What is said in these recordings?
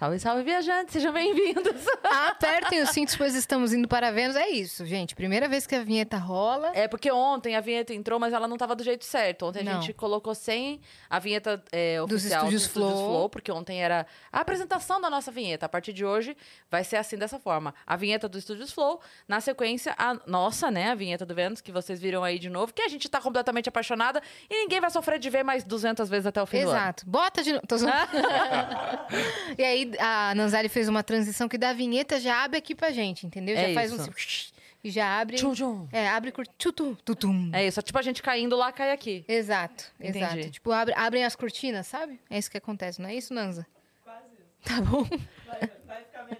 Salve, salve, viajantes, sejam bem-vindos. Apertem os cintos, pois estamos indo para Vênus. É isso, gente. Primeira vez que a vinheta rola. É porque ontem a vinheta entrou, mas ela não estava do jeito certo. Ontem a Não. gente colocou sem a vinheta é, Dos oficial Estúdios Flow. porque ontem era a apresentação da nossa vinheta. A partir de hoje vai ser assim dessa forma. A vinheta do Estúdios Flow, na sequência a nossa, né, a vinheta do Vênus, que vocês viram aí de novo, que a gente tá completamente apaixonada e ninguém vai sofrer de ver mais 200 vezes até o fim do ano. Exato. Bota de novo. Tô e aí a Nanzali fez uma transição que da vinheta já abre aqui pra gente, entendeu? Já É faz isso. um. E já abre. Tchum, tchum. É, abre tutum, tutum. É isso, é tipo a gente caindo lá, cai aqui. Exato, Entendi. exato. Tipo, abre, abrem as cortinas, sabe? É isso que acontece, não é isso, Nanza? Quase isso. Tá bom. Vai, vai ficar melhor.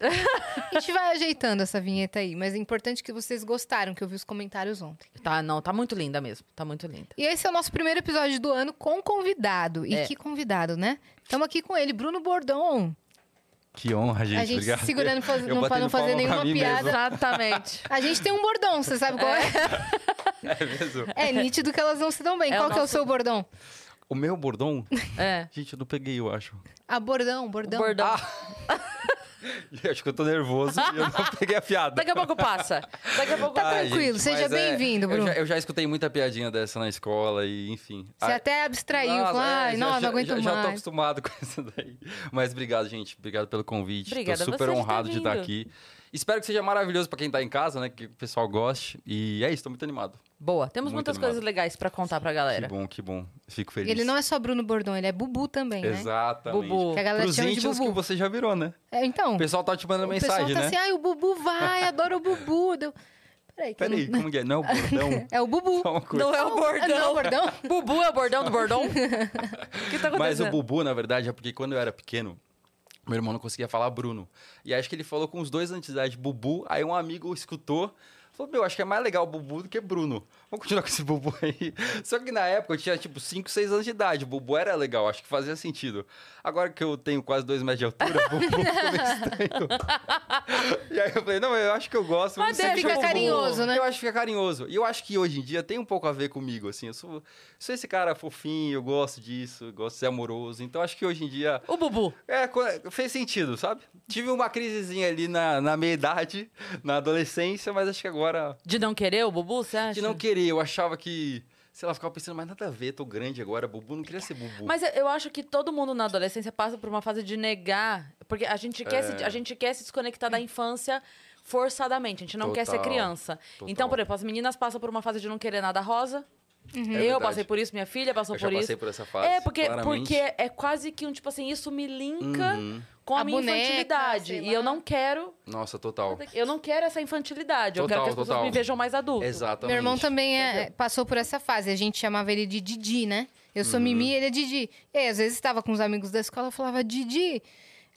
A gente vai ajeitando essa vinheta aí, mas é importante que vocês gostaram, que eu vi os comentários ontem. Tá, não, tá muito linda mesmo. Tá muito linda. E esse é o nosso primeiro episódio do ano com convidado. E É. que convidado, né? Estamos aqui com ele, Bruno Bordon. Que honra, gente. a gente Obrigado. se segurando faz- não, pra não fazer nenhuma piada. mesmo. Exatamente. A gente tem um bordão, você sabe qual é? É mesmo? É nítido que elas não se dão bem. É qual o que é o nosso- seu bordão? O meu bordão? É. Gente, eu não peguei, eu acho. Ah, bordão, bordão. Bordão. Acho que eu tô nervoso e eu não peguei a piada. Daqui a pouco passa. Daqui a pouco Tá. Ai, tranquilo, seja mas é, bem-vindo, eu Bruno. já- Eu já, escutei muita piadinha dessa na escola e, enfim. Você Ah, até abstraiu, nossa, falou, é, ai, já- não, já, não aguento já, mais. Já tô acostumado com isso daí. Mas obrigado, gente. Obrigado pelo convite. Obrigada tô super você de ter honrado de estar vindo. aqui. Espero que seja maravilhoso pra quem tá em casa, né? Que o pessoal goste. E é isso, tô muito animado. Boa. Temos Muito muitas animado. coisas legais pra contar pra galera. Que bom, que bom. Fico feliz. E ele não é só Bruno Bordão, ele é Bubu também, né? Exatamente. Bubu. Que a galera Pros chama de íntimos que Bubu. você já virou, né? É, então, O pessoal tá te mandando o mensagem, pessoal tá né? assim, ai, o Bubu vai, adoro o Bubu. Deu... Peraí, que eu Peraí, não... como que é? Não é o bordão? É o Bubu. Coisa. Não é o Ah, não é bordão. o bordão? Bubu é o bordão do bordão? O que tá acontecendo? Mas o Bubu, na verdade, é porque quando eu era pequeno, meu irmão não conseguia falar Bruno. E acho que ele falou com os dois antes de Bubu, aí um amigo escutou. Falou, meu, acho que é mais legal Bubu do que Bruno. Vamos continuar com esse Bubu aí. Só que na época eu tinha tipo 5, 6 anos de idade. Bubu era legal, acho que fazia sentido. Agora que eu tenho quase 2 metros de altura, Bubu ficou estranho. e aí eu falei, não, eu acho que eu gosto. Mas deixa, Fica Bubu. carinhoso, né? Eu acho que fica carinhoso. E eu acho que hoje em dia tem um pouco a ver comigo, assim. Eu sou, sou esse cara fofinho, eu gosto disso, eu gosto de ser amoroso. Então acho que hoje em dia O Bubu. é, fez sentido, sabe? Tive uma crisezinha ali na, na meia-idade, na adolescência, mas acho que agora, De não querer o Bubu, você acha? de não querer, eu achava que, sei lá, ficava pensando, mas nada a ver, tô grande agora, Bubu, não queria ser Bubu. Mas eu acho que todo mundo na adolescência passa por uma fase de negar. Porque a gente quer, se, É. a gente quer se desconectar da infância forçadamente. A gente não quer ser Total, criança. total. Então, por exemplo, as meninas passam por uma fase de não querer nada rosa. É eu passei por isso, minha filha passou eu por isso. passei por essa fase, É, porque, claramente. porque é quase que um tipo assim, isso me linka Uhum. com a, A minha boneca, infantilidade. E eu não quero. Nossa, total. Eu não quero essa infantilidade. eu quero Total, que as pessoas total. me vejam mais adulto. Exatamente. Meu irmão também é- passou por essa fase. A gente chamava ele de Didi, né? Eu Uhum. sou Mimi, ele é Didi. E aí, às vezes estava com os amigos da escola, eu falava Didi.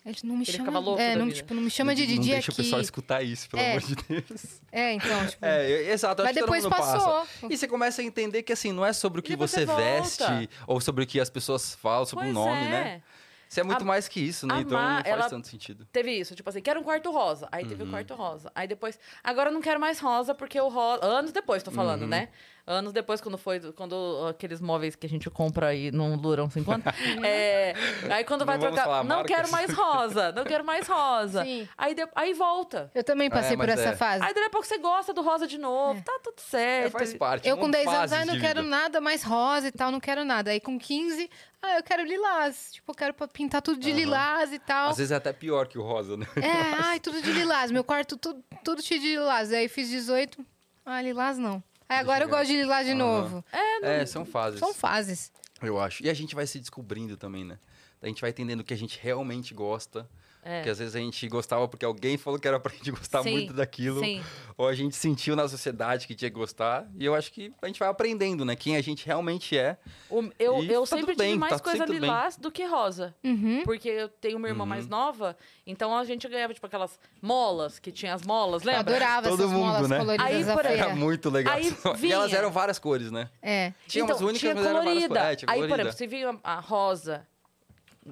Ele não me Ele chama. ficava louco é, não, tipo, não me chama de Não Didi deixa aqui. o pessoal escutar isso, pelo É. amor de Deus. É, então, tipo. É, eu- exato. acho Mas que todo depois mundo passou. Passa. E você começa a entender que, assim, não é sobre o que você você veste, ou sobre o que as pessoas falam, sobre o Pois nome, é. né? Você é muito A- mais que isso, né? Então não faz ela- tanto sentido. Teve isso, tipo assim, quero um quarto rosa. Aí Uhum. teve o quarto rosa. Aí depois, agora eu não quero mais rosa, porque o rosa. Anos depois, tô falando, Uhum. né? Anos depois, quando foi. Quando aqueles móveis que a gente compra aí não duram 50. é, aí quando vai Não trocar. Não marcas. quero mais rosa, não quero mais rosa. Sim. Aí, de- aí volta. Eu também passei É, por essa é. fase. Aí daqui a pouco você gosta do rosa de novo. Tá tudo É, certo. faz parte. Eu com 10 anos, ai, não quero vida. nada mais rosa e tal, não quero nada. Aí com 15, ah, eu quero lilás. Tipo, eu quero pintar tudo de Aham. lilás e tal. Às vezes é até pior que o rosa, né? É, ai, tudo de lilás. Meu quarto tudo, tudo cheio de lilás. Aí fiz 18, ah, lilás não. Aí agora eu gosto de lilás de Aham. novo. É, são fases. São fases. Eu acho. E a gente vai se descobrindo também, né? A gente vai entendendo o que a gente realmente gosta. É. Porque às vezes a gente gostava porque alguém falou que era pra gente gostar Sim, muito daquilo. Sim. Ou a gente sentiu na sociedade que tinha que gostar. E eu acho que a gente vai aprendendo, né? Quem a gente realmente é. O- eu eu tá sempre tudo bem, tive mais tá coisa lilás do que rosa. Uhum. Porque eu tenho uma irmã Uhum. mais nova, então a gente ganhava, tipo, aquelas molas, que tinha as molas, Eu lembra? adorava Todo essas mundo, molas né? coloridas Aí, por feira. Era muito legal. Aí e elas eram várias cores, né? É. Tinha umas únicas, tinha mas eram várias colorida. cores. É, tinha Aí, por colorida. exemplo, se vinha a rosa,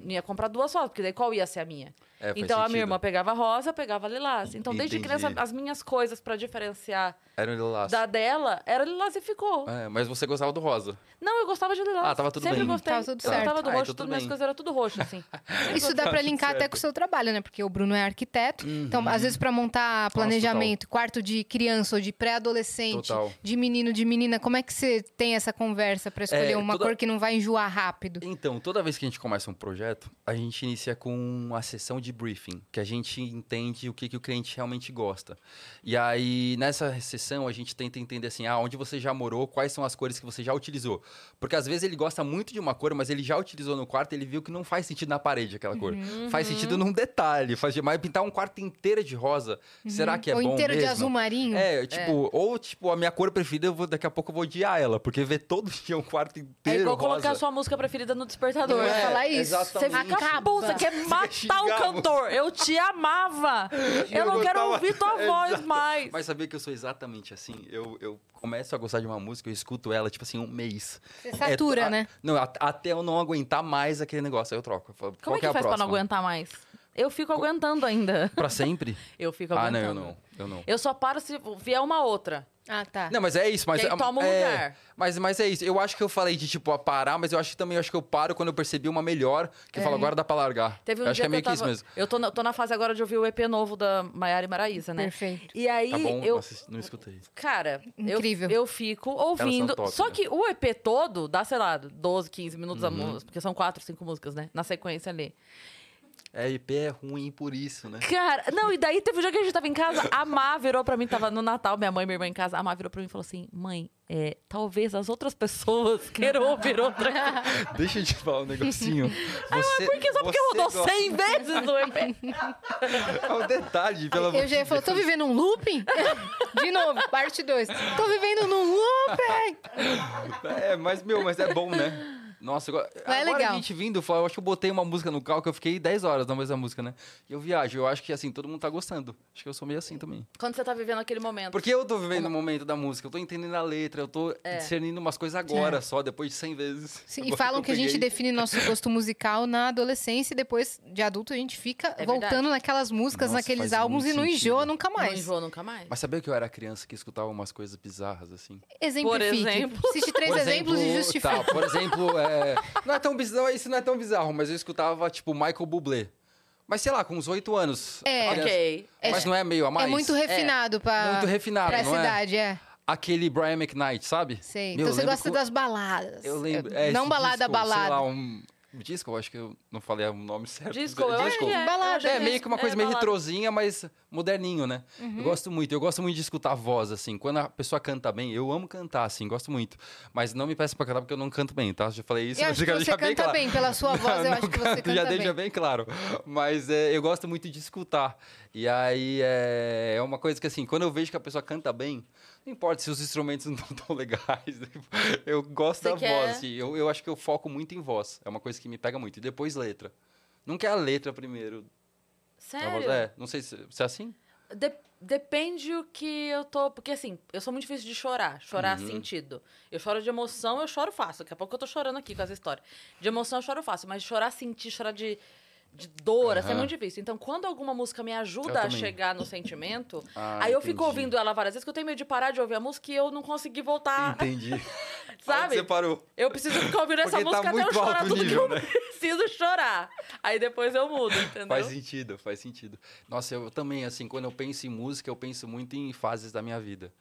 ia comprar duas rosas, porque daí qual ia ser a minha? É, então a minha sentido. irmã pegava rosa, eu pegava lilás. Então desde Entendi. criança as minhas coisas pra diferenciar Era um lilás. da dela era lilás e ficou. É, mas você gostava do rosa. Não, eu gostava de lilás. Ah, tava tudo Sempre bem. gostei. Tava tudo eu certo. gostava do Ah, roxo, então tudo minhas coisas eram tudo roxo, assim. Isso dá pra linkar até com o seu trabalho, né? Porque o Bruno é arquiteto. Então, às vezes, pra montar planejamento, quarto de criança ou de pré-adolescente, de menino, de menina, como é que você tem essa conversa pra escolher É, uma toda- cor que não vai enjoar rápido? Então, toda vez que a gente começa um projeto, a gente inicia com uma sessão de briefing, que a gente entende o que, que o cliente realmente gosta. E aí, nessa sessão, a gente tenta entender assim, ah, onde você já morou, quais são as cores que você já utilizou. Porque às vezes ele gosta muito de uma cor, mas ele já utilizou no quarto e ele viu que não faz sentido na parede aquela cor. Faz sentido num detalhe, faz mas pintar um quarto inteiro de rosa, será que é ou bom inteiro de mesmo? azul marinho? É, tipo, ou tipo, a minha cor preferida, eu vou, daqui a pouco eu vou odiar ela, porque ver todo dia um quarto É inteiro igual rosa. colocar a sua música preferida no despertador. É, falar isso. Você exatamente. acabou, você quer matar o cantor. Eu te amava. Eu, Eu não quero ouvir tua voz Exato. mais. Mas sabia que eu sou exatamente assim? Eu, eu começo a gostar de uma música, eu escuto ela, tipo assim, um mês. Você satura, É, a- né? Não, a- até eu não aguentar mais aquele negócio, aí eu troco. Eu falo, Como qual é que é a faz pra não próxima? aguentar mais? Eu fico aguentando ainda. Pra sempre? Eu fico ah, aguentando. não, eu não. Eu não. Eu só paro se vier uma outra. Ah, tá. Não, mas é isso, mas é- toma o é, lugar. Mas, mas é isso. Eu acho que eu falei de tipo a parar, mas eu acho que também eu acho que eu paro quando eu percebi uma melhor, que eu falo agora dá pra largar. Teve um eu acho dia que é meio que eu que isso tava... mesmo. Eu tô na, tô na fase agora de ouvir o EP novo da Maiara e Maraísa, né? Perfeito. E aí, Tá bom, eu... assisti- não escutei. Cara, eu- Incrível. Eu, fico ouvindo. top, Só né? que o EP todo dá, sei lá, 12, 15 minutos a Uhum. música, porque são quatro, cinco músicas, né? Na sequência ali. É, IP é ruim por isso, né? Cara, não, e daí teve um dia que a gente tava em casa, a Má virou pra mim, tava no Natal, minha mãe e minha irmã em casa, a Má virou pra mim e falou assim: mãe, é, talvez as outras pessoas queiram ouvir outra. Deixa eu te falar um negocinho. Você, Por que só porque rodou gosta- 100 vezes no EP? É um detalhe, pelo amor Eu já falar, tô vivendo um looping? De novo, parte 2. Tô vivendo num looping! É, mas, meu, mas é bom, né? Nossa, agora, Mas é agora legal. a gente vindo, eu acho que eu botei uma música no carro que eu fiquei 10 horas na mesma música, né? E eu viajo, eu acho que assim, todo mundo tá gostando. Acho que eu sou meio assim também. Quando você tá vivendo aquele momento. Porque eu tô vivendo o momento da música, eu tô entendendo a letra, eu tô É. discernindo umas coisas agora só, depois de 100 vezes. Sim, e falam eu que a gente define nosso gosto musical na adolescência e depois de adulto a gente fica É voltando verdade. naquelas músicas, Nossa, naqueles álbuns e não enjoa nunca Não mais. enjoa nunca mais. Mas sabia que eu era criança que escutava umas coisas bizarras, assim? Exemplifique. Por exemplo? Cite três Por exemplos e exemplo, justifique. Tá, por exemplo, é, não é tão bizarro, isso não é tão bizarro, mas eu escutava, tipo, Michael Bublé. Mas sei lá, com uns 8 anos. É. Criança- Ok. Mas não é meio a mais? É muito refinado pra, Muito refinado, pra não é? idade, é. Aquele Brian McKnight, sabe? Sei. Meu, então você gosta co- das baladas. Eu lembro. É, é, não balada, disco, balada. Sei lá, um disco, eu acho que eu não falei o nome certo. Disco, eu que é. Balada, Eu É, meio que uma coisa é meio balada. retrozinha, mas moderninho, né? Uhum. Eu gosto muito. Eu gosto muito de escutar a voz, assim. Quando a pessoa canta bem, eu amo cantar, assim, gosto muito. Mas não me peça pra cantar porque eu não canto bem, tá? Já falei isso, Eu mas acho que você deixar bem canta claro. bem, pela sua voz, eu Não, acho que você canto, Já canta deixa bem. bem claro. Mas é, eu gosto muito de escutar. E aí é, é uma coisa que, assim, quando eu vejo que a pessoa canta bem, não importa se os instrumentos não estão tão legais. Eu gosto Você da quer- voz, assim. Eu, eu acho que eu foco muito em voz. É uma coisa que me pega muito. E depois letra. Nunca é a letra primeiro. Sério? É, não sei se, se é assim. De- depende o que eu tô. Porque assim, eu sou muito difícil de chorar. Chorar Uhum. sentido. Eu choro de emoção, eu choro fácil. Daqui a pouco eu tô chorando aqui com essa história. De emoção eu choro fácil, mas chorar sentir, chorar de, de dor, assim, é muito difícil. Então, quando alguma música me Eu ajuda a chegar no sentimento, Ah, aí eu fico entendi. ouvindo ela várias vezes, que eu tenho medo de parar de ouvir a música e eu não consegui voltar. Entendi. Sabe? Você parou. Eu preciso ficar ouvindo essa Porque tá música até eu chorar tudo nível, que eu né? preciso chorar. Aí depois eu mudo, entendeu? Faz sentido, faz sentido. Nossa, eu também, assim, quando eu penso em música, eu penso muito em fases da minha vida.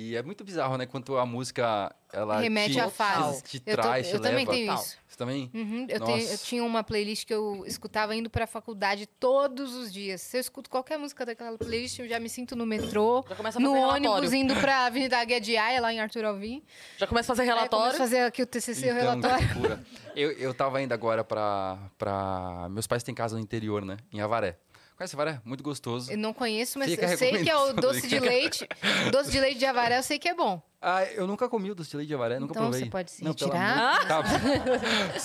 E é muito bizarro, né? Quanto a música, ela Remete te, à fase. te Eu tô- traz, eu te também leva. tenho Tal. isso. Você também? Uhum, eu, tenho- eu tinha uma playlist que eu escutava indo pra faculdade todos os dias. Se eu escuto qualquer música daquela playlist, eu já me sinto no metrô, Já começa a no ônibus, relatório. indo pra Avenida Águia de Aia, lá em Arthur Alvim. Já começa a fazer Aí eu relatório. fazer aqui o TCC, o Então, relatório. que loucura. Eu, eu tava indo agora pra, pra... Meus pais têm casa no interior, né? Em Avaré. Conhece Avaré? Muito gostoso. Eu não conheço, mas Fica a eu sei que é o doce de leite. Doce de leite de Avaré, eu sei que é bom. Ah, eu nunca comi o doce de leite de Avaré, nunca Então provei. você pode se Não, retirar. amor- Tá.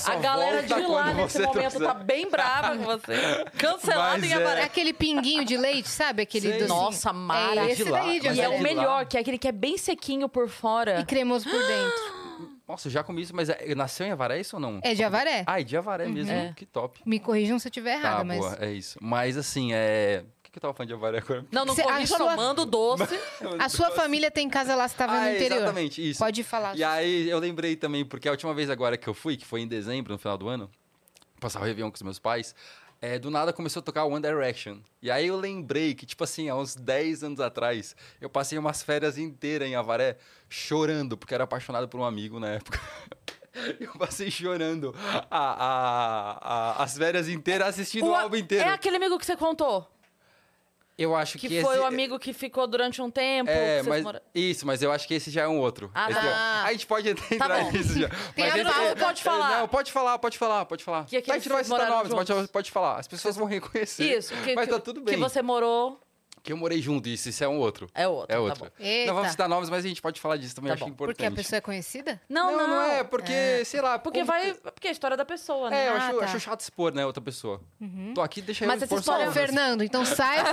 A galera de lá nesse momento trouxer. tá bem brava com você. Cancelado Mas em é- Avaré. É aquele pinguinho de leite, sabe? Aquele docinho. Nossa, mara. É esse de lá, daí de mas E é o de lá. melhor, que é aquele que é bem sequinho por fora. E cremoso por dentro. Nossa, eu já comi isso, mas é- nasceu em Avaré isso ou não? É de Avaré. Ah, é de Avaré mesmo. É. Que top. Me corrijam se eu estiver errada, Tá, mas. boa, é isso. Mas assim, é. O que, que eu tava falando de Avaré agora? Não, não Cê- a corrija, sua- não. Manda o doce. A sua família tem casa lá, você tava no Ah, interior. Exatamente, isso. Pode falar. E aí eu lembrei também, porque a última vez agora que eu fui, que foi em dezembro, no final do ano, passar o Réveillon com os meus pais, é, do nada começou a tocar One Direction. E aí eu lembrei que, tipo assim, há uns 10 anos atrás, eu passei umas férias inteiras em Avaré chorando, porque era apaixonado por um amigo na época. Eu passei chorando a- a- a- as férias inteiras assistindo o, O álbum inteiro. É aquele amigo que você contou. Eu acho que, Que foi esse... o amigo que ficou durante um tempo. É, mas mora- isso, mas eu acho que esse já é um outro. Ah, Esse tá. é- A gente pode entrar Tá nisso já. Tem Mas esse- pausa, pode falar. Não, pode falar, pode falar, pode falar. Que- a gente não vai citar nomes, pode, pode falar. As pessoas vão reconhecer. Isso, que, mas tá tudo bem. que você morou Que eu morei junto, isso, isso é um outro. é outro. É tá outro. bom. Eita. Não vamos citar nomes, mas a gente pode falar disso também, Tá acho bom. importante. Porque a pessoa é conhecida? Não, não, não, não é, porque, sei lá... Porque como- vai. Porque é a história da pessoa, né? É, eu Ah, acho, tá. acho chato expor, né, outra pessoa. Tô aqui, deixa Mas eu expor história- só Ô, uma. Fernando, então sai.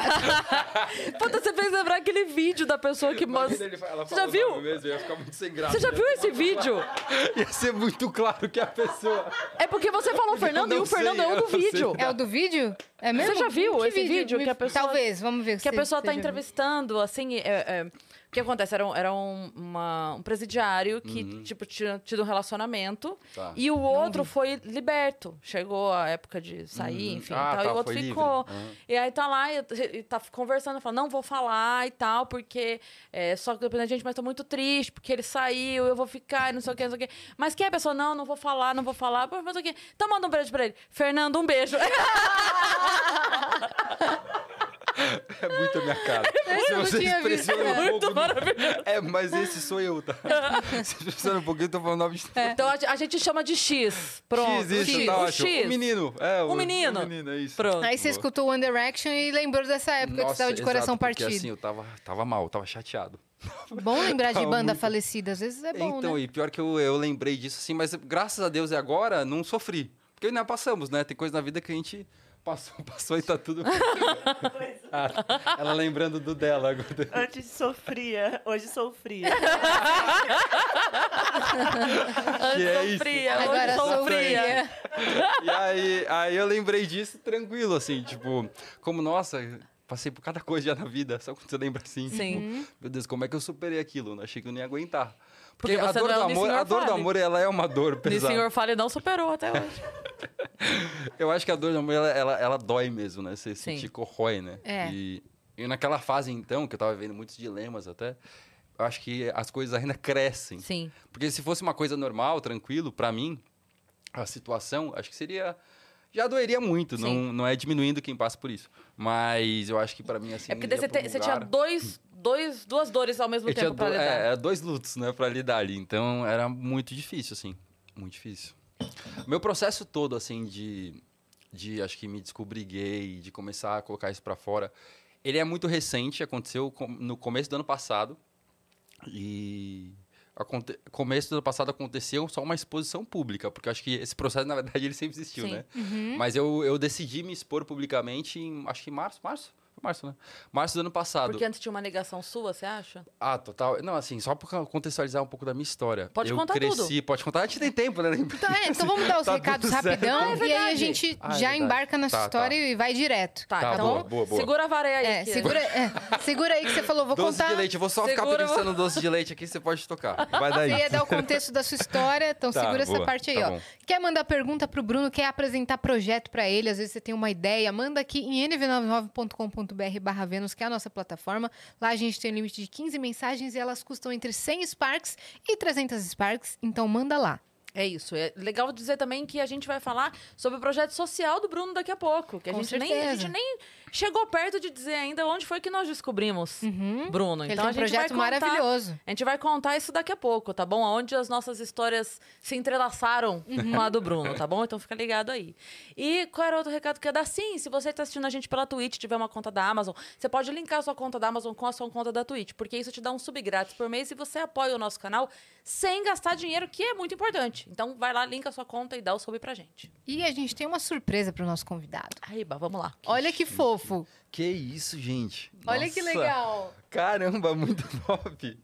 Puta, você fez lembrar aquele vídeo da pessoa que mostra. ele fa- ela Você já viu? Mesmo, ia ficar muito sem graça. Você já viu esse vídeo? Ia ser muito claro que a pessoa... É porque você falou Fernando e o Fernando é o do vídeo. É o do vídeo? É mesmo? Você já viu esse vídeo que a pessoa- Talvez, vamos ver. Que a se- pessoa tá vi. entrevistando, assim, é, é, o que acontece? Era um, era um, uma- um presidiário que, tipo, tinha tido um relacionamento Uhum. Tá. e o outro foi liberto. Chegou a época de sair, Uhum. enfim, Ah, tal, e tá, o outro ficou. Uhum. E aí tá lá e, e tá conversando, fala, não vou falar e tal, porque é, só que depende da gente, mas tô muito triste, porque ele saiu, eu vou ficar, e não sei o que, não sei o que. Mas quem é a pessoa? Não, não vou falar, não vou falar, mas não sei o que. Então manda um beijo pra ele. Fernando, um beijo. É muito a minha cara. Se visto. expressiona um Muito pouco... maravilhoso. É, mas esse sou eu, tá? Se expressiona um pouquinho, eu tô falando nome de Então a, a gente chama de X. Pronto. X, isso, X, tá o. X. O menino. É, O menino. O menino, é isso. Pronto. Aí você Boa. escutou One Direction e lembrou dessa época que você Nossa, tava de coração exato, porque, partido. assim, eu tava, tava mal, tava chateado. Bom lembrar de banda muito- falecida, às vezes é bom, então, né? e pior que eu, eu lembrei disso, assim, mas graças a Deus e agora não sofri. Porque ainda passamos, né? Tem coisa na vida que a gente passou, passou e tá tudo. Ah, ela lembrando do dela agora. Antes sofria, hoje sou fria. Que é isso. Sofria, Agora hoje sou sofria. E aí, aí eu lembrei disso tranquilo, assim, tipo, como, nossa, passei por cada coisa já na vida, só quando você lembra assim. Sim. tipo, meu Deus, como é que eu superei aquilo? Eu achei que eu não ia aguentar. Porque Porque, a você dor, é do amor, a dor do amor, ela é uma dor E o pesada. senhor Fale não superou até hoje. Eu acho que a dor do amor, ela, ela, ela dói mesmo, né? Você Sim. sentir corrói, né? É. E, e naquela fase, então, que eu tava vendo muitos dilemas até, eu acho que as coisas ainda crescem. Sim. Porque se fosse uma coisa normal, tranquilo, pra mim, a situação, acho que seria. Já doeria muito, não, Sim. não é diminuindo quem passa por isso. Mas eu acho que pra mim, assim. É porque você, te- você tinha dois, dois, duas dores ao mesmo eu tempo do- lidar. é, é, dois lutos, né, pra lidar ali. Então era muito difícil, assim. Muito difícil. Meu processo todo, assim, de, de acho que me descobrir gay, de começar a colocar isso pra fora, ele é muito recente, aconteceu no começo do ano passado. E aconte, começo do ano passado aconteceu só uma exposição pública, porque eu acho que esse processo, na verdade, ele sempre existiu, Sim. né? Uhum. Mas eu, eu decidi me expor publicamente em, acho que em março, março? Março, né? Março do ano passado. Porque antes tinha uma negação sua, você acha? Ah, total. Não, assim, só pra contextualizar um pouco da minha história. Pode eu contar cresci, tudo. Pode contar, a gente tem tempo, né? Então, é, então vamos dar os Tá recados rapidão Ah, é e aí a gente Ah, é já verdade. embarca nessa Tá, história tá. e vai direto. Tá, Tá, então boa, boa, boa. segura a vareia aí. É, segura, é, segura aí que você falou, vou doce contar. de leite, eu vou só ficar Segura- pensando no doce de leite aqui, você pode tocar. Vai daí. Você ia dar o contexto da sua história, então Tá, segura essa boa, parte aí, tá ó. bom. Quer mandar pergunta pro Bruno, quer apresentar projeto pra ele, às vezes você tem uma ideia, manda aqui em nv99.com.br barra Vênus, que é a nossa plataforma. Lá a gente tem um limite de 15 mensagens e elas custam entre 100 Sparks e 300 Sparks, então manda lá. É isso. É legal dizer também que a gente vai falar sobre o projeto social do Bruno daqui a pouco. Que a gente, nem, a gente nem chegou perto de dizer ainda onde foi que nós descobrimos Bruno. Ele então tem a um gente projeto vai contar, maravilhoso. A gente vai contar isso daqui a pouco, tá bom? Onde as nossas histórias se entrelaçaram com a do Bruno, tá bom? Então fica ligado aí. E qual era outro recado que ia dar? Sim, se você está assistindo a gente pela Twitch, tiver uma conta da Amazon, você pode linkar a sua conta da Amazon com a sua conta da Twitch, porque isso te dá um sub grátis por mês e você apoia o nosso canal sem gastar dinheiro, que é muito importante. Então vai lá, linka a sua conta e dá o sub pra gente. E a gente tem uma surpresa pro nosso convidado. Aí, Ba, vamos lá. Olha que fofo. Que isso, gente. Olha que Nossa. legal. Caramba, muito top.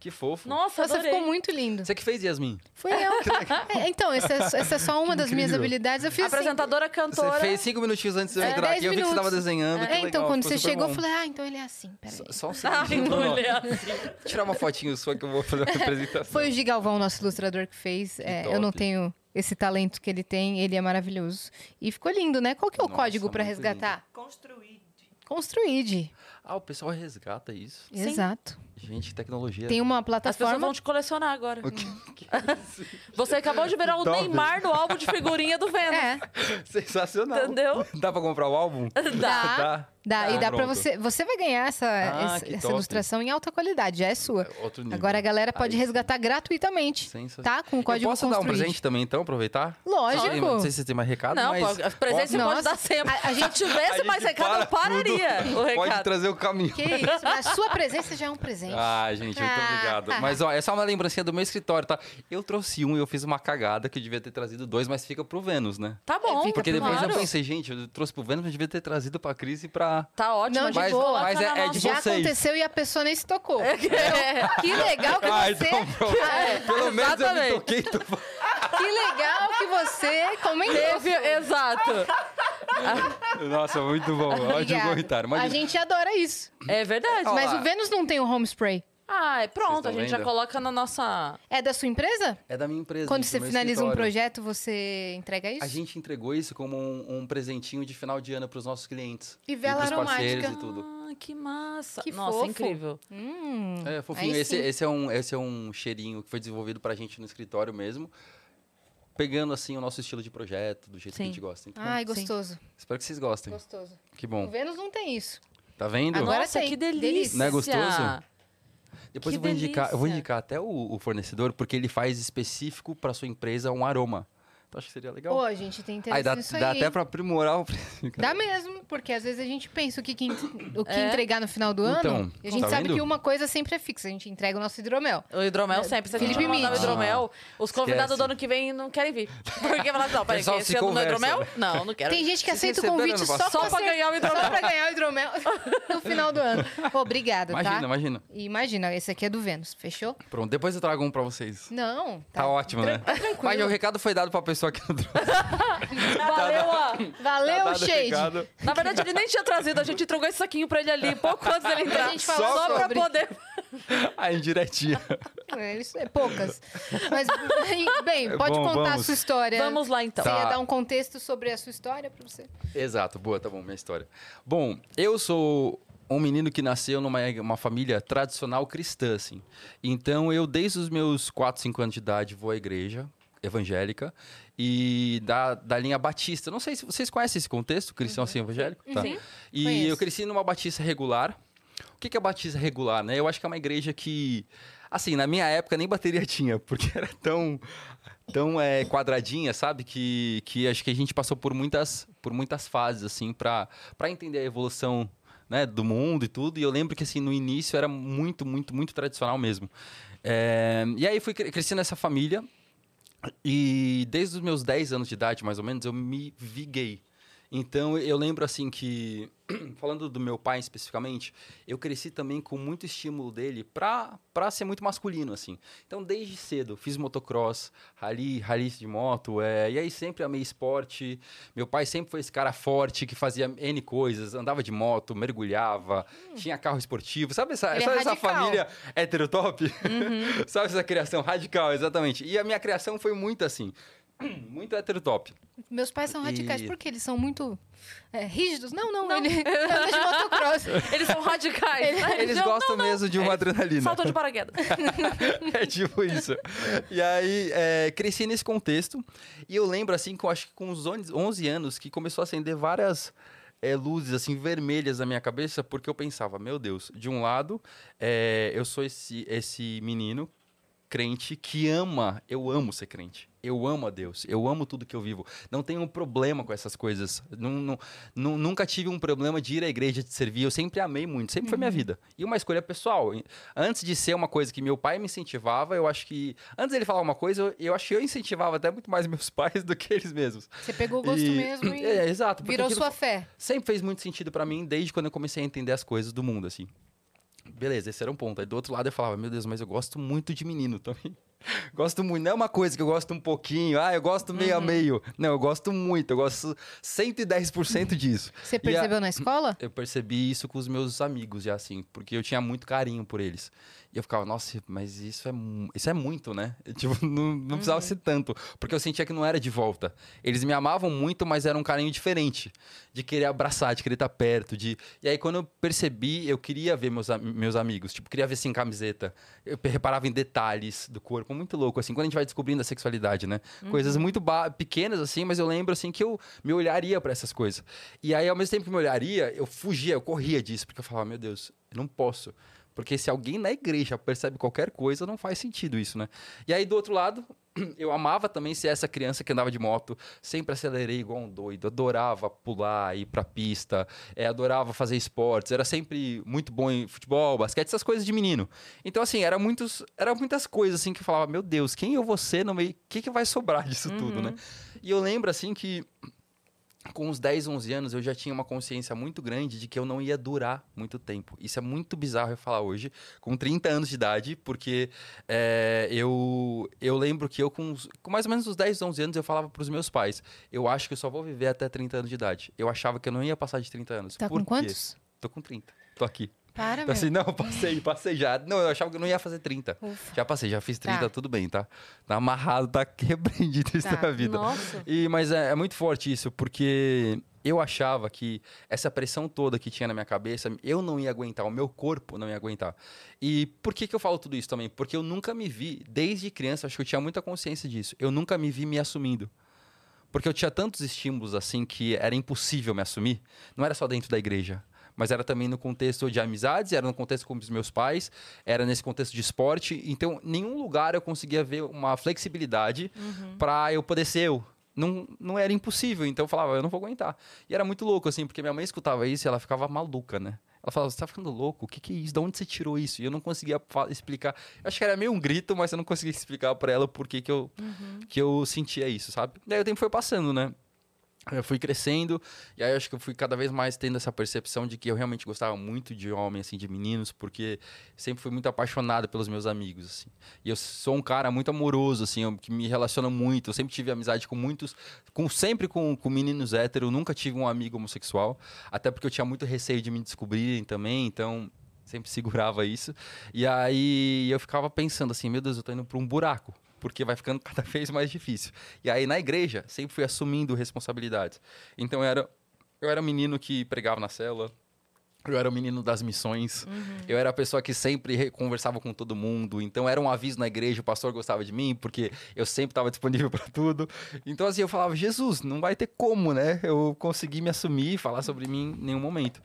Que fofo. Nossa, Nossa, adorei. ficou muito lindo. Você que fez, Yasmin? Foi eu. É, então, essa, é- essa é só uma das minhas habilidades. Eu fiz assim, Apresentadora, Você cantora. fez cinco minutinhos antes de eu É, entrar dez aqui. Eu vi que você tava minutos. desenhando. que É, legal, então, quando ficou você chegou, bom. eu falei, ah, então ele é assim, peraí. Só, só um Ai, segundo. Bruno. mulher. Vou tirar uma fotinho sua que eu vou fazer uma apresentação. Foi o Gigalvão, nosso ilustrador, que fez. É, eu não tenho esse talento que ele tem, ele é maravilhoso. E ficou lindo, né? Qual que é o Nossa, código pra muito resgatar? Construído. Construíde. Ah, o pessoal resgata isso. Sim. Gente, tecnologia. Tem uma As pessoas plataforma. vão te colecionar agora. O que- Você acabou de virar o Top. Neymar no álbum de figurinha do Vênus. É, Sensacional. Entendeu? Dá pra comprar o álbum? Dá. Dá. Dá. Ah, e dá pra pronto. você. Você vai ganhar essa, Ah, essa, essa ilustração em alta qualidade, já é sua. Outro nível. Agora a galera pode Aí sim. resgatar gratuitamente. Sensacional. Tá? Com o código eu posso dar um presente também, então, aproveitar? Lógico. Sim, Não sei se você tem mais recado, Não, mas... presente você Nossa. pode dar sempre. A- a Se gente- tivesse A mais gente recado, eu para pararia tudo. o Pode recado. trazer o caminho. Que isso, mas a sua presença já é um presente. Ah, gente, muito Ah, obrigado. Mas, ó, é só uma lembrancinha do meu escritório, tá? Eu trouxe um e eu fiz uma cagada que eu devia ter trazido dois, mas fica pro Vênus, né? Tá bom, Fica Porque depois eu pensei, gente, eu trouxe pro Vênus, mas devia ter trazido pra Cris e pra... Tá ótimo, Não, a de gente boa. Mas é- é de Já vocês. aconteceu e a pessoa nem se tocou. É. Que legal que Ah, você. então pronto. É, Pelo menos eu me exatamente. toquei. Tô... Que legal que você comentou. Teve, exato. Nossa, muito bom. Ótimo comentário. A Imagina. gente adora isso. É verdade. Mas o Vênus não tem o home spray. Ah, é pronto, a gente já vendo? coloca na nossa. É da sua empresa? É da minha empresa. Quando gente, você finaliza um escritório. projeto, você entrega isso? A gente entregou isso como um, um presentinho de final de ano pros nossos clientes. E vela pros parceiros aromática. e tudo. Ah, que massa. Que Nossa, fofo. incrível. Hum, É, fofinho. Esse, esse, é um, esse é um cheirinho que foi desenvolvido pra gente no escritório mesmo. Pegando, assim, o nosso estilo de projeto, do jeito que Sim. a gente gosta. Então, Ai, gostoso. Espero que vocês gostem. Gostoso. Que O bom. Vênus não tem isso. Tá vendo? Agora Nossa, tem. que delícia. Delícia. Não é gostoso? Depois que eu vou indicar, eu vou delícia. indicar até o, o fornecedor, porque ele faz específico pra sua empresa um aroma. Então acho que seria legal. Pô, a gente tem interesse aí dá, nisso dá aí. até pra aprimorar o preço. Dá mesmo, porque às vezes a gente pensa o que, que o que É. entregar no final do ano. Então, e a gente tá sabe vendo? que uma coisa sempre é fixa. A gente entrega o nosso hidromel. O hidromel sempre. Se a gente Felipe não mandar o hidromel, os convidados Esquece. do ano que vem não querem vir. Porque falar, não, peraí, esse se ano conversa, hidromel? né? Não, não quero. Tem gente que aceita o convite ano só? Só pra ganhar o hidromel. Só pra ganhar o hidromel no final do ano. Pô, obrigada, Imagina, tá? imagina. E imagina, esse aqui é do Vênus, fechou? Pronto, depois eu trago um pra vocês. Não. Tá, ótimo, né? Mas o recado foi dado pra pessoa que não trouxe. Valeu, ó. Valeu, Tá dado o Shade. recado. Na verdade, ele nem tinha trazido. A gente entregou esse saquinho pra ele ali, pouco antes dele entrar. A gente falou só pra sobre. poder... A indiretinha. É, isso é poucas. Mas, bem, pode Bom, contar a vamos. sua história. Vamos lá, então. Você ia Tá. dar um contexto sobre a sua história pra você? Exato, boa, tá bom, minha história. Bom, eu sou um menino que nasceu numa uma família tradicional cristã, assim. Então, eu, desde os meus 4, 5 anos de idade, vou à igreja evangélica e da, da linha batista. Não sei se vocês conhecem esse contexto, cristão assim evangélico? Tá. Sim. E Conheço. eu cresci numa batista regular. O que que é batista regular, né? Eu acho que é uma igreja que, assim, na minha época nem bateria tinha, porque era tão tão é, quadradinha, sabe? Que, que acho que a gente passou por muitas, por muitas fases, assim, para entender a evolução né, do mundo e tudo. E eu lembro que, assim, no início era muito, muito, muito tradicional mesmo. É, e aí fui cre- cresci nessa família. E desde os meus 10 anos de idade, mais ou menos, eu me vi gay. Então eu lembro assim que, falando do meu pai especificamente, eu cresci também com muito estímulo dele pra, pra ser muito masculino, assim. Então desde cedo fiz motocross, rally, rally de moto, é, e aí sempre amei esporte. Meu pai sempre foi esse cara forte que fazia N coisas, andava de moto, mergulhava, tinha carro esportivo. Sabe essa, Ele é essa radical. família heterotop? Sabe essa criação radical, exatamente. E a minha criação foi muito assim, muito heterotop. Meus pais são radicais E- porque eles são muito é, rígidos. Não, não, ele anda de motocross. Eles são radicais. né? Eles Não, gostam não, não. mesmo de uma adrenalina. Saltou de paraquedas. é tipo isso. E aí, é, cresci nesse contexto. E eu lembro, assim, que eu acho que com uns 11 11 anos, que começou a acender várias é, luzes, assim, vermelhas na minha cabeça, porque eu pensava, meu Deus, de um lado, é, eu sou esse, esse menino crente que ama, eu amo ser crente. Eu amo a Deus, eu amo tudo que eu vivo. Não tenho um problema com essas coisas. Nun- nun- nun- nunca tive um problema de ir à igreja, de servir. Eu sempre amei muito, sempre foi minha vida. E uma escolha pessoal. Antes de ser uma coisa que meu pai me incentivava, eu acho que. Antes dele falar uma coisa, eu, eu acho que eu incentivava até muito mais meus pais do que eles mesmos. Você pegou o gosto E- mesmo e É, exato. porque virou sua fé. sempre fez muito sentido pra mim desde quando eu comecei a entender as coisas do mundo, assim. beleza, esse era um ponto. Aí do outro lado eu falava, meu Deus, mas eu gosto muito de menino também. Gosto muito, não é uma coisa que eu gosto um pouquinho, ah, eu gosto meio a meio. Não, eu gosto muito, eu gosto 110% disso. Você E a- percebeu na escola? Eu percebi isso com os meus amigos já, assim, porque eu tinha muito carinho por eles. E eu ficava, nossa, mas isso é, isso é muito, né? Tipo, não, não precisava ser tanto. Porque eu sentia que não era de volta. Eles me amavam muito, mas era um carinho diferente. De querer abraçar, de querer estar perto. De... E aí, quando eu percebi, eu queria ver meus, meus amigos. Tipo, queria ver sem camiseta. Eu reparava em detalhes do corpo. Muito louco, assim. Quando a gente vai descobrindo a sexualidade, né? Coisas muito pequenas, assim, mas eu lembro, assim, que eu me olharia para essas coisas. E aí, ao mesmo tempo que eu me olharia, eu fugia, eu corria disso. Porque eu falava, meu Deus, eu não posso. Porque se alguém na igreja percebe qualquer coisa, não faz sentido isso, né? E aí, do outro lado, eu amava também ser essa criança que andava de moto, sempre acelerei igual um doido, adorava pular, ir pra pista, eh, adorava fazer esportes, era sempre muito bom em futebol, basquete, essas coisas de menino. Então, assim, era, muitos, era muitas coisas assim que eu falava, meu Deus, quem eu vou ser no meio? O que, que vai sobrar disso tudo, né? E eu lembro, assim, que com uns 10, 11 anos, eu já tinha uma consciência muito grande de que eu não ia durar muito tempo. Isso é muito bizarro eu falar hoje, com 30 anos de idade, porque é, eu, eu lembro que eu, com, com mais ou menos uns 10, 11 anos, eu falava para os meus pais: eu acho que eu só vou viver até 30 anos de idade. Eu achava que eu não ia passar de 30 anos. Tá Por com quê? quantos? Tô com 30. Tô aqui. Para, Então, assim, não, passei, passei já. Não, eu achava que eu não ia fazer 30. Ufa. Já passei, já fiz 30, Tá. tudo bem, tá? Tá amarrado, tá repreendido isso Tá. na vida. Nossa. E, mas é, é muito forte isso, porque eu achava que essa pressão toda que tinha na minha cabeça, eu não ia aguentar, o meu corpo não ia aguentar. E por que, que eu falo tudo isso também? Porque eu nunca me vi, desde criança, acho que eu tinha muita consciência disso, eu nunca me vi me assumindo. Porque eu tinha tantos estímulos assim que era impossível me assumir. Não era só dentro da igreja, mas era também no contexto de amizades, era no contexto com os meus pais, era nesse contexto de esporte. Então, nenhum lugar eu conseguia ver uma flexibilidade pra eu poder ser eu. Não, não era impossível, então eu falava, eu não vou aguentar. E era muito louco, assim, porque minha mãe escutava isso e ela ficava maluca, né? Ela falava, você tá ficando louco? O que, que é isso? De onde você tirou isso? E eu não conseguia explicar. Eu acho que era meio um grito, mas eu não conseguia explicar pra ela por que, que, eu, que eu sentia isso, sabe? Daí o tempo foi passando, né? Eu fui crescendo, e aí eu acho que eu fui cada vez mais tendo essa percepção de que eu realmente gostava muito de homem, assim, de meninos, porque sempre fui muito apaixonado pelos meus amigos, assim. E eu sou um cara muito amoroso, assim, eu- que me relaciona muito. Eu sempre tive amizade com muitos, com sempre com, com meninos héteros, nunca tive um amigo homossexual, até porque eu tinha muito receio de me descobrirem também, então sempre segurava isso. E aí eu ficava pensando assim, meu Deus, eu tô indo para um buraco, porque vai ficando cada vez mais difícil. E aí na igreja, sempre fui assumindo responsabilidades. Então eu era eu era um menino que pregava na célula, eu era o menino das missões. Eu era a pessoa que sempre re- conversava com todo mundo. Então era um aviso na igreja, o pastor gostava de mim, porque eu sempre estava disponível para tudo. Então assim, eu falava, Jesus, não vai ter como, né? Eu consegui me assumir, falar sobre mim em nenhum momento.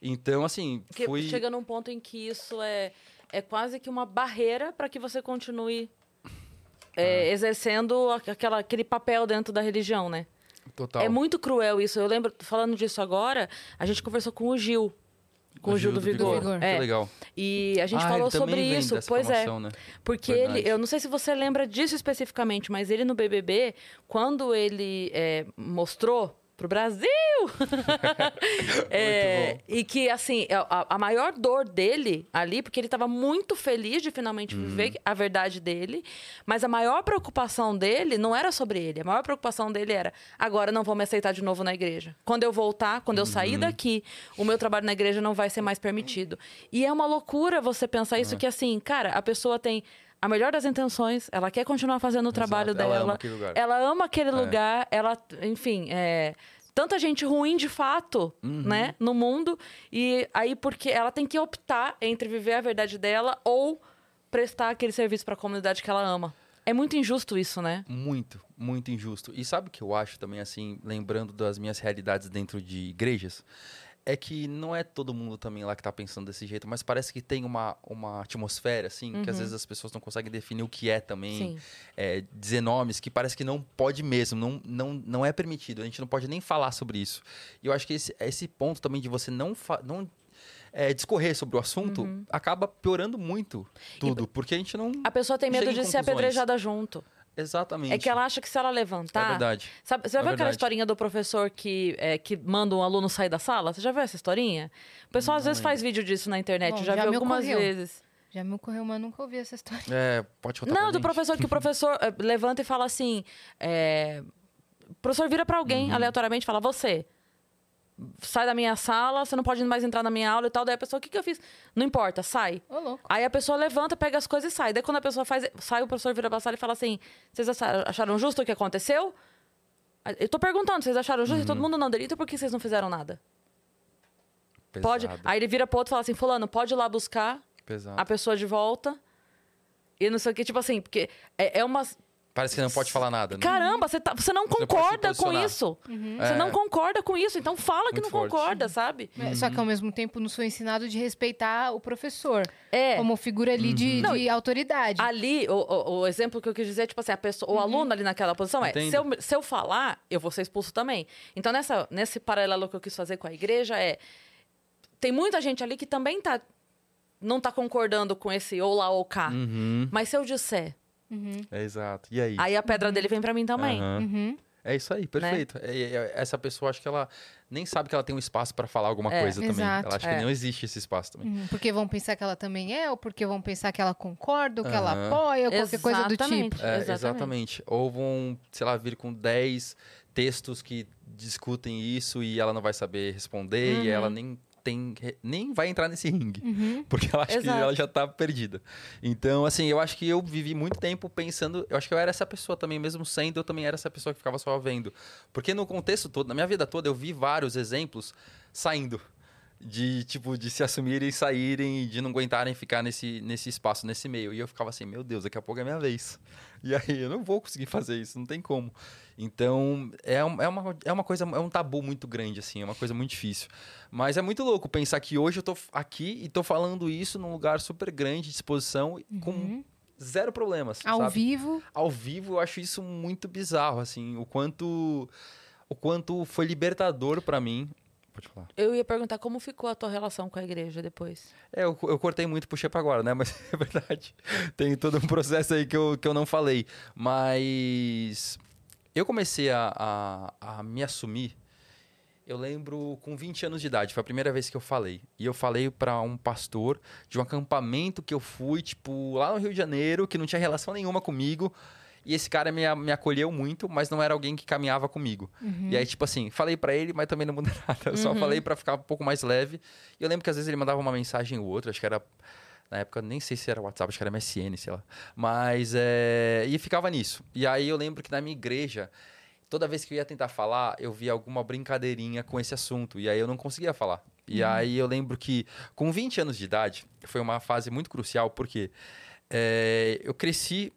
Então, assim, Porque fui... chega num ponto em que isso é, é quase que uma barreira para que você continue é, exercendo a- aquela, aquele papel dentro da religião, né? Total. É muito cruel isso. Eu lembro, falando disso agora, a gente conversou com o Gil. Com o Gil do Vigor. Vigor. Que É, legal. e a gente Ah, falou sobre vem isso. dessa Pois é. né? Porque Verdade. ele, eu não sei se você lembra disso especificamente, mas ele no BBB, quando ele é, mostrou pro Brasil, é, e que assim a, a maior dor dele ali, porque ele estava muito feliz de finalmente Uhum. viver a verdade dele, mas a maior preocupação dele não era sobre ele, a maior preocupação dele era agora não vou me aceitar de novo na igreja. Quando eu voltar, quando eu sair Uhum. daqui, o meu trabalho na igreja não vai ser mais permitido. E é uma loucura você pensar isso que assim, cara, a pessoa tem a melhor das intenções, ela quer continuar fazendo o trabalho Exato, ela dela. ama aquele lugar. Ela ama aquele É. lugar, ela, enfim, é, tanta gente ruim de fato, Uhum. né, no mundo, e aí porque ela tem que optar entre viver a verdade dela ou prestar aquele serviço para a comunidade que ela ama. É muito injusto isso, né? Muito, muito injusto. E sabe o que eu acho também, assim, lembrando das minhas realidades dentro de igrejas? É que não é todo mundo também lá que tá pensando desse jeito, mas parece que tem uma, uma atmosfera, assim, que às vezes as pessoas não conseguem definir o que é também. É, dizer nomes que parece que não pode mesmo, não, não, não é permitido. A gente não pode nem falar sobre isso. E eu acho que esse, esse ponto também de você não, não é, discorrer sobre o assunto acaba piorando muito tudo, porque a gente não. A pessoa tem medo de ser apedrejada junto. Exatamente. É que ela acha que se ela É levantar. verdade. Sabe, você já É viu aquela verdade. historinha do professor que, é, que manda um aluno sair da sala? Você já viu essa historinha? O pessoal às Não vezes faz vídeo disso na internet, Bom, já, já vi me algumas ocorreu. vezes. Já me ocorreu, mas nunca ouvi essa história. É, pode contar Não, pra do gente. professor, que o professor eh, levanta e fala assim. é, O professor vira pra alguém Uhum. aleatoriamente e fala: Você, sai da minha sala, você não pode mais entrar na minha aula e tal. Daí a pessoa, o que, que eu fiz? Não importa, sai. Ô, louco. Aí a pessoa levanta, pega as coisas e sai. Daí quando a pessoa faz, sai, o professor vira pra sala e fala assim: Vocês acharam justo o que aconteceu? Eu tô perguntando, vocês acharam justo? E Uhum. todo mundo não delita, por que vocês não fizeram nada? Pode. Pesado, Aí ele vira pro outro e fala assim: Fulano, pode ir lá buscar pesado. a pessoa de volta. E não sei o que, tipo assim, porque é, é uma. Parece que não pode falar nada, né? Caramba, você, tá, você não Você concorda com isso. Você É. não concorda com isso, então fala que Muito não forte. concorda, sabe? É, Só que ao mesmo tempo nos foi ensinado de respeitar o professor É. como figura ali de, Não, de autoridade. Ali, o, o- o exemplo que eu quis dizer é, tipo assim, a pessoa, o aluno ali naquela posição é, Entendo. se eu, se eu falar, eu vou ser expulso também. Então, nessa, nesse paralelo que eu quis fazer com a igreja é, tem muita gente ali que também tá, não tá concordando com esse ou lá ou cá. Uhum. Mas se eu disser, É exato. E aí? aí a pedra dele vem pra mim também. Uhum. É isso aí, perfeito. É- é- essa pessoa, acho que ela nem sabe que ela tem um espaço pra falar alguma É, coisa também. exato. Ela acha É. que não existe esse espaço também. Uhum, Porque vão pensar que ela também é, ou porque vão pensar que ela concorda, ou que ela Aham. apoia, ou qualquer coisa do tipo. É, Exatamente. exatamente. Ou vão, sei lá, vir com 10 textos que discutem isso e ela não vai saber responder e Uhum. ela nem tem nem vai entrar nesse ringue. Uhum. Porque ela acha Exato. que ela já tá perdida. Então, assim, eu acho que eu vivi muito tempo pensando. Eu acho que eu era essa pessoa também, mesmo sendo, eu também era essa pessoa que ficava só vendo. Porque no contexto todo, na minha vida toda, eu vi vários exemplos saindo. De, tipo, de se assumirem e saírem de não aguentarem ficar nesse, nesse espaço, nesse meio. E eu ficava assim, meu Deus, daqui a pouco é minha vez. E aí eu não vou conseguir fazer isso, não tem como. Então, é, um- é, uma, é uma coisa, é um tabu muito grande, assim, é uma coisa muito difícil. Mas é muito louco pensar que hoje eu tô aqui e tô falando isso num lugar super grande, de exposição, com zero problemas. Ao sabe? vivo. Ao vivo, eu acho isso muito bizarro, assim, o quanto. O quanto foi libertador pra mim. Pode falar. Eu ia perguntar como ficou a tua relação com a igreja depois. É, eu, eu cortei muito e puxei pra agora, né? Mas é verdade. Tem todo um processo aí que eu, que eu não falei. Mas eu comecei a, a, a me assumir. Eu lembro com 20 anos de idade, foi a primeira vez que eu falei. E eu falei pra um pastor de um acampamento que eu fui, tipo, lá no Rio de Janeiro, que não tinha relação nenhuma comigo. E esse cara me, me acolheu muito, mas não era alguém que caminhava comigo. E aí, tipo assim, falei pra ele, mas também não mudou nada. Eu só falei pra ficar um pouco mais leve. E eu lembro que às vezes ele mandava uma mensagem ou outra, acho que era. Na época, nem sei se era WhatsApp, acho que era MSN, sei lá. Mas. É... E ficava nisso. E aí eu lembro que na minha igreja, toda vez que eu ia tentar falar, eu via alguma brincadeirinha com esse assunto. E aí eu não conseguia falar. E aí eu lembro que, com 20 anos de idade, foi uma fase muito crucial, porque é, eu cresci.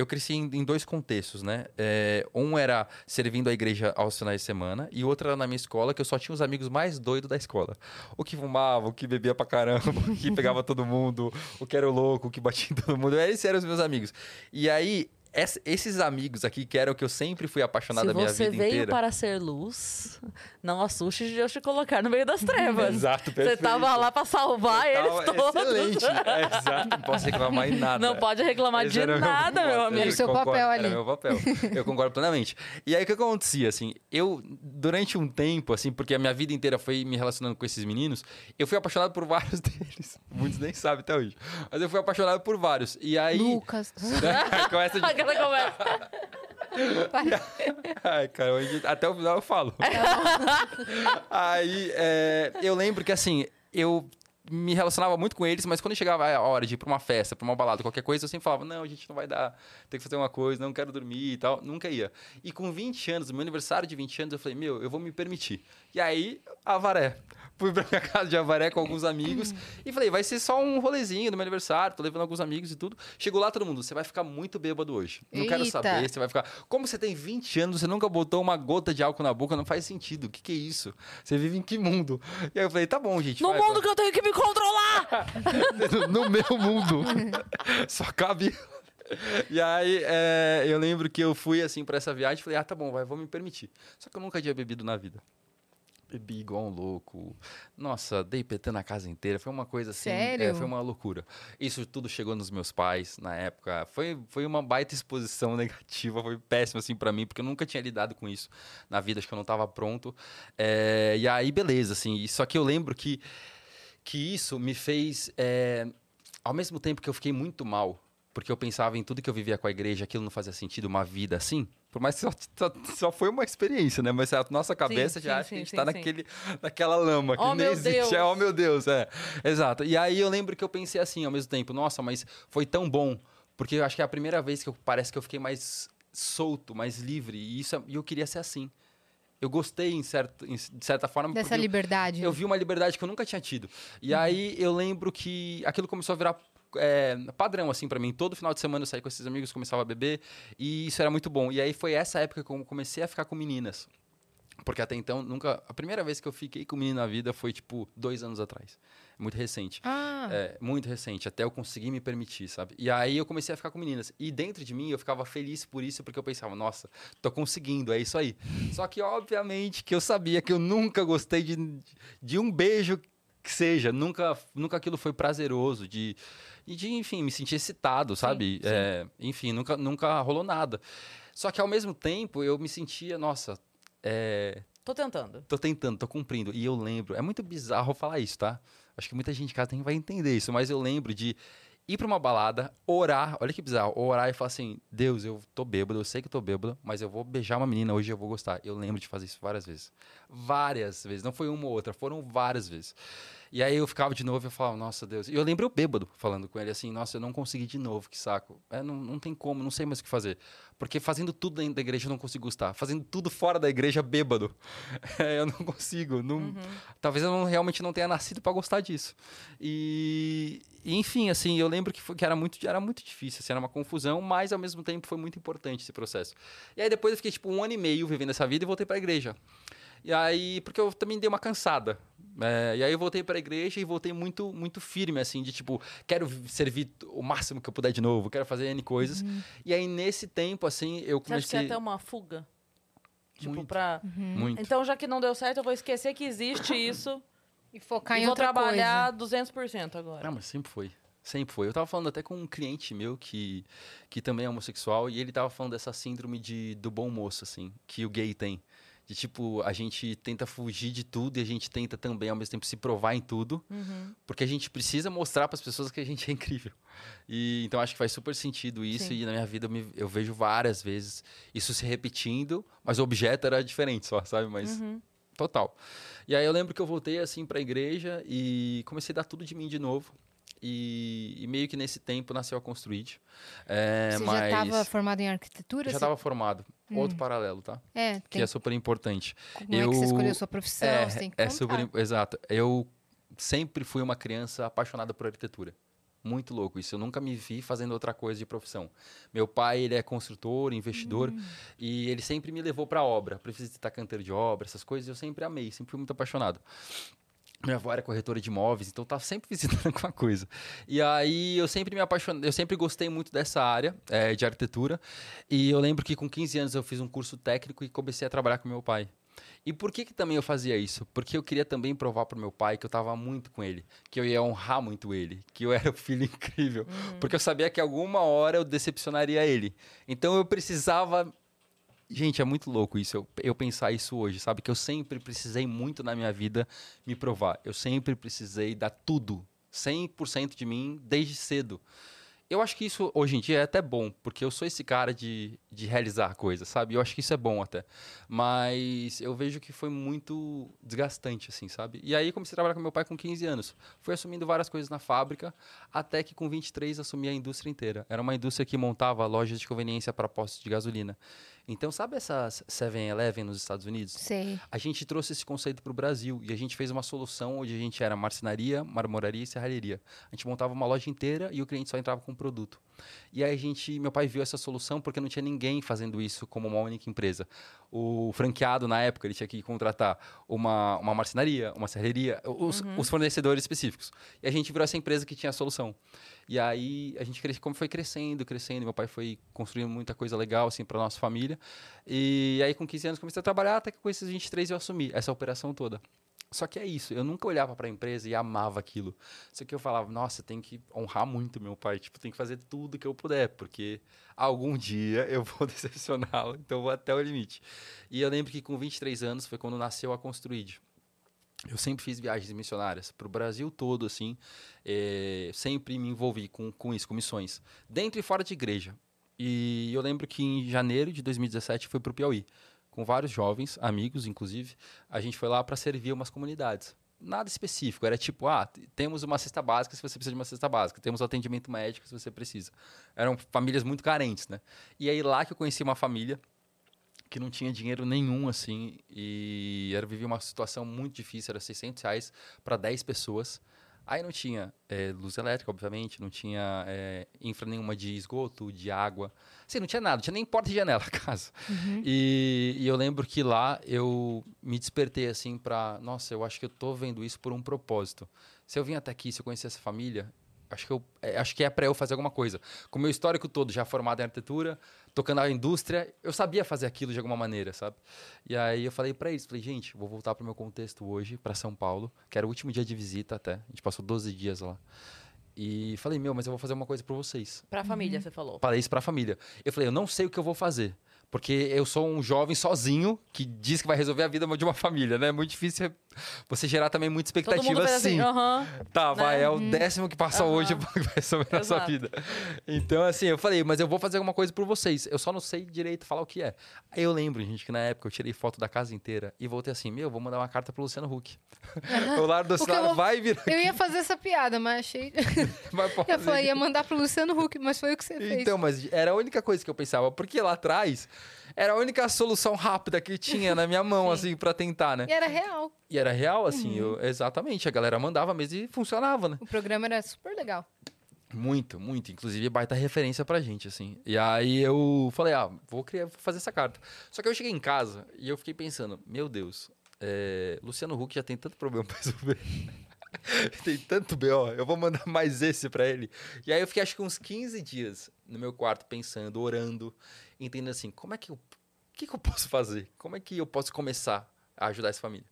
Eu cresci em, em dois contextos, né? É, um era servindo a igreja aos finais de semana, e outro era na minha escola, que eu só tinha os amigos mais doidos da escola. O que fumava, o que bebia pra caramba, o que pegava todo mundo, o que era o louco, o que batia em todo mundo. Esses eram os meus amigos. E aí, esses amigos aqui, que eram que eu sempre fui apaixonado Se a minha você vida veio inteira. para ser luz, não assuste de Deus te colocar no meio das trevas. Exato, Você perfeito. tava lá para salvar Eu eles todos. Excelente. É, exato, não posso reclamar em nada. Não pode reclamar Esse de era o nada, meu papel, amigo. Era o seu concordo, papel Era ali. meu papel. Eu concordo plenamente. E aí, o que acontecia, assim? Eu, durante um tempo, assim, porque a minha vida inteira foi me relacionando com esses meninos, eu fui apaixonado por vários deles. Muitos nem sabem até hoje. Mas eu fui apaixonado por vários. E aí... Lucas. Começa de... Aquela conversa. Ai, cara, hoje, até o final eu falo. Aí, é, eu lembro que, assim, eu me relacionava muito com eles, mas quando chegava a hora de ir pra uma festa, pra uma balada, qualquer coisa, eu sempre falava, não, a gente não vai dar, tem que fazer uma coisa, não quero dormir e tal. Nunca ia. E com 20 anos, no meu aniversário de 20 anos, eu falei, meu, eu vou me permitir. E aí, Avaré. Fui pra minha casa de Avaré com alguns amigos e falei, vai ser só um rolezinho do meu aniversário, tô levando alguns amigos e tudo. Chegou lá todo mundo, você vai ficar muito bêbado hoje. Não quero Eita. saber, você vai ficar. Como você tem 20 anos, você nunca botou uma gota de álcool na boca, não faz sentido. O que, que é isso? Você vive em que mundo? E aí eu falei, tá bom, gente. No vai, mundo vai. que eu tenho que me controlar! no meu mundo. Só cabe. E aí, é, eu lembro que eu fui assim pra essa viagem e falei, ah, tá bom, vai, vou me permitir. Só que eu nunca tinha bebido na vida. Bebi igual um louco. Nossa, dei PT na casa inteira. Foi uma coisa assim. Sério? é, foi uma loucura. Isso tudo chegou nos meus pais na época. Foi, foi uma baita exposição negativa. Foi péssimo, assim, pra mim, porque eu nunca tinha lidado com isso na vida. Acho que eu não tava pronto. É, e aí, beleza, assim. Só que eu lembro que, que isso me fez. é, ao mesmo tempo que eu fiquei muito mal, porque eu pensava em tudo que eu vivia com a igreja, aquilo não fazia sentido, uma vida assim. Por mais que só, só, só foi uma experiência, né? Mas a nossa cabeça sim, já acha sim, que a gente sim, tá sim. naquele, naquela lama que Oh, nem existe. Deus! É, oh, meu Deus, é. Exato. E aí eu lembro que eu pensei assim ao mesmo tempo, nossa, mas foi tão bom. Porque eu acho que é a primeira vez que eu, parece que eu fiquei mais solto, mais livre. E isso, é- eu queria ser assim. Eu gostei, em, certo, em- de certa forma, Dessa porque eu- liberdade. eu vi uma liberdade que eu nunca tinha tido. E aí eu lembro que aquilo começou a virar é, padrão, assim, pra mim. Todo final de semana eu saía com esses amigos, começava a beber, e isso era muito bom. E aí foi essa época que eu comecei a ficar com meninas. Porque até então, nunca. A primeira vez que eu fiquei com menina na vida foi, tipo, dois anos atrás. Muito recente. Ah, É, muito recente, até eu conseguir me permitir, sabe? E aí eu comecei a ficar com meninas. E dentro de mim eu ficava feliz por isso, porque eu pensava, nossa, tô conseguindo, é isso aí. Só que, obviamente, que eu sabia que eu nunca gostei de, de um beijo que seja. Nunca, nunca aquilo foi prazeroso, de, e de, enfim, me sentir excitado, sabe? sim. É, enfim, nunca, nunca rolou nada. Só que ao mesmo tempo eu me sentia, nossa, é, Tô tentando. tô tentando, tô cumprindo. E eu lembro, é muito bizarro falar isso, tá? Acho que muita gente em casa nem vai entender isso, mas eu lembro de ir pra uma balada, orar, olha que bizarro, orar e falar assim: Deus, eu tô bêbado, eu sei que eu tô bêbado, mas eu vou beijar uma menina hoje e eu vou gostar. Eu lembro de fazer isso várias vezes. Várias vezes, não foi uma ou outra, foram várias vezes. E aí eu ficava de novo e eu falava, nossa Deus. E eu lembro eu bêbado falando com ele assim, nossa, eu não consegui de novo, que saco. É, não, não tem como, não sei mais o que fazer. Porque fazendo tudo dentro da igreja eu não consigo gostar. Fazendo tudo fora da igreja bêbado. é, eu não consigo. Não, Talvez eu não- realmente não tenha nascido para gostar disso. E, enfim, assim, eu lembro que, foi, que era, muito, era muito difícil, assim, era uma confusão, mas ao mesmo tempo foi muito importante esse processo. E aí depois eu fiquei tipo um ano e meio vivendo essa vida e voltei para a igreja. E aí, porque eu também dei uma cansada. É, e aí eu voltei para a igreja e voltei muito muito firme, assim, de tipo, quero servir o máximo que eu puder de novo, quero fazer N coisas. E aí, nesse tempo, assim, eu Você acha que é comecei. até uma fuga? Tipo, Muito. pra. Muito. Então, já que não deu certo, eu vou esquecer que existe isso e focar e em vou outra trabalhar 200% agora. Não, mas sempre foi. Sempre foi. Eu tava falando até com um cliente meu que, que também é homossexual e ele tava falando dessa síndrome de, do bom moço, assim, que o gay tem. De tipo, a gente tenta fugir de tudo e a gente tenta também, ao mesmo tempo, se provar em tudo, Uhum. porque a gente precisa mostrar para as pessoas que a gente é incrível. E então acho que faz super sentido isso Sim. e na minha vida eu, me- eu vejo várias vezes isso se repetindo, mas o objeto era diferente só, sabe? Mas Uhum. total. E aí eu lembro que eu voltei assim para a igreja e comecei a dar tudo de mim de novo. E, e meio que nesse tempo nasceu a Construid. É, Você mas já estava formado em arquitetura? já Você- estava formado. Hum. Outro paralelo, tá? É, Que tem... é super importante. como é que você eu- escolheu sua profissão? É, você tem que é super, exato. Eu sempre fui uma criança apaixonada por arquitetura. Muito louco isso. Eu nunca me vi fazendo outra coisa de profissão. Meu pai, ele é construtor, investidor, Hum. e ele sempre me levou para obra, para visitar canteiro de obra, essas coisas. Eu sempre amei, sempre fui muito apaixonado. Minha avó era corretora de imóveis, então eu tava sempre visitando alguma coisa. E aí eu sempre me apaixonei, eu sempre gostei muito dessa área eh, de arquitetura. E eu lembro que com 15 anos eu fiz um curso técnico e comecei a trabalhar com meu pai. E por que, que também eu fazia isso? Porque eu queria também provar pro meu pai que eu tava muito com ele, que eu ia honrar muito ele, que eu era o filho incrível. Porque eu sabia que alguma hora eu decepcionaria ele. Então eu precisava Gente, é muito louco isso, eu, eu pensar isso hoje, sabe? Que eu sempre precisei muito na minha vida me provar. Eu sempre precisei dar tudo, 100% de mim, desde cedo. Eu acho que isso, hoje em dia, é até bom, porque eu sou esse cara de, de realizar coisas, sabe? Eu acho que isso é bom até. Mas eu vejo que foi muito desgastante, assim, sabe? E aí comecei a trabalhar com meu pai com 15 anos. Fui assumindo várias coisas na fábrica, até que com 23 assumi a indústria inteira. Era uma indústria que montava lojas de conveniência para postos de gasolina. Então, sabe essas 7-Eleven nos Estados Unidos? Sei. A gente trouxe esse conceito para o Brasil e a gente fez uma solução onde a gente era marcenaria, marmoraria e serralheria. A gente montava uma loja inteira e o cliente só entrava com o produto. E aí a gente, meu pai viu essa solução porque não tinha ninguém fazendo isso como uma única empresa. O franqueado, na época, ele tinha que contratar uma, uma marcenaria, uma serraria, os, Uhum. os fornecedores específicos. E a gente virou essa empresa que tinha a solução. E aí a gente cresce, como foi crescendo, crescendo, meu pai foi construindo muita coisa legal assim para nossa família. E aí com 15 anos comecei a trabalhar, até que com esses 23 eu assumi essa operação toda. Só que é isso, eu nunca olhava para a empresa e amava aquilo. Só que eu falava, nossa, tem que honrar muito meu pai, tipo, tem que fazer tudo que eu puder, porque algum dia eu vou decepcioná-lo, então vou até o limite. E eu lembro que com 23 anos foi quando nasceu a Construid. Eu sempre fiz viagens missionárias para o Brasil todo, assim. eh, sempre me envolvi com, com isso, com missões. Dentro e fora de igreja. E eu lembro que em janeiro de 2017 fui para o Piauí. Com vários jovens, amigos, inclusive. A gente foi lá para servir umas comunidades. Nada específico. Era tipo, ah, temos uma cesta básica se você precisa de uma cesta básica. Temos atendimento médico se você precisa. Eram famílias muito carentes, né? E aí lá que eu conheci uma família que não tinha dinheiro nenhum, assim, e era vivia uma situação muito difícil, era 600 reais para 10 pessoas. Aí não tinha eh, luz elétrica, obviamente, não tinha eh, infra nenhuma de esgoto, de água. Assim, não tinha nada, não tinha nem porta e janela a casa. E, e eu lembro que lá eu me despertei, assim, para Nossa, eu acho que eu tô vendo isso por um propósito. Se eu vim até aqui, se eu conhecer essa família, acho que, eu, é, acho que é para eu fazer alguma coisa. Com o meu histórico todo, já formado em arquitetura, tocando na indústria, eu sabia fazer aquilo de alguma maneira, sabe? E aí eu falei para eles, falei, gente, vou voltar pro meu contexto hoje, para São Paulo, que era o último dia de visita até. A gente passou 12 dias lá. E falei, meu, mas eu vou fazer uma coisa para vocês. Pra família, você falou. Falei isso pra família. Eu falei, eu não sei o que eu vou fazer. Porque eu sou um jovem sozinho que diz que vai resolver a vida de uma família, né? É muito difícil você gerar também muita expectativa assim. assim. Tá, vai, né? é o décimo que passa Aham. hoje que vai resolver a sua vida. Então, assim, eu falei, mas eu vou fazer alguma coisa por vocês. Eu só não sei direito falar o que é. Aí eu lembro, gente, que na época eu tirei foto da casa inteira e voltei assim, meu, vou mandar uma carta pro Luciano Huck. o Lar do O que eu vou- vai vir Eu ia fazer essa piada, mas achei. vai Eu falei, ia mandar pro Luciano Huck, mas foi o que você fez. Então, mas era a única coisa que eu pensava, porque lá atrás era a única solução rápida que tinha na minha mão, assim, pra tentar, né? E era real. E era real, assim, eu- exatamente, a galera mandava mesmo e funcionava, né? O programa era super legal. Muito, muito. Inclusive, baita referência pra gente, assim. E aí eu falei, ah, vou, criar, vou fazer essa carta. Só que eu cheguei em casa e eu fiquei pensando, meu Deus, é, Luciano Huck já tem tanto problema pra resolver. tem tanto B.O., eu vou mandar mais esse pra ele. E aí eu fiquei acho que uns 15 dias no meu quarto pensando, orando, entendendo assim, como é que eu. Que, que eu posso fazer? Como é que eu posso começar a ajudar essa família?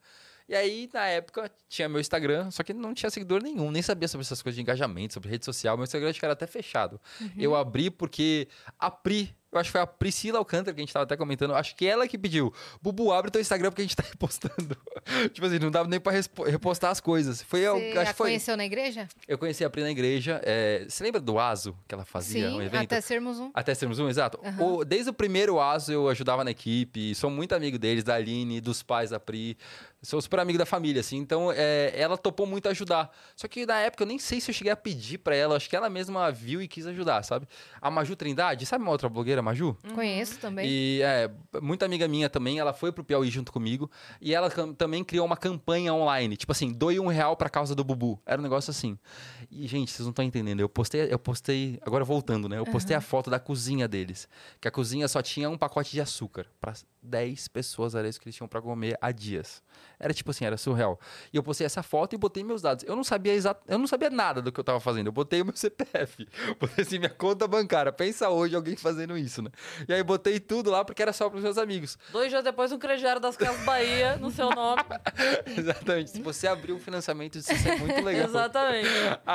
E aí, na época, tinha meu Instagram, só que não tinha seguidor nenhum, nem sabia sobre essas coisas de engajamento, sobre rede social. Meu Instagram acho que era até fechado. Eu abri porque a Pri, eu acho que foi a Priscila Alcântara que a gente tava até comentando, acho que ela que pediu, Bubu, abre teu Instagram porque a gente tá repostando. tipo assim, não dava nem pra repostar as coisas. Foi, eu, acho a que foi. conheceu na igreja? Eu conheci a Pri na igreja. é, Você lembra do ASO que ela fazia Sim, um evento? até sermos um. Até sermos um, exato. Aham. O- desde o primeiro ASO eu ajudava na equipe, sou muito amigo deles, da Aline, dos pais da Pri. Sou super amigo da família, assim. Então, é, ela topou muito ajudar. Só que na época eu nem sei se eu cheguei a pedir pra ela, acho que ela mesma viu e quis ajudar, sabe? A Maju Trindade, sabe uma outra blogueira, Maju? Conheço também. E é, muita amiga minha também, ela foi pro Piauí junto comigo. E ela também criou uma campanha online. Tipo assim, doe um real pra causa do Bubu. Era um negócio assim. E, gente, vocês não estão entendendo. Eu postei, eu postei, agora voltando, né? Eu postei a foto da cozinha deles. Que a cozinha só tinha um pacote de açúcar. Pra 10 pessoas, era isso que eles tinham pra comer há dias. Era tipo assim, era surreal. E eu postei essa foto e botei meus dados. Eu não sabia exato, eu não sabia nada do que eu tava fazendo. Eu botei o meu CPF. Botei assim, minha conta bancária. Pensa hoje alguém fazendo isso, né? E aí botei tudo lá porque era só pros meus amigos. Dois dias depois, um crediário das Casas Bahia no seu nome. Exatamente. Se você abrir um financiamento, isso é muito legal. Exatamente.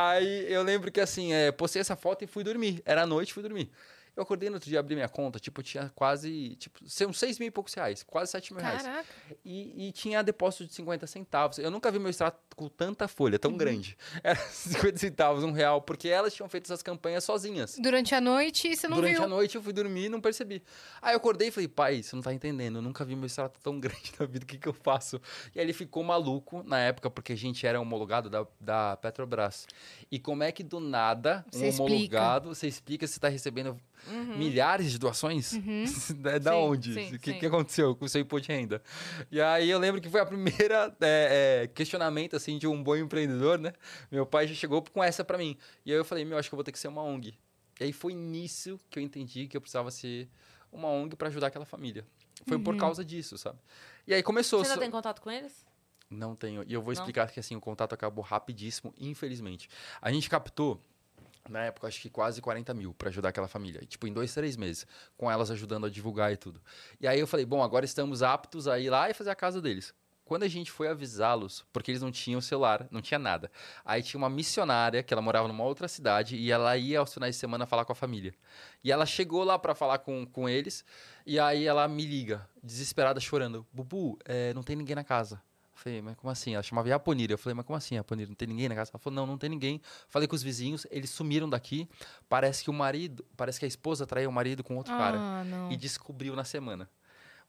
Aí eu lembro que assim, é, postei essa foto e fui dormir. Era noite, fui dormir. Eu acordei no outro dia, abri minha conta, tipo, eu tinha quase, tipo, são seis mil e poucos reais, quase sete mil reais. Caraca. E, e tinha depósito de 50 centavos. Eu nunca vi meu extrato com tanta folha, tão grande. Era 50 centavos, um real, porque elas tinham feito essas campanhas sozinhas. Durante a noite, você não Durante viu. a noite eu fui dormir e não percebi. Aí eu acordei e falei, pai, você não tá entendendo, eu nunca vi meu extrato tão grande na vida, o que que eu faço? E aí ele ficou maluco na época, porque a gente era homologado da, da Petrobras. E como é que do nada, um Você explica. homologado, você explica se tá recebendo milhares de doações? da da Sim, onde? sim, O que, que aconteceu com o seu imposto de renda? E aí eu lembro que foi a primeira é, é, questionamento, assim, de um bom empreendedor, né? Meu pai já chegou com essa pra mim. E aí eu falei, meu, acho que eu vou ter que ser uma ONG. E aí foi nisso que eu entendi que eu precisava ser uma ONG para ajudar aquela família. Foi Uhum. por causa disso, sabe? E aí começou. Você ainda só- tem contato com eles? Não tenho. E eu vou Não? explicar que assim, o contato acabou rapidíssimo, infelizmente. A gente captou, na época, acho que quase 40 mil para ajudar aquela família. E, tipo, em dois, três meses, com elas ajudando a divulgar e tudo. E aí eu falei, bom, agora estamos aptos a ir lá e fazer a casa deles. Quando a gente foi avisá-los, porque eles não tinham celular, não tinha nada. Aí tinha uma missionária que ela morava numa outra cidade e ela ia aos finais de semana falar com a família. E ela chegou lá para falar com, com eles e aí ela me liga, desesperada, chorando. Bubu, é, não tem ninguém na casa. Eu Falei, mas como assim? Ela chamava Yaponira. Eu falei, mas como assim, Yaponira? Não tem ninguém na casa? Ela falou, não, não tem ninguém. Falei com os vizinhos, eles sumiram daqui. Parece que o marido, parece que a esposa traiu o marido com outro cara. Ah, não. E descobriu na semana.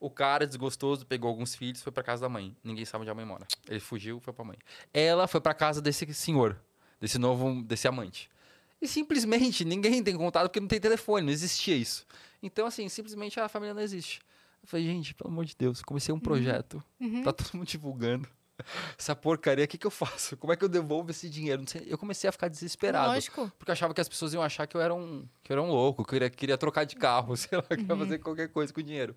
O cara, desgostoso, pegou alguns filhos, foi pra casa da mãe. Ninguém sabe onde a mãe mora. Ele fugiu, foi pra mãe. Ela foi pra casa desse senhor, desse novo, desse amante. E simplesmente ninguém tem contato porque não tem telefone, não existia isso. Então, assim, simplesmente a família não existe. Eu falei, gente, pelo amor de Deus, comecei um projeto, Uhum. tá todo mundo divulgando. Essa porcaria, o que, que eu faço? Como é que eu devolvo esse dinheiro? Não sei. Eu comecei a ficar desesperado. Lógico. Porque eu achava que as pessoas iam achar que eu era um, que eu era um louco, que eu queria, queria trocar de carro, sei lá, que ia fazer qualquer coisa com o dinheiro.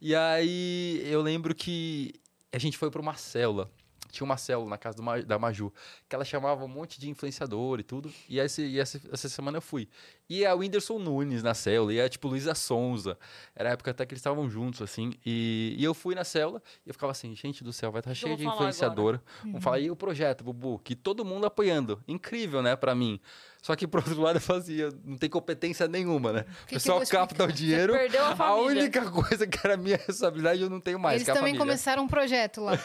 E aí eu lembro que a gente foi para uma célula. Tinha uma célula na casa Ma- da Maju, que ela chamava um monte de influenciador e tudo. E, esse, e essa, essa semana eu fui. E a Whindersson Nunes na célula, e a tipo Luísa Sonza. Era a época até que eles estavam juntos, assim. E, e eu fui na célula e eu ficava assim, gente do céu, vai estar eu cheio de falar influenciadora. Vamos falar, e o projeto, Bubu? Que todo mundo apoiando. Incrível, né, pra mim. Só que, por outro lado, eu fazia, não tem competência nenhuma, né? o pessoal capta o dinheiro. perdeu a família. única coisa que era minha responsabilidade eu não tenho mais, Eles é a também começaram um projeto lá.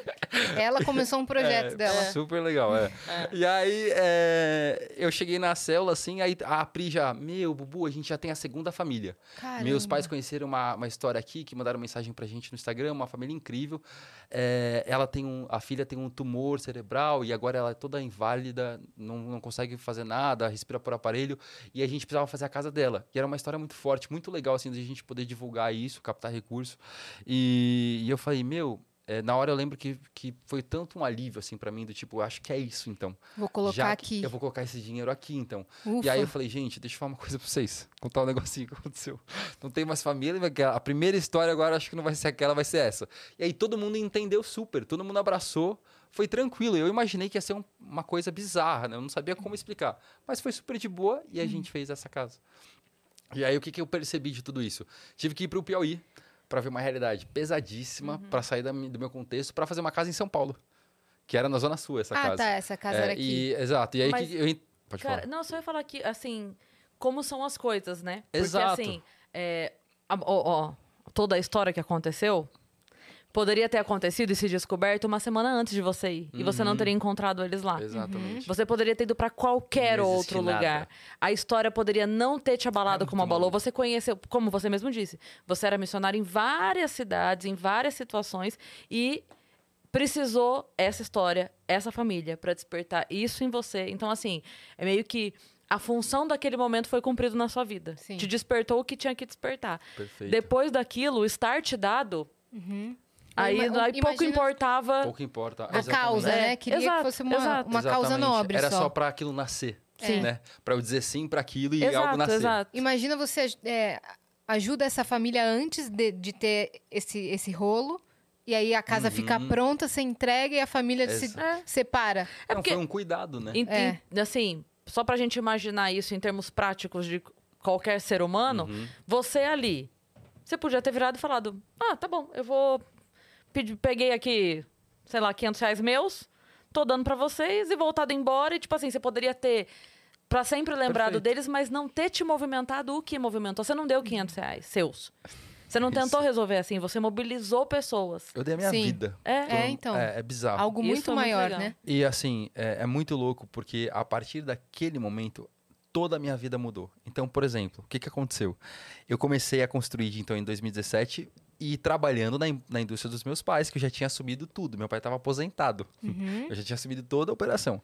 Ela começou um projeto É, dela. Super legal, é. E aí, é, eu cheguei na célula, assim, aí a Pri já, meu, Bubu, a gente já tem a segunda família. Caramba. Meus pais conheceram uma, uma história aqui, que mandaram mensagem pra gente no Instagram, uma família incrível. É, ela tem um, a filha tem um tumor cerebral e agora ela é toda inválida, não, não consegue fazer nada, respira por aparelho. E a gente precisava fazer a casa dela. E era uma história muito forte, muito legal, assim, de a gente poder divulgar isso, captar recurso. E, e eu falei, meu, é, na hora eu lembro que, que foi tanto um alívio, assim, pra mim, do tipo, acho que é isso, então. Vou colocar aqui. Eu vou colocar esse dinheiro aqui, então. Ufa. E aí eu falei, gente, deixa eu falar uma coisa pra vocês. Contar um negocinho que aconteceu. Não tem mais família, a primeira história agora acho que não vai ser aquela, vai ser essa. E aí todo mundo entendeu super, todo mundo abraçou, foi tranquilo. Eu imaginei que ia ser um- uma coisa bizarra, né? Eu não sabia como explicar. Mas foi super de boa e a gente fez essa casa. E aí o que, que eu percebi de tudo isso? Tive que ir pro Piauí pra ver uma realidade pesadíssima, pra sair da do meu contexto, pra fazer uma casa em São Paulo. Que era na Zona Sul essa ah, casa. tá. Essa casa É, era aqui. E, exato. E aí Mas, que eu. Pode Cara, falar. não, só ia falar que, assim, como são as coisas, né? Exato. Porque, assim, é, ó, ó, toda a história que aconteceu poderia ter acontecido e se descoberto uma semana antes de você ir. E você não Uhum. teria encontrado eles lá. Exatamente. Você poderia ter ido pra qualquer outro nada. lugar. A história poderia não ter te abalado É como abalou. Você conheceu, como você mesmo disse, você era missionário em várias cidades, em várias situações e precisou essa história, essa família pra despertar isso em você. Então assim, é meio que a função daquele momento foi cumprida na sua vida. Sim. Te despertou o que tinha que despertar. Perfeito. Depois daquilo, o start dado, aí, aí pouco imagina- importa. Pouco importa. A causa, É, né? Queria exato, que fosse uma, exato. uma causa nobre Era só. só pra aquilo nascer. Sim. Né? Pra eu dizer sim pra aquilo e algo Exato, nascer. exato. Imagina você é, ajuda essa família antes de, de ter esse, esse rolo. E aí a casa fica Uhum. pronta, você entrega e a família se. É. separa. É Não, porque- foi um cuidado, né? Em- É. em- assim, só pra gente imaginar isso em termos práticos de qualquer ser humano, Uhum. você ali, você podia ter virado e falado: Ah, tá bom, eu vou. Peguei aqui, sei lá, 500 reais meus, tô dando pra vocês e voltado embora. E, tipo assim, você poderia ter. Pra sempre lembrado Perfeito. deles, mas não ter te movimentado o que movimentou. Você não deu 500 reais seus. Você não Isso. tentou resolver assim, você mobilizou pessoas. Eu dei a minha Sim. vida. É, É, então. É, é bizarro. Algo Isso muito é muito maior, legal. né? E assim, é, é muito louco, porque a partir daquele momento, toda a minha vida mudou. Então, por exemplo, o que, que aconteceu? Eu comecei a construir, então, em 2017, e trabalhando na, na indústria dos meus pais, que eu já tinha assumido tudo. Meu pai estava aposentado. Uhum. Eu já tinha assumido toda a operação.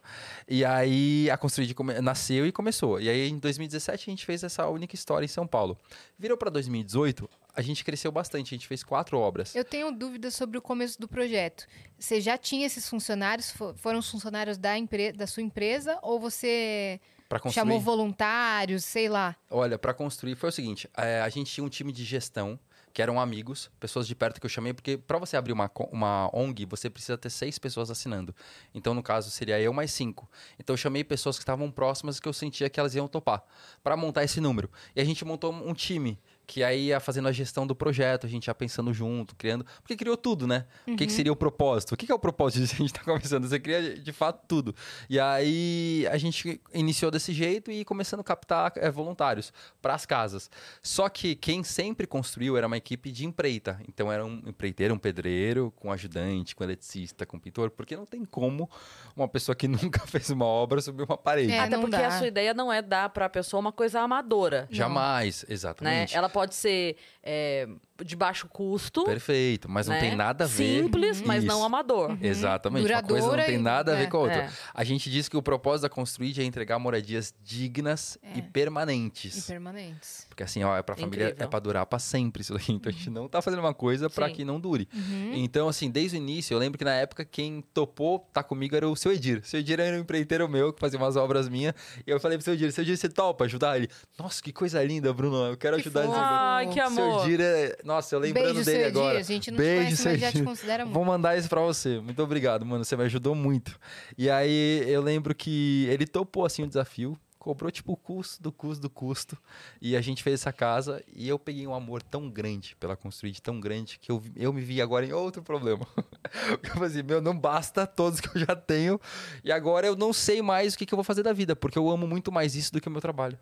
E aí a Construid come- nasceu e começou. E aí em 2017 a gente fez essa única história em São Paulo. Virou para 2018, a gente cresceu bastante. A gente fez quatro obras. Eu tenho dúvidas sobre o começo do projeto. Você já tinha esses funcionários? Fo- Foram os funcionários da, da sua empresa? Ou você construir. Chamou voluntários, sei lá. Olha, pra construir foi o seguinte: é, a gente tinha um time de gestão que eram amigos, pessoas de perto que eu chamei, porque pra você abrir uma, uma ONG, você precisa ter seis pessoas assinando. Então, no caso, seria eu mais cinco. Então, eu chamei pessoas que estavam próximas que eu sentia que elas iam topar pra montar esse número. E a gente montou um time. Que aí ia fazendo a gestão do projeto, a gente ia pensando junto, criando. Porque criou tudo, né? O que, que seria o propósito? O que, que é o propósito disso que a gente tá começando? Você cria de fato tudo. E aí a gente iniciou desse jeito e começando a captar é, voluntários para as casas. Só que quem sempre construiu era uma equipe de empreita. Então era um empreiteiro, um pedreiro, com ajudante, com eletricista, com pintor, porque não tem como uma pessoa que nunca fez uma obra subir uma parede. É, Até não porque dá. a sua ideia não é dar pra pessoa uma coisa amadora. Jamais, Né? exatamente. Ela pode ser é, de baixo custo. Perfeito, mas não né? tem nada a ver. Simples, mas não Isso. amador. Exatamente. Uma coisa não Duradoura tem e- nada a ver é, com a outra. é. A gente diz que o propósito da Construid é entregar moradias dignas e permanentes. E permanentes. Porque assim, ó, é pra família, Incrível. é pra durar pra sempre isso daqui. Então a gente não tá fazendo uma coisa pra Sim. que não dure. Uhum. Então, assim, desde o início, eu lembro que na época quem topou tá comigo era o seu Edir. O seu Edir era um empreiteiro meu que fazia umas obras minhas. E eu falei pro seu Edir, seu Edir, você topa ajudar ele? Nossa, que coisa linda, Bruno. Eu quero Que ajudar fofo. negócio. Ai, que amor. Seu Edir é. Nossa, eu lembrando Beijo, dele agora. Edir. A gente não te Beijo, conhece, seu mas já te considera muito. Vou mandar isso pra você. Muito obrigado, mano. Você me ajudou muito. E aí eu lembro que ele topou assim o desafio, cobrou tipo o custo do custo do custo. E a gente fez essa casa e eu peguei um amor tão grande pela Construid, tão grande, que eu, eu me vi agora em outro problema. eu falei assim, meu, não basta todos que eu já tenho. E agora eu não sei mais o que, que eu vou fazer da vida, porque eu amo muito mais isso do que o meu trabalho.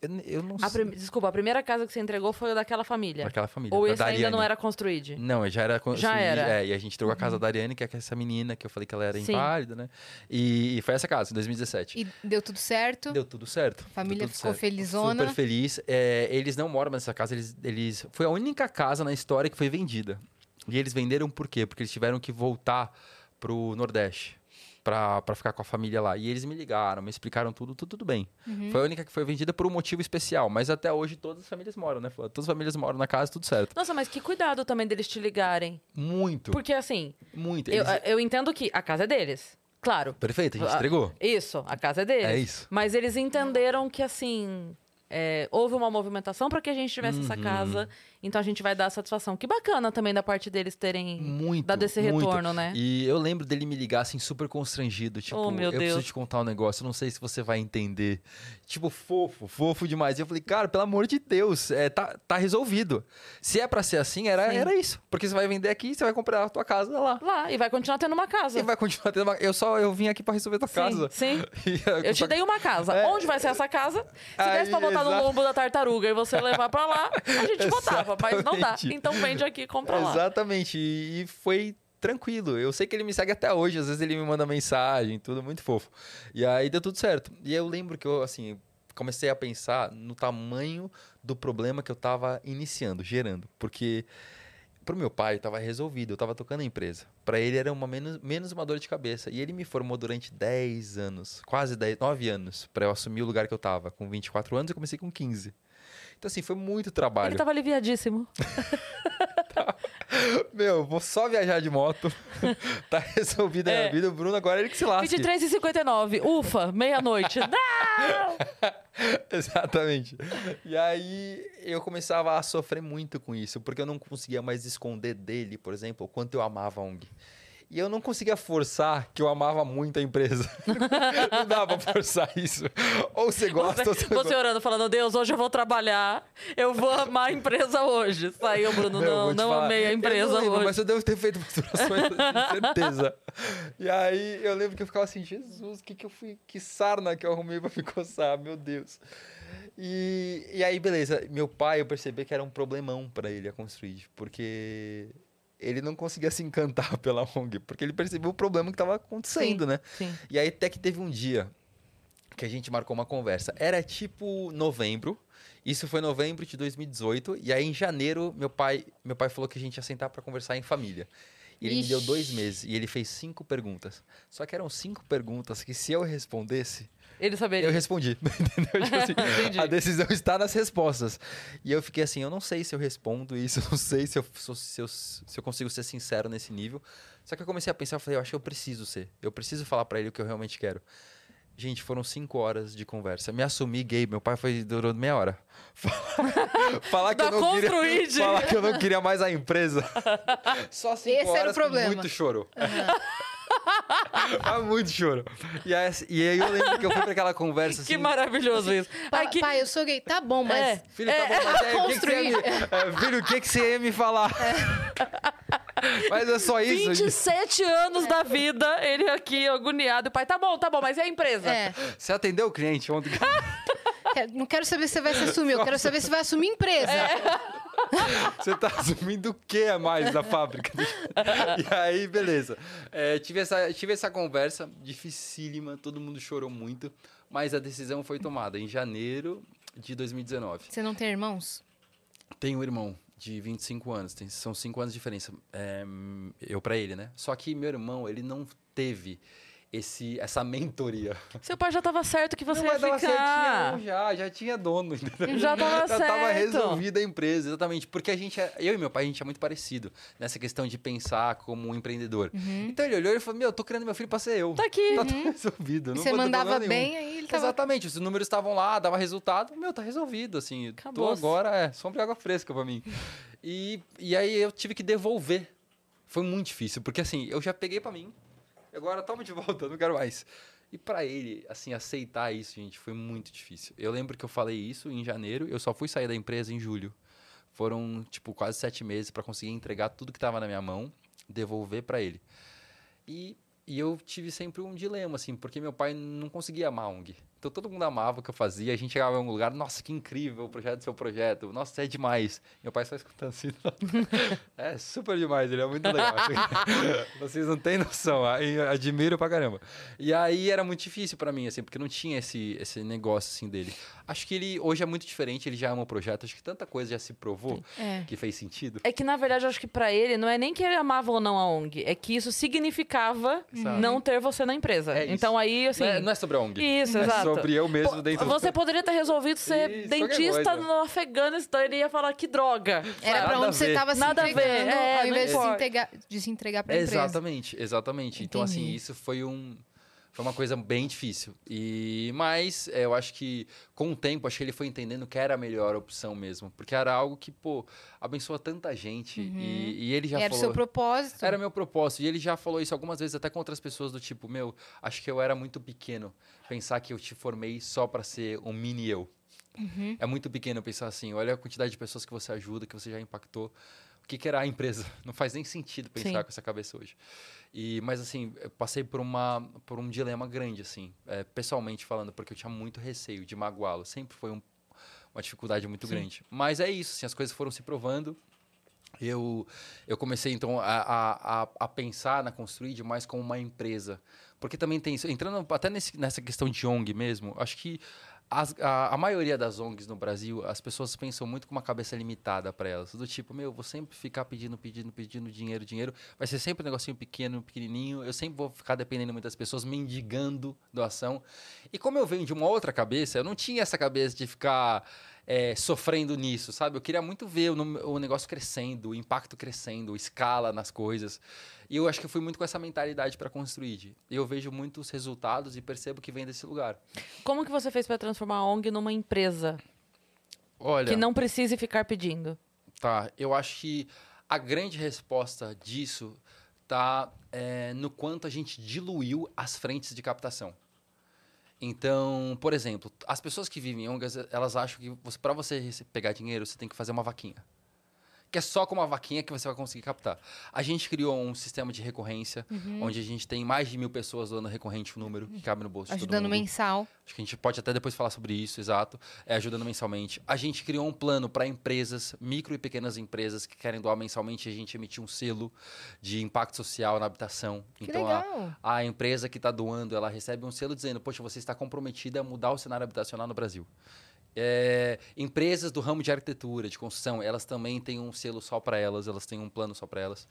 Eu, eu não A sei. prim- Desculpa, a primeira casa que você entregou foi daquela família. Daquela família. Ou da esse ainda não era construído? Não, já era construído. era. Uhum. É, e a gente trocou a casa da Ariane, que é essa menina que eu falei que ela era Sim. inválida, né? E, e foi essa casa, em 2017. E deu tudo certo. Deu tudo certo. A família ficou certo. felizona. Super feliz. É, eles não moram nessa casa, eles, eles. Foi a única casa na história que foi vendida. E eles venderam por quê? Porque eles tiveram que voltar pro Nordeste. Pra, pra ficar com a família lá. E eles me ligaram, me explicaram tudo, tudo, tudo bem. Uhum. Foi a única que foi vendida por um motivo especial. Mas até hoje todas as famílias moram, né? Todas as famílias moram na casa, tudo certo. Nossa, mas que cuidado também deles te ligarem. Muito, Porque assim, muito. eu, Eles- eu entendo que a casa é deles. Claro. Perfeito, a gente Ah, entregou. Isso, a casa é deles. É isso. Mas eles entenderam que, assim, é, houve uma movimentação para que a gente tivesse essa Uhum. casa. Então a gente vai dar satisfação. Que bacana também da parte deles terem Muito. dado esse muito. retorno, né? E eu lembro dele me ligar assim, super constrangido. Tipo, Oh, eu Deus. preciso te contar um negócio, eu não sei se você vai entender. Tipo, fofo, fofo demais. E eu falei, cara, pelo amor de Deus, é, tá, tá resolvido. Se é pra ser assim, era, Sim. era isso. Porque você vai vender aqui, você vai comprar a tua casa lá. Lá, e vai continuar tendo uma casa. E vai continuar tendo uma... Eu só eu vim aqui pra resolver tua Sim, casa. sim. E Eu te dei uma casa. É. Onde vai ser essa casa? Se Aí, desse pra botar no exato. lombo da tartaruga e você levar pra lá, a gente botava. Mas não dá. Então vende aqui e compra lá. Exatamente. E, foi tranquilo. Eu sei que ele me segue até hoje. Às vezes ele me manda mensagem, tudo muito fofo. E aí deu tudo certo. E eu lembro que eu, assim, comecei a pensar no tamanho do problema que eu tava iniciando, gerando. Porque pro meu pai tava resolvido, eu tava tocando a empresa. Pra ele era uma menos, menos uma dor de cabeça. E ele me formou durante 10 anos, quase 10, 9 anos, pra eu assumir o lugar que eu tava. Com 24 anos, eu comecei com 15. Então, assim, foi muito trabalho. Ele tava aliviadíssimo. Meu, vou só viajar de moto. tá resolvida a É. minha vida. O Bruno agora é ele que se lasca. 23 e 59. Ufa, meia-noite. Não! Exatamente. E aí eu começava a sofrer muito com isso, porque eu não conseguia mais esconder dele, por exemplo, o quanto eu amava a ONG. E eu não conseguia forçar que eu amava muito a empresa. não dava pra forçar isso. Ou você gosta, Você, ou você não você orando, falando, Deus, hoje eu vou trabalhar, eu vou amar a empresa hoje. Saiu, Bruno, não, não falar, amei a empresa não lembro, hoje. Mas eu devo ter feito masturações, com certeza. E aí eu lembro que eu ficava assim, Jesus, que, que eu fui. Que sarna que eu arrumei pra me coçar, meu Deus. E, e aí, beleza, meu pai, eu percebi que era um problemão pra ele a construir, porque ele não conseguia se encantar pela ONG, porque ele percebeu o problema que tava acontecendo, né? Sim. E aí até que teve um dia que a gente marcou uma conversa. Era tipo novembro. Isso foi novembro de 2018. E aí em janeiro, meu pai, meu pai falou que a gente ia sentar para conversar em família. E ele me deu Ixi. dois meses e ele fez cinco perguntas. Só que eram cinco perguntas que se eu respondesse, Ele saberia. eu respondi. Entendeu? Tipo assim, a decisão está nas respostas. E eu fiquei assim, eu não sei se eu respondo isso, eu não sei se eu, se eu, se eu consigo ser sincero nesse nível. Só que eu comecei a pensar, eu falei, eu acho que eu preciso ser. Eu preciso falar para ele o que eu realmente quero. Gente, foram cinco horas de conversa. Me assumi gay, meu pai foi durou meia hora. falar que eu não queria, falar que eu não queria mais a empresa. Só cinco Esse era o horas com problema. muito choro. Ah, muito choro. E aí, e aí eu lembro que eu fui pra aquela conversa assim. Que maravilhoso isso. Pa- Ai, que- Pai, eu sou gay. Tá bom, mas. É. Filho, tá bom, mas é, o que que você ia me, construir. é, filho, o que, que você ia me falar? Mas é só isso. 27 anos da vida, ele aqui agoniado. O pai, tá bom, tá bom, mas e a empresa? É. Você atendeu o cliente ontem? Quero- Não quero saber se você vai se assumir, eu quero saber se vai assumir empresa. Você tá assumindo o que a mais da fábrica? e aí, beleza. É, tive, essa, tive essa conversa dificílima, todo mundo chorou muito, mas a decisão foi tomada em janeiro de 2019. Você não tem irmãos? Tenho um irmão de 25 anos, tem, são 5 anos de diferença. É, eu pra ele, né? Só que meu irmão, ele não teve esse, essa mentoria. Seu pai já tava certo que você mas ia tava ficar. certinho, já, já tinha dono. entendeu? Já tava já tava certo. resolvida a empresa, exatamente. Porque a gente, é- eu e meu pai, a gente é muito parecido nessa questão de pensar como um empreendedor. Então ele olhou e falou: Meu, eu tô criando meu filho pra ser eu. Tá aqui. Tá tudo resolvido. Não Você mandava bem, aí ele tava. Exatamente, os números estavam lá, dava resultado. Meu, tá resolvido, assim. Tô Acabou-se. agora, é, sombra água fresca pra mim. E, e aí eu tive que devolver. Foi muito difícil, porque assim, eu já peguei pra mim, agora toma de volta, não quero mais. E pra ele, assim, aceitar isso, gente, foi muito difícil. Eu lembro que eu falei isso em janeiro, eu só fui sair da empresa em julho. Foram, tipo, quase sete meses pra conseguir entregar tudo que tava na minha mão, devolver pra ele. E, e eu tive sempre um dilema, assim, porque meu pai não conseguia amar a ONG. Então todo mundo amava o que eu fazia. A gente chegava em um lugar, nossa, que incrível o projeto do seu projeto. Nossa, é demais. Meu pai só escutando assim. é super demais, ele é muito legal. Vocês não têm noção, admiro pra caramba. E aí era muito difícil pra mim, assim, porque não tinha esse, esse negócio assim dele. Acho que ele hoje é muito diferente, ele já ama o projeto. Acho que tanta coisa já se provou É. que fez sentido. É que, na verdade, eu acho que pra ele não é nem que ele amava ou não a ONG, é que isso significava Exato. não ter você na empresa. É. Então aí, assim. não, é, não é sobre a ONG. Isso, é exato. Sobre eu mesmo dentro do Você poderia ter resolvido ser Isso, dentista no Afeganistão, ele ia falar que droga. Era pra onde você tava se Nada a ver, entregando, é, ao invés de se, entregar, de se entregar pra empresa. Exatamente, exatamente. Então, assim, Entendi. isso foi um. Foi uma coisa bem difícil. E, mas é, eu acho que com o tempo, acho que ele foi entendendo que era a melhor opção mesmo. Porque era algo que, pô, abençoa tanta gente. E, e ele já Era o falou. seu propósito. Era meu propósito. E ele já falou isso algumas vezes, até com outras pessoas, do tipo, meu, acho que eu era muito pequeno. Pensar que eu te formei só pra ser um mini eu. Uhum. É muito pequeno pensar assim, olha a quantidade de pessoas que você ajuda, que você já impactou. O que, que era a empresa? Não faz nem sentido pensar Sim. com essa cabeça hoje. E, mas assim, eu passei por, uma, por um dilema grande, assim, é, pessoalmente falando, porque eu tinha muito receio de magoá-lo. Sempre foi um- uma dificuldade muito Sim. grande. Mas é isso, assim, as coisas foram se provando. Eu, eu comecei, então, a, a, a, a pensar na Construid mais como uma empresa. Porque também tem isso. Entrando até nesse, nessa questão de ONG mesmo, acho que as- a, a maioria das ONGs no Brasil, as pessoas pensam muito com uma cabeça limitada para elas. Do tipo, meu, vou sempre ficar pedindo, pedindo, pedindo dinheiro, dinheiro. Vai ser sempre um negocinho pequeno, pequenininho. Eu sempre vou ficar dependendo muito das pessoas, mendigando doação. E como eu venho de uma outra cabeça, eu não tinha essa cabeça de ficar é, sofrendo nisso, sabe? Eu queria muito ver o, o negócio crescendo, o impacto crescendo, escala nas coisas. E eu acho que eu fui muito com essa mentalidade para construir. E eu vejo muitos resultados e percebo que vem desse lugar. Como que você fez pra transformar a ONG numa empresa Olha, que não precise ficar pedindo? tá. Eu acho que a grande resposta disso tá é, no quanto a gente diluiu as frentes de captação. Então, por exemplo, as pessoas que vivem em ONGs, elas acham que para você pegar dinheiro, você tem que fazer uma vaquinha. Que é só com uma vaquinha que você vai conseguir captar. A gente criou um sistema de recorrência, onde a gente tem mais de mil pessoas doando recorrente o número, que cabe no bolso Ajudando mensal. Acho que a gente pode até depois falar sobre isso, exato. É, ajudando mensalmente. A gente criou um plano para empresas, micro e pequenas empresas que querem doar mensalmente. A gente emitiu um selo de impacto social na habitação. Que então, a- legal. a empresa que está doando, ela recebe um selo dizendo, poxa, você está comprometida a mudar o cenário habitacional no Brasil. É, empresas do ramo de arquitetura, de construção, elas também têm um selo só para elas, elas têm um plano só para elas.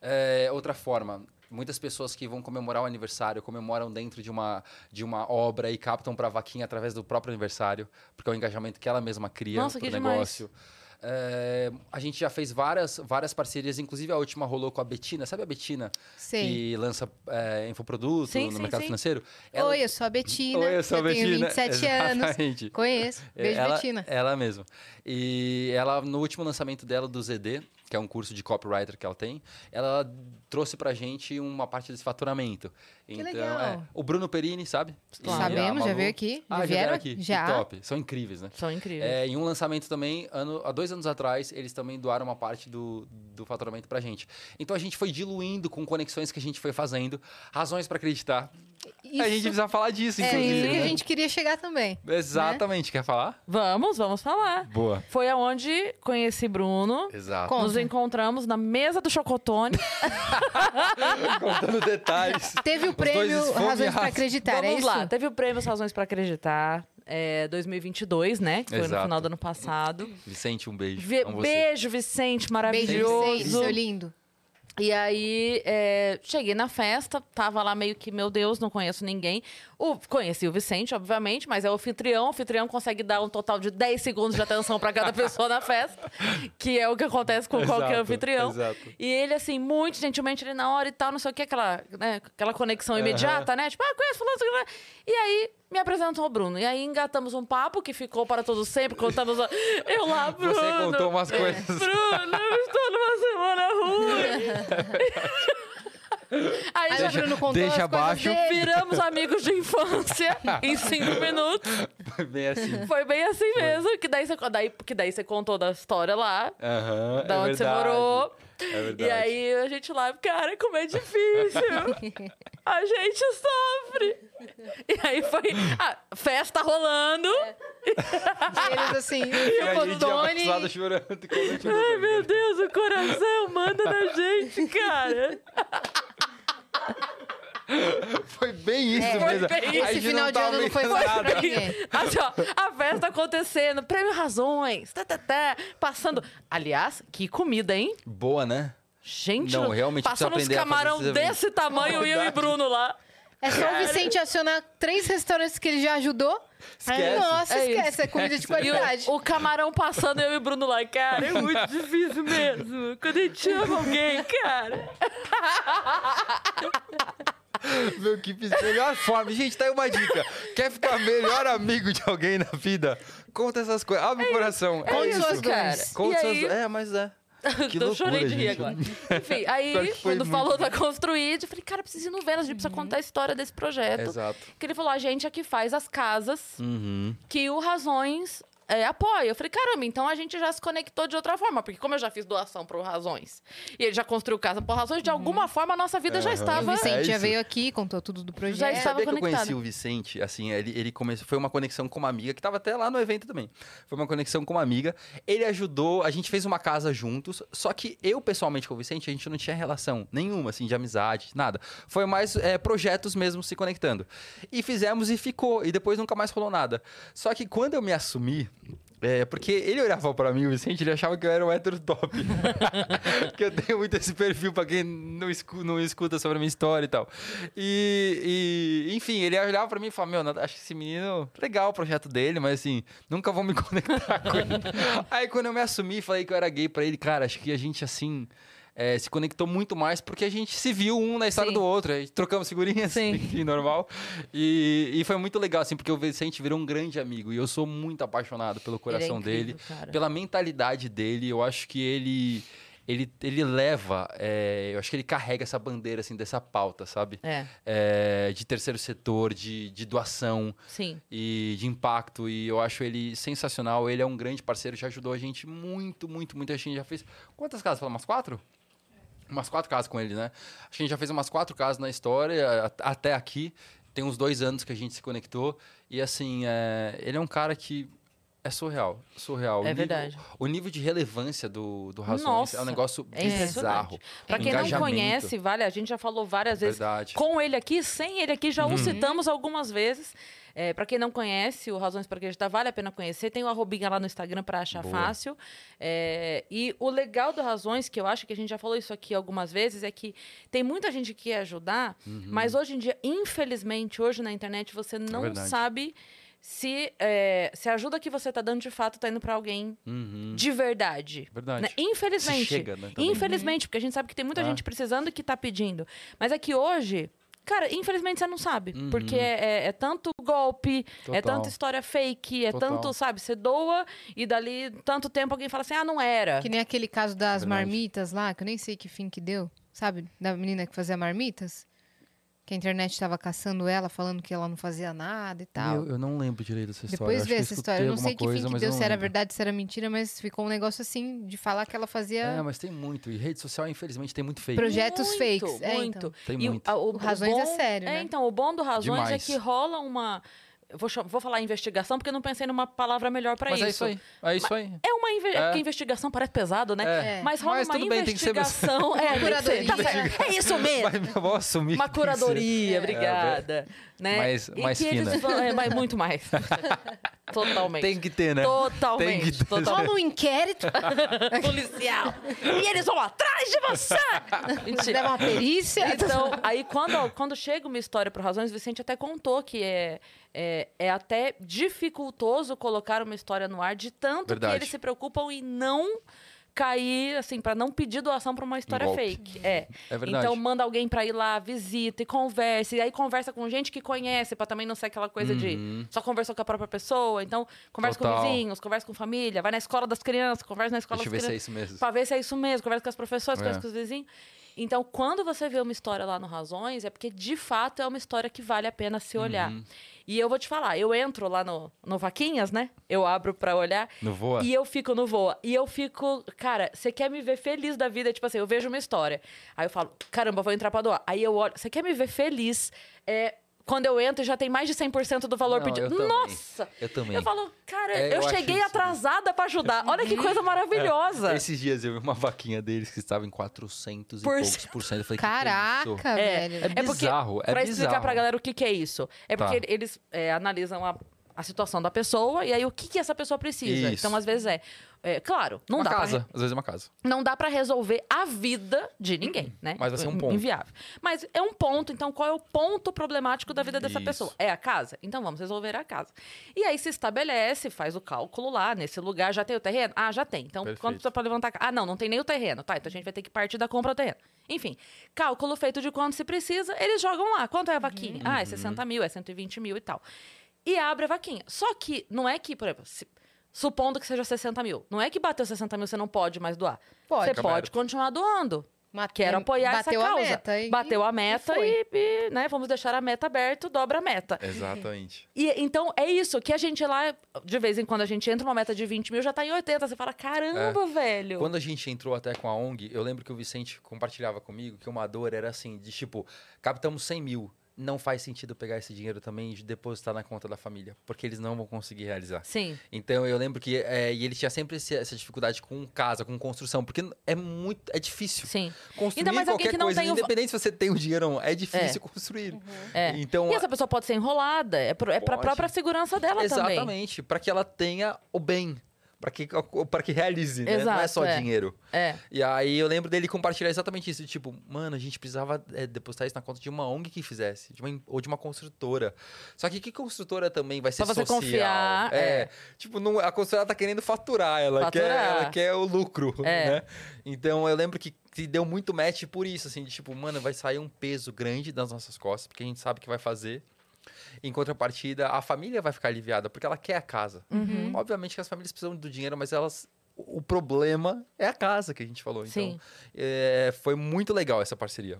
É, outra forma, muitas pessoas que vão comemorar o aniversário comemoram dentro de uma, de uma obra e captam para vaquinha através do próprio aniversário, porque é o engajamento que ela mesma cria Nossa, pro que demais. É, a gente já fez várias, várias parcerias, inclusive a última rolou com a Betina. Sabe a Betina? Sei. Que lança é, infoproduto Sim, no sim, mercado sim. financeiro. Oi, eu sou a Betina. Oi, eu sou a tenho Betina. 27 anos. Exatamente. Conheço. Beijo, ela, Betina. Ela mesma. E ela, no último lançamento dela do ZD, que é um curso de copywriter que ela tem, ela trouxe pra gente uma parte desse faturamento. Que então, legal. é, o Bruno Perini, sabe? Claro. Sabemos, já veio aqui. Ah, já já vieram aqui. Já. Que top. São incríveis, né? São incríveis. É, em um lançamento também, ano, há dois anos atrás, eles também doaram uma parte do, do faturamento pra gente. Então a gente foi diluindo com conexões que a gente foi fazendo, razões pra acreditar. Isso, A gente precisa falar disso, é inclusive. isso que a né? gente queria chegar também. Exatamente. Quer falar? Vamos, vamos falar. Boa. Foi aonde conheci Bruno. Exato. Nos encontramos na mesa do Chocotone. Contando detalhes. Teve o prêmio Razões pra esfomeados. Acreditar, é Vamos isso? lá. Teve o prêmio Razões pra Acreditar. É, 2022, né? Que foi no Exato. final do ano passado. Vicente, um beijo. Vi- beijo, Vicente, Beijo, maravilhoso. Vicente, seu lindo. E aí, é, cheguei na festa, tava lá meio que, meu Deus, não conheço ninguém. O, conheci o Vicente, obviamente, mas é o anfitrião. O anfitrião consegue dar um total de 10 segundos de atenção pra cada pessoa na festa, que é o que acontece com qualquer Exato, anfitrião. exato. E ele, assim, muito gentilmente, ele na hora e tal, não sei o que, aquela, né, aquela conexão imediata, né? Tipo, ah, conheço fulano, não sei o que. E aí, me apresentou o Bruno. E aí, engatamos um papo que ficou para todos sempre, contamos... a- Eu lá, Bruno... Você contou umas É. coisas. Bruno, eu estou numa semana ruim. Aí Aí já Bruno contou deixa as coisas abaixo. viramos amigos de infância em cinco minutos. Foi bem assim. Foi bem assim mesmo. Que daí, você, daí, que daí você contou da história lá, Aham, da é onde você verdade. morou. É verdade. E aí a gente lá, cara, como é difícil. a gente sofre. E aí foi. A festa rolando. Eles assim, E o gente Cotone. abraçado chorando. Ai, meu Deus, o coração manda na gente, cara. Foi bem isso É, foi mesmo. bem isso. Esse final de ano não foi nada. Assim, ó, a festa acontecendo, prêmio Razões, tá, tá, tá, passando. Aliás, que comida, hein? Boa, né? Gente, Não, realmente passando uns camarão desse tamanho, e eu e. Bruno lá. É só o Vicente acionar três restaurantes que ele já ajudou. Esquece. Nossa, É esquece. isso. É comida de qualidade. o, o camarão passando, eu e Bruno lá, cara, é muito difícil mesmo. Quando a gente ama alguém, cara. Meu que fiz melhor forma. Gente, tá aí uma dica. Quer ficar melhor amigo de alguém na vida? Conta essas coisas. Abre o coração. Conte isso, suas cara. Conta E suas... aí- É, mas é. Que eu loucura, chorei de rir agora. Enfim, aí, quando falou da Construíde, eu falei, cara, preciso ir no Vênus, a gente precisa contar a história desse projeto. Exato. Que ele falou, a gente é que faz as casas Uhum. que o Razões é, apoia. Eu falei, caramba, então a gente já se conectou de outra forma. Porque como eu já fiz doação pro Razões e ele já construiu casa por Razões, de alguma forma a nossa vida já Aham. O estava... Vicente É já veio aqui, contou tudo do projeto. Já estava Sabia que eu conectado. conheci o Vicente, assim, ele, ele começou, foi uma conexão com uma amiga, que tava até lá no evento também. Foi uma conexão com uma amiga. Ele ajudou, a gente fez uma casa juntos, só que eu, pessoalmente, com o Vicente, a gente não tinha relação nenhuma, assim, de amizade, nada. Foi mais é, projetos mesmo se conectando. E fizemos e ficou, e depois nunca mais rolou nada. Só que quando eu me assumi, é, porque ele olhava pra mim, o Vicente, ele achava que eu era um hétero top. que eu tenho muito esse perfil pra quem não, escu- não escuta sobre a minha história e tal. E, e, enfim, ele olhava pra mim e falava, meu, acho que esse menino, legal o projeto dele, mas assim, nunca vou me conectar com ele. Aí quando eu me assumi e falei que eu era gay pra ele, cara, acho que a gente, assim... é, se conectou muito mais porque a gente se viu um na história Sim. do outro, trocamos figurinhas, Sim. enfim, normal. E, e foi muito legal, assim, porque o Vicente virou um grande amigo e eu sou muito apaixonado pelo coração incrível, dele, cara. pela mentalidade dele. Eu acho que ele ele, ele leva, é, eu acho que ele carrega essa bandeira assim dessa pauta, sabe? É, É, de terceiro setor, de, de doação sim. e de impacto. E eu acho ele sensacional. Ele é um grande parceiro, já ajudou a gente muito, muito, muito. A gente já fez. Quantas casas? Fala, umas quatro? Umas quatro casas com ele, né? Acho que a gente já fez umas quatro casas na história, até aqui. Tem uns dois anos que a gente se conectou. E assim, é, ele é um cara que é surreal. Surreal. É nível- verdade. O nível de relevância do, do Razões Nossa, é um negócio é bizarro. O quem não conhece, vale, a gente já falou várias vezes Verdade. com ele aqui, sem ele aqui, já Uhum. o citamos algumas vezes. É, para quem não conhece, o Razões para Acreditar vale a pena conhecer. Tem o arrobinha lá no Instagram para achar Boa. fácil. É, e o legal do Razões, que eu acho que a gente já falou isso aqui algumas vezes, é que tem muita gente que quer ajudar, Uhum. mas hoje em dia, infelizmente, hoje na internet, você não verdade. sabe se, é, se a ajuda que você tá dando de fato tá indo pra alguém Uhum. de verdade. Verdade. né? Se Infelizmente. chega, né, também. Infelizmente, porque a gente sabe que tem muita Ah. gente precisando e que tá pedindo. Mas é que hoje, cara, infelizmente você não sabe. Uhum. Porque é, é- é tanto golpe, é Total. tanta história fake, é Total. tanto, sabe, você doa e dali tanto tempo alguém fala assim, ah, não era. Que nem aquele caso das Verdade. marmitas lá, que eu nem sei que fim que deu, sabe? Da menina que fazia marmitas. Que a internet tava caçando ela, falando que ela não fazia nada e tal. Eu, eu não lembro direito dessa história. Depois vê essa história. Eu não sei que coisa, fim que deu, se era verdade, se era mentira, mas ficou um negócio assim de falar que ela fazia É, mas tem muito. E rede social, infelizmente, tem muito fake. projetos Muito, fakes. É, muito. então. Tem E o- muito. a- o, O Razões é bom- sério, É, né? então, o bom do Razões Demais. é que rola uma... Vou, vou falar investigação porque eu não pensei numa palavra melhor pra Mas isso. é isso aí. É isso aí. É uma inve... é. É. investigação parece pesado, né? É. Mas rola Mas uma tudo bem, tem que ser mesmo. investigação. é. Curadoria. Tá certo. É isso mesmo. Vou assumir Uma curadoria, É. obrigada. né? Mais- E mais que fina. Eles vão, é, mas muito mais. Totalmente. Tem que ter, né? Totalmente. Tem que ter. totalmente. Toma um inquérito, policial. E eles vão atrás de você! Mentira. leva uma perícia. Então, aí quando, quando chega uma história por razões, o Vicente até contou que é, é, é até dificultoso colocar uma história no ar de tanto Verdade. que eles se preocupam em não cair, assim, pra não pedir doação pra uma história golpe. fake. É. É verdade. Então manda alguém pra ir lá, visita e conversa. E aí conversa com gente que conhece, pra também não ser aquela coisa Uhum. de só conversou com a própria pessoa. Então, conversa com Total. vizinhos, conversa com família, vai na escola das crianças, conversa na escola Deixa das ver se é crianças. isso mesmo. Pra ver se é isso mesmo, conversa com as professoras, É. conversa com os vizinhos. Então, quando você vê uma história lá no Razões, é porque de fato é uma história que vale a pena se olhar. Uhum. E eu vou te falar, eu entro lá no, no Vaquinhas, né? Eu abro pra olhar. No voa? E eu fico no Voa. E eu fico, cara, você quer me ver feliz da vida? Tipo assim, eu vejo uma história. Aí eu falo, caramba, vou entrar pra doar. Aí eu olho, você quer me ver feliz? É, quando eu entro, já tem mais de 100% do valor Não, pedido. eu também. Nossa! Eu também. Eu falo, cara, É, eu, eu cheguei atrasada pra ajudar. Olha que coisa maravilhosa. Esses dias eu vi uma vaquinha deles que estava em 400 e Por poucos por cento. Eu falei, que que é isso? Caraca, É, velho. É É porque, bizarro, é pra explicar bizarro. pra galera o que, que é isso. É Tá. porque eles é, analisam a, a situação da pessoa e aí o que, que essa pessoa precisa. Isso. Então, às vezes, é. é, claro, não uma dá, casa. Pra, Às vezes é uma casa. não dá pra resolver a vida de ninguém, né? Mas vai ser um ponto. Inviável. Mas é um ponto, então qual é o ponto problemático da vida dessa Isso. pessoa? É a casa? Então vamos resolver a casa. E aí se estabelece, faz o cálculo lá, nesse lugar já tem o terreno? Ah, já tem. Então Perfeito. quanto precisa pra levantar a casa? Ah, não, não tem nem o terreno. Tá, então a gente vai ter que partir da compra do terreno. Enfim, cálculo feito de quanto se precisa, eles jogam lá. Quanto é a vaquinha? Ah, é 60 mil, é 120 mil e tal. E abre a vaquinha. Só que não é que, por exemplo, se- supondo que seja 60 mil, não é que bateu 60 mil você não pode mais doar. Pode. Você Fica pode aberto. continuar doando. Mate- Quero apoiar bateu essa a causa. meta e- Bateu a meta foi. e, e, né, vamos deixar a meta aberta, dobra a meta. Exatamente. E então é isso, que a gente lá, de vez em quando a gente entra uma meta de 20 mil, já tá em 80. Você fala, caramba, velho. É. Quando a gente entrou até com a ONG, eu lembro que o Vicente compartilhava comigo que uma dor era assim, de tipo, captamos 100 mil. Não faz sentido pegar esse dinheiro também e depositar na conta da família, porque eles não vão conseguir realizar. Sim. Então eu lembro que é, e ele tinha sempre esse- essa dificuldade com casa, com construção, porque é muito, é difícil. Sim. Construir Ainda mais alguém qualquer que não coisa, tem o- independente se você tem o dinheiro ou não, é difícil construir. É. Então E essa pessoa pode ser enrolada. É, pro, é Pode. própria segurança dela também. Exatamente, para que ela tenha o bem, para que para que realize, né? Não é só é. dinheiro. É. E aí eu lembro dele compartilhar exatamente isso, tipo, mano, a gente precisava é, depositar isso na conta de uma ONG que fizesse, de uma, ou de uma construtora. Só que que construtora também vai ser Pra você social? confiar, É, é. tipo, não, a construtora tá querendo faturar, ela Faturar. quer, ela quer o lucro, É. né? Então eu lembro que, que deu muito match por isso, assim, de tipo, mano, vai sair um peso grande das nossas costas, porque a gente sabe que vai fazer. Em contrapartida, a família vai ficar aliviada, porque ela quer a casa. Uhum. Obviamente que as famílias precisam do dinheiro, mas elas. O problema é a casa que a gente falou. Então, Sim. é, foi muito legal essa parceria.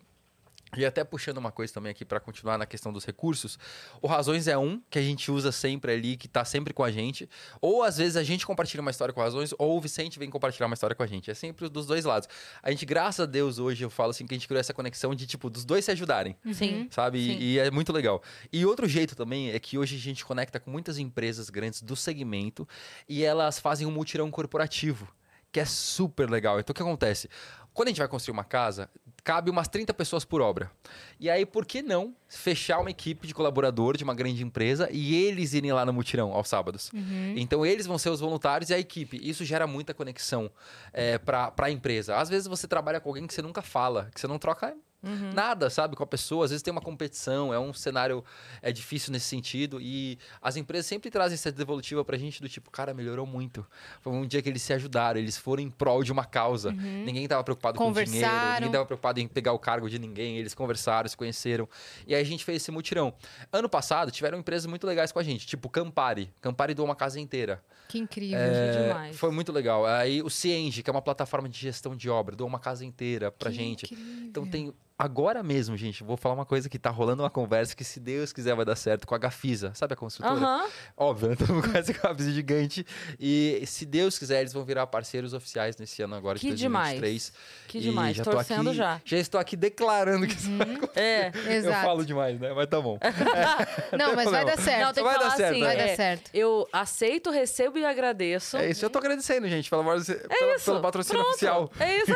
E até puxando uma coisa também aqui para continuar na questão dos recursos, o Razões é um que a gente usa sempre ali, que tá sempre com a gente. Ou às vezes a gente compartilha uma história com o Razões, ou o Vicente vem compartilhar uma história com a gente. É sempre dos dois lados. A gente, graças a Deus, hoje eu falo assim que a gente criou essa conexão de tipo dos dois se ajudarem Sim. sabe? Sim. E, e é muito legal. E outro jeito também é que hoje a gente conecta com muitas empresas grandes do segmento e elas fazem um mutirão corporativo, que é super legal. Então o que acontece? Quando a gente vai construir uma casa, cabe umas 30 pessoas por obra. E aí, por que não fechar uma equipe de colaborador de uma grande empresa e eles irem lá no mutirão aos sábados? Então, eles vão ser os voluntários e a equipe. Isso gera muita conexão é, para a empresa. Às vezes, você trabalha com alguém que você nunca fala, que você não troca Uhum. Nada, sabe, com a pessoa. Às vezes tem uma competição, é um cenário é difícil nesse sentido. E as empresas sempre trazem essa devolutiva pra gente do tipo, cara, melhorou muito. Foi um dia que eles se ajudaram, eles foram em prol de uma causa. Ninguém tava preocupado com dinheiro, Uhum. Ninguém tava preocupado em pegar o cargo de ninguém. Eles conversaram, se conheceram. E aí a gente fez esse mutirão. Ano passado, tiveram empresas muito legais com a gente, tipo Campari. Campari doou uma casa inteira. Que incrível. Que demais. Foi muito legal. Aí o Cienge, que é uma plataforma de gestão de obra, doou uma casa inteira pra Que gente. incrível. Então tem. Agora mesmo, gente, vou falar uma coisa que tá rolando uma conversa que, se Deus quiser, vai dar certo com a Gafisa. Sabe a construtora? Aham. Óbvio, né? Estamos com essa Gafisa gigante. E se Deus quiser, eles vão virar parceiros oficiais nesse ano agora Que de demais. 2023. Que E demais. já tô Torcendo aqui, já. Já estou aqui declarando que isso vai acontecer. É. Eu Exato. falo demais, né? Mas tá bom. Não, mas vai dar certo. Não, tem Vai que dar falar certo, assim. Vai é, dar certo. Eu aceito, recebo e agradeço. É isso, eu tô agradecendo, gente, pelo amor de Deus, pelo, isso. pelo patrocínio Pronto. oficial. É isso.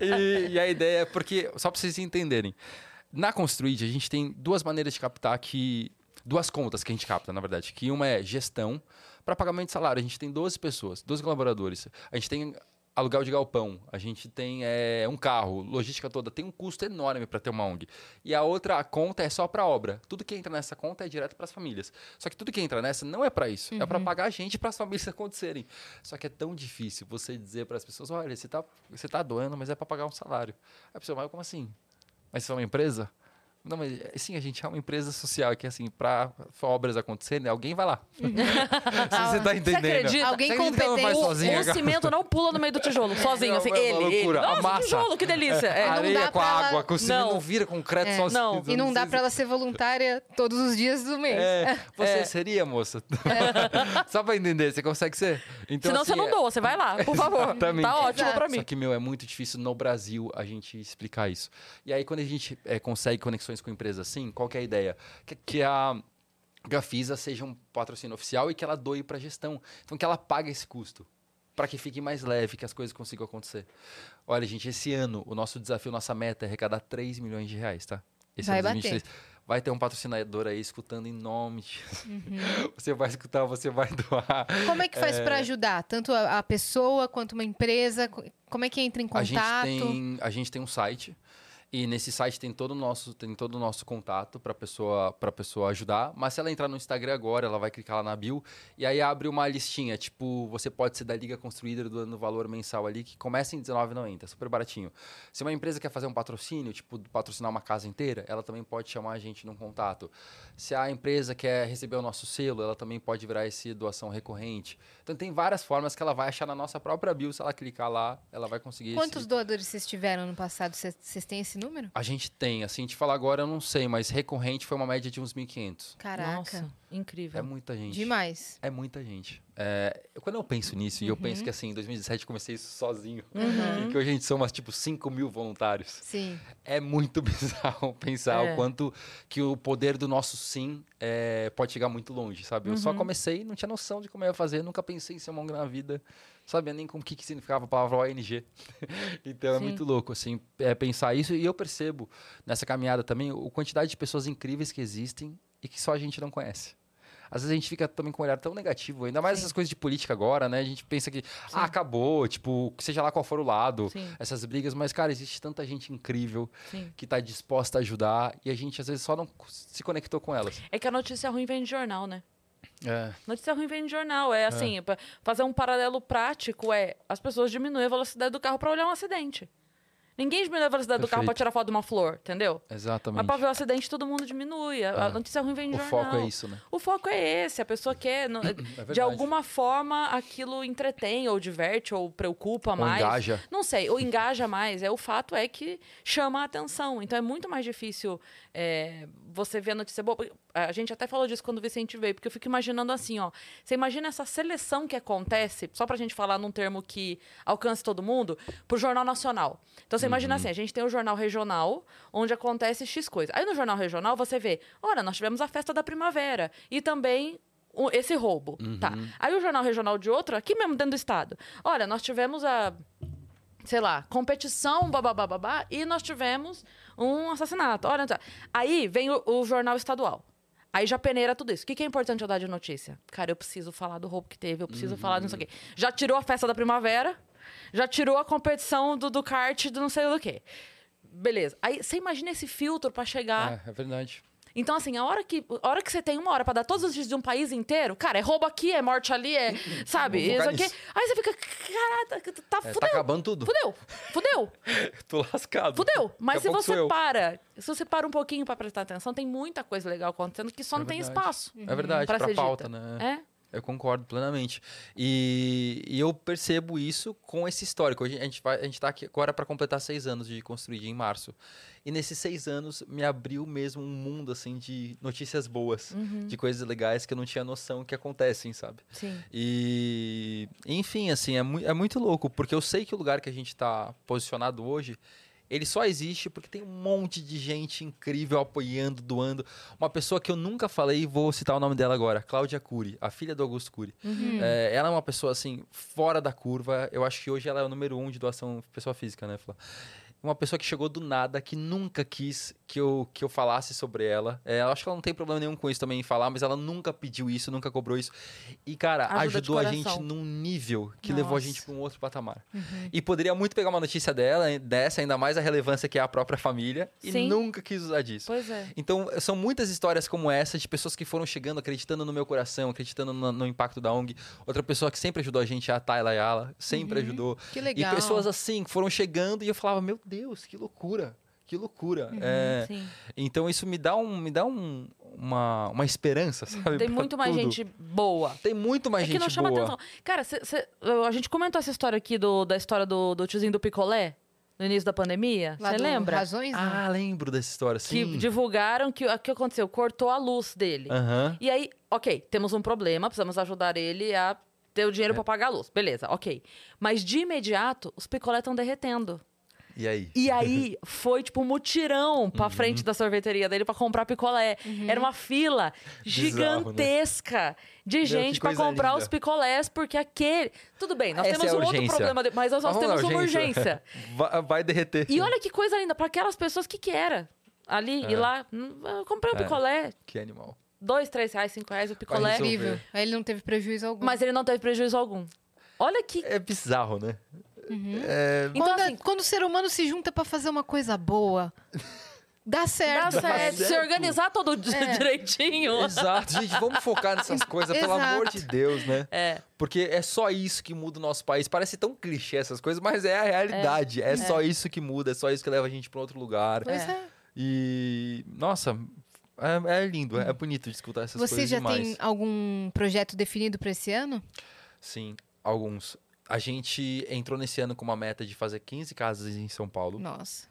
E, e a ideia é porque, só pra vocês entenderem, na Construid a gente tem duas maneiras de captar que. Duas contas que a gente capta, na verdade. Que uma é gestão para pagamento de salário. A gente tem 12 pessoas, 12 colaboradores. A gente tem aluguel de galpão, a gente tem é, um carro, logística toda. Tem um custo enorme para ter uma ONG. E a outra conta é só para obra. Tudo que entra nessa conta é direto para as famílias. Só que tudo que entra nessa não é para isso. É para pagar a gente para as famílias acontecerem. Só que é tão difícil você dizer para as pessoas: olha, você tá, você tá doando, mas é para pagar um salário. Aí a pessoa vai, como assim? Mas você é uma empresa? Não, mas é, sim, a gente é uma empresa social que, assim, para obras acontecerem, alguém vai lá. Se você tá entendendo. Alguém Você acredita que ela não competente. sozinha, o cara? cimento não pula no meio do tijolo, sozinho, Não, assim. é ele, ele. loucura. A Nossa, massa. tijolo, que delícia. É. não Areia com pra ela- água, com o cimento Não. não vira concreto É. sozinho. Não. E não sei dá pra ela ser voluntária todos os dias do mês. É, você É. seria, moça? Só pra entender, você consegue ser? Então, Senão assim, você não é- doa, você vai lá, por favor. Exatamente. Tá ótimo pra mim. Só que, meu, é muito difícil no Brasil a gente explicar isso. E aí, quando a gente é, consegue conexões com empresas assim, qual é a ideia? Que, que a Gafisa seja um patrocínio oficial e que ela doe para gestão. Então, que ela pague esse custo. Para que fique mais leve, que as coisas consigam acontecer. Olha, gente, esse ano, o nosso desafio, nossa meta é arrecadar 3 milhões de reais, tá? Esse Vai ano de bater. 2023. Vai ter um patrocinador aí escutando em nome. de. Uhum. Você vai escutar, você vai doar. Como é que faz pra ajudar? Tanto a, a pessoa quanto uma empresa? Co- Como é que entra em A gente, contato? tem, a gente tem um site e nesse site tem todo o nosso, tem todo o nosso contato para pessoa para pessoa ajudar. Mas se ela entrar no Instagram agora, ela vai clicar lá na bio e aí abre uma listinha, tipo, você pode ser da Liga Construída doando valor mensal ali que começa em R$19,90, super baratinho. Se uma empresa quer fazer um patrocínio, tipo, patrocinar uma casa inteira, ela também pode chamar a gente num contato. Se a empresa quer receber o nosso selo, ela também pode virar esse doação recorrente. Então tem várias formas que ela vai achar na nossa própria bio, se ela clicar lá, ela vai conseguir Quantos esse- doadores vocês tiveram no passado? Vocês têm esse número? A gente tem, assim, te falar agora eu não sei, mas recorrente foi uma média de uns 1.500. Caraca, Nossa, incrível. É muita gente. demais. É muita gente. É, quando eu penso nisso, e eu penso que assim, em 2017 eu comecei isso sozinho, Uhum. e que hoje a gente somos tipo 5 mil voluntários. Sim. É muito bizarro pensar É. o quanto que o poder do nosso sim é, pode chegar muito longe, sabe? Eu Uhum. só comecei, não tinha noção de como eu ia fazer, nunca pensei em ser uma na vida, sabia nem como que, que significava a palavra ONG. então é Sim. muito louco, assim, é, pensar isso. E eu percebo nessa caminhada também a quantidade de pessoas incríveis que existem e que só a gente não conhece. Às vezes a gente fica também com um olhar tão negativo, ainda mais Sim. essas coisas de política agora, né? A gente pensa que ah, acabou, tipo, seja lá qual for o lado, Sim. essas brigas, mas, cara, existe tanta gente incrível que tá disposta a ajudar e a gente às vezes só não se conectou com elas. É que a notícia ruim vem de jornal, né? É. Notícia ruim vem de jornal. É assim, pra fazer um paralelo prático é as pessoas diminuem a velocidade do carro pra olhar um acidente. Ninguém diminui a velocidade do carro pra Perfeito. tirar foto de uma flor, entendeu? Exatamente. Mas pra ver o acidente, todo mundo diminui. A, a É. notícia ruim vem de o jornal. foco é isso, né? O foco é esse. A pessoa quer. no- de verdade. alguma forma, aquilo entretém, ou diverte, ou preocupa Ou mais. engaja. Não sei, ou engaja mais. É, o fato é que chama a atenção. Então é muito mais difícil é, você ver a notícia boa. A gente até falou disso quando o Vicente veio, porque eu fico imaginando assim, ó. Você imagina essa seleção que acontece, só pra gente falar num termo que alcance todo mundo, pro Jornal Nacional. Então você imagina assim, a gente tem o Jornal Regional, onde acontece X coisa. Aí no Jornal Regional você vê, olha, nós tivemos a festa da primavera. E também esse roubo, tá? Aí o jornal regional de outro, aqui mesmo dentro do estado. Olha, nós tivemos a sei lá, competição, babá, babá, e nós tivemos um assassinato. Olha, tá. aí vem o, o jornal estadual. Aí já peneira tudo isso. O que, que é importante eu dar de notícia? Cara, eu preciso falar do roubo que teve, eu preciso falar disso aqui. Já tirou a festa da primavera, Já tirou a competição do, do kart do não sei do que. Beleza. Aí você imagina esse filtro pra chegar. É, é verdade. Então, assim, a hora que, a hora que você tem uma hora pra dar todos os dias de um país inteiro, cara, é roubo aqui, é morte ali, é. Sabe? Isso aqui. Aí você fica, caralho, tá, É, fudeu. tá acabando tudo. Fudeu, fudeu, Tô lascado. fudeu. Mas Daqui se você para, se você para um pouquinho pra prestar atenção, tem muita coisa legal acontecendo que só É não tem verdade. espaço. É verdade, pra pra, pauta, dita. né? É? Eu concordo plenamente. E, e eu percebo isso com esse histórico. Hoje a gente, vai, a gente tá aqui agora para completar seis anos de construir em março. E nesses seis anos me abriu mesmo um mundo assim de notícias boas, Uhum. de coisas legais que eu não tinha noção que acontecem, sabe? Sim. E, enfim, assim, é, mui- é muito louco, porque eu sei que o lugar que a gente está posicionado hoje, ele só existe porque tem um monte de gente incrível apoiando, doando. Uma pessoa que eu nunca falei, vou citar o nome dela agora, Cláudia Cury, a filha do Augusto Cury. Uhum. É, ela é uma pessoa, assim, fora da curva. Eu acho que hoje ela é o número um de doação pessoa física, né, Flá? Uma pessoa que chegou do nada, que nunca quis que eu, que eu falasse sobre ela. É, eu acho que ela não tem problema nenhum com isso também em falar, mas ela nunca pediu isso, nunca cobrou isso. E, cara, Ajuda ajudou a gente num nível que levou a Nossa. gente para um outro patamar. Uhum. E poderia muito pegar uma notícia dela, dessa, ainda mais a relevância que é a própria família, e Sim. nunca quis usar disso. Pois é. Então, são muitas histórias como essa de pessoas que foram chegando, acreditando no meu coração, acreditando no, no impacto da ONG. Outra pessoa que sempre ajudou a gente é a Tayla Ayala, sempre ajudou. Que legal. E pessoas assim que foram chegando e eu falava, meu Deus, que loucura. Que loucura. É, Sim. então isso me dá, um, me dá um, uma, uma esperança, sabe? Tem muito mais tudo. gente boa. Tem muito mais é que gente não chama boa. atenção. Cara, cê- cê- a gente comentou essa história aqui do, da história do, do tiozinho do picolé no início da pandemia. Você lembra? Razões, né? Ah, lembro dessa história, Que sim. divulgaram que o que aconteceu? Cortou a luz dele. Aham. E aí, ok, temos um problema, precisamos ajudar ele a ter o É. dinheiro pra pagar a luz. Beleza, ok. Mas de imediato, os picolé estão derretendo. E aí? E aí foi tipo um mutirão Uhum. pra frente da sorveteria dele pra comprar picolé. Era uma fila Bizarro, né? gigantesca de gente coisa comprar linda. os picolés, porque aquele. Tudo bem, nós Essa temos é um outro problema, de- mas nós, nós temos uma urgência. vai, vai derreter. E olha que coisa linda, pra aquelas pessoas que que era. Ali É. e lá, hum, eu comprei um É. picolé, Que animal. dois, três reais, cinco reais o picolé. Incrível. Aí ele não teve prejuízo algum. Mas ele não teve prejuízo algum. Olha que. É bizarro, né? Uhum. É, Então, quando, assim- quando o ser humano se junta pra fazer uma coisa boa, dá Dá certo. certo. Se certo. organizar todo di- É. direitinho. Exato, gente, vamos focar nessas coisas, pelo amor de Deus, né? É. Porque é só isso que muda o nosso país. Parece tão clichê essas coisas, mas é a realidade. É, só isso que muda, é só isso que leva a gente pra outro lugar. Pois É. é. E, nossa, é, é lindo, é bonito de escutar essas Você coisas já demais. tem algum projeto definido pra esse ano? Sim, alguns. A gente entrou nesse ano com uma meta de fazer 15 casas em São Paulo. Nossa.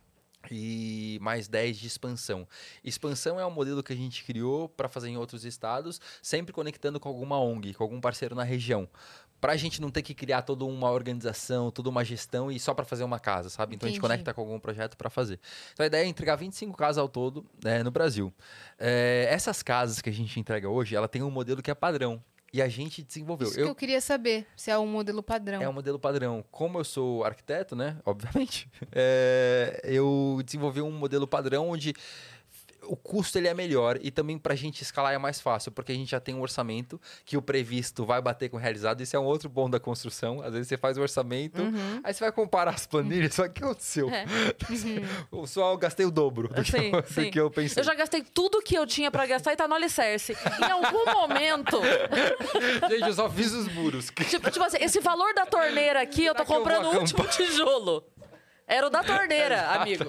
e mais 10 de expansão. Expansão é um modelo que a gente criou para fazer em outros estados, sempre conectando com alguma ONG, com algum parceiro na região. Para a gente não ter que criar toda uma organização, toda uma gestão e só para fazer uma casa, sabe? Então a gente Entendi. conecta com algum projeto para fazer. Então a ideia é entregar 25 casas ao todo né, no Brasil. É, essas casas que a gente entrega hoje, ela tem um modelo que é padrão. E a gente desenvolveu. Isso que eu queria saber, se é um modelo padrão. É um modelo padrão. Como eu sou arquiteto, né? Obviamente. é, eu desenvolvi um modelo padrão onde o custo ele é melhor e também para a gente escalar é mais fácil, porque a gente já tem um orçamento que o previsto vai bater com o realizado. Isso é um outro bom da construção. Às vezes você faz o orçamento, Uhum. aí você vai comparar as planilhas, só que o que aconteceu? É. Eu só gastei o dobro do, que, Sim, eu, do que eu pensei. Eu já gastei tudo que eu tinha pra gastar e tá no alicerce. Em algum momento, Gente, eu só fiz os muros. tipo, tipo assim, esse valor da torneira aqui, eu tô Será que eu vou comprando o último tijolo. Era o da torneira, amigo.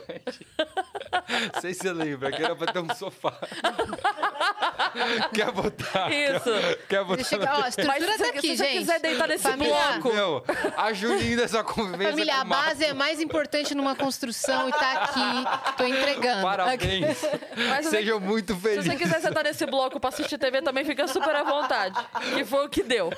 Não sei se você lembra, que era pra ter um sofá. Quer botar? Isso. Quer botar? Ele chega, ó, a estrutura se, tá você- aqui, se você gente. quiser deitar nesse Família. bloco. Meu, a Julinha dessa convivência Família, com a base é mais importante numa construção e tá aqui. Tô entregando. Parabéns. Mas se você- Sejam muito Se felizes. você quiser sentar nesse bloco pra assistir TV, também fica super à vontade. Que foi o que deu.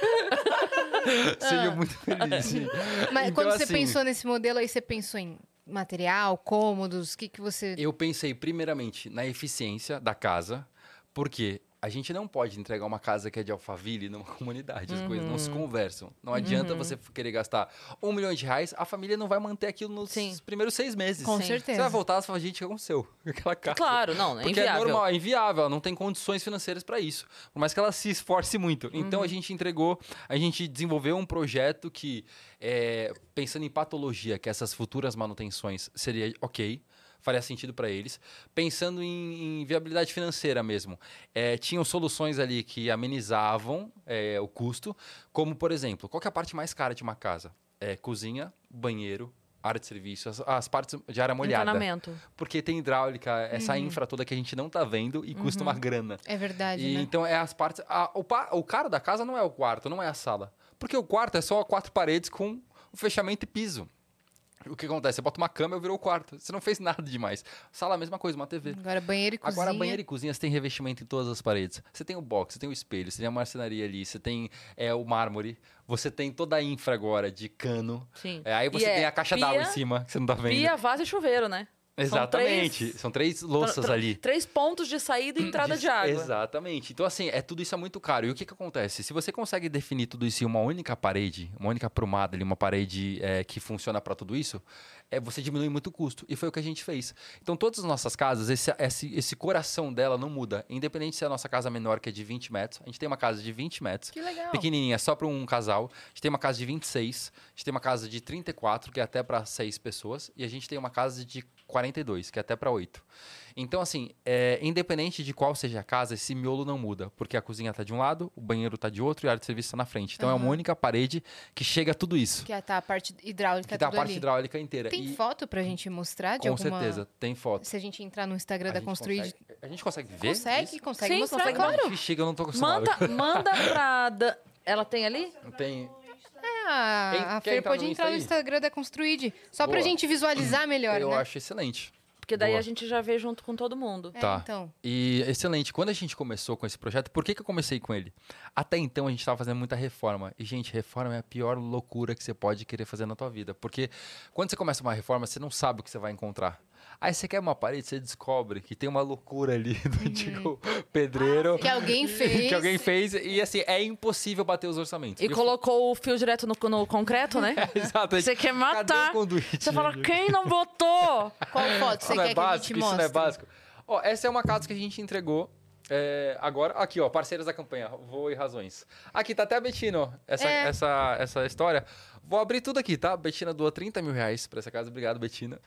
Sejam muito felizes. Mas Então, quando você assim, pensou nesse modelo aí, você pensou em material, cômodos, o que, que você. Eu pensei primeiramente na eficiência da casa, porque a gente não pode entregar uma casa que é de Alphaville numa comunidade. As coisas não se Uhum. conversam. Não adianta você querer gastar um milhão de reais, a família não vai manter aquilo nos Sim. primeiros seis meses. Com Sim. certeza. Você vai voltar e falar, gente, o que aconteceu? Aquela casa. Claro, não, é Porque é inviável. normal, é inviável, ela não tem condições financeiras para isso. Por mais que ela se esforce muito. Então Uhum. a gente entregou, a gente desenvolveu um projeto que, é, pensando em patologia, que essas futuras manutenções seria ok. Faria sentido para eles. Pensando em, em viabilidade financeira mesmo. É, tinham soluções ali que amenizavam é, o custo, como, por exemplo, qual é a parte mais cara de uma casa? É, cozinha, banheiro, área de serviço, as, as partes de área molhada. Encanamento. Porque tem hidráulica, essa Uhum. infra toda que a gente não tá vendo e custa uma grana. É verdade, E, né? Então é as partes. a- o, o cara da casa não é o quarto, não é a sala. Porque o quarto é só quatro paredes com fechamento e piso. O que acontece? Você bota uma cama e virou o quarto. Você não fez nada demais. Sala, a mesma coisa, uma TV. Agora banheiro e cozinha. Agora, banheiro e cozinha, você tem revestimento em todas as paredes. Você tem o box, você tem o espelho, você tem a marcenaria ali, você tem é, o mármore, você tem toda a infra agora de cano. Sim. É, aí E você é tem a caixa d'água em cima, que você não tá vendo. Pia, vaso e chuveiro, né? Exatamente. São três, louças Tra- ali. Três pontos de saída e entrada de água. Exatamente. Então, assim, é tudo isso é muito caro. E o que, que acontece? Se você consegue definir tudo isso em uma única parede, uma única prumada ali, uma parede é, que funciona para tudo isso, é, você diminui muito o custo. E foi o que a gente fez. Então, todas as nossas casas, esse, esse, esse coração dela não muda. Independente se é a nossa casa menor, que é de 20 metros. A gente tem uma casa de 20 metros. Que legal. Pequenininha, só para um casal. A gente tem uma casa de 26. A gente tem uma casa de 34, que é até para seis pessoas. E a gente tem uma casa de 42, que é até para oito. Então, assim, é, independente de qual seja a casa, esse miolo não muda. Porque a cozinha tá de um lado, o banheiro tá de outro e a área de serviço tá na frente. Então, é uma única parede que chega a tudo isso. Que tá a parte hidráulica Que dá a parte ali. hidráulica inteira. Tem E, foto pra gente mostrar de com alguma... certeza, tem foto. Se a gente entrar no Instagram A da gente Construid... consegue- A gente consegue ver? Consegue, isso? consegue Sim, mostrar, consegue. claro. Chega, eu não tô acostumado. Manda, manda pra. Ela tem ali? Não tem... Ah, Quem a quer Fer entrar pode no entrar no Insta Instagram da Construid. Só pra Boa. gente visualizar melhor, eu né? acho excelente. Porque daí Boa. a gente já vê junto com todo mundo. É, Tá. então. E excelente. Quando a gente começou com esse projeto, por que, que eu comecei com ele? Até então a gente estava fazendo muita reforma. E, gente, reforma é a pior loucura que você pode querer fazer na tua vida. Porque quando você começa uma reforma, você não sabe o que você vai encontrar. Aí você quer uma parede, você descobre que tem uma loucura ali do antigo pedreiro. Que alguém fez. Que alguém fez. E assim, é impossível bater os orçamentos. E Eu- colocou o fio direto no, no concreto, né? Exato. Você quer Cadê matar. o conduíte? Você fala, quem não botou? Qual foto você Isso não quer é que a básico, gente isso mostre? não é básico. Ó, essa é uma casa que a gente entregou. É, agora, aqui, ó, parceiros da campanha, Voo e Razões. Aqui tá até a Betina, ó, essa, É. essa, essa história. Vou abrir tudo aqui, tá? Betina doou 30 mil reais pra essa casa. Obrigado, Betina.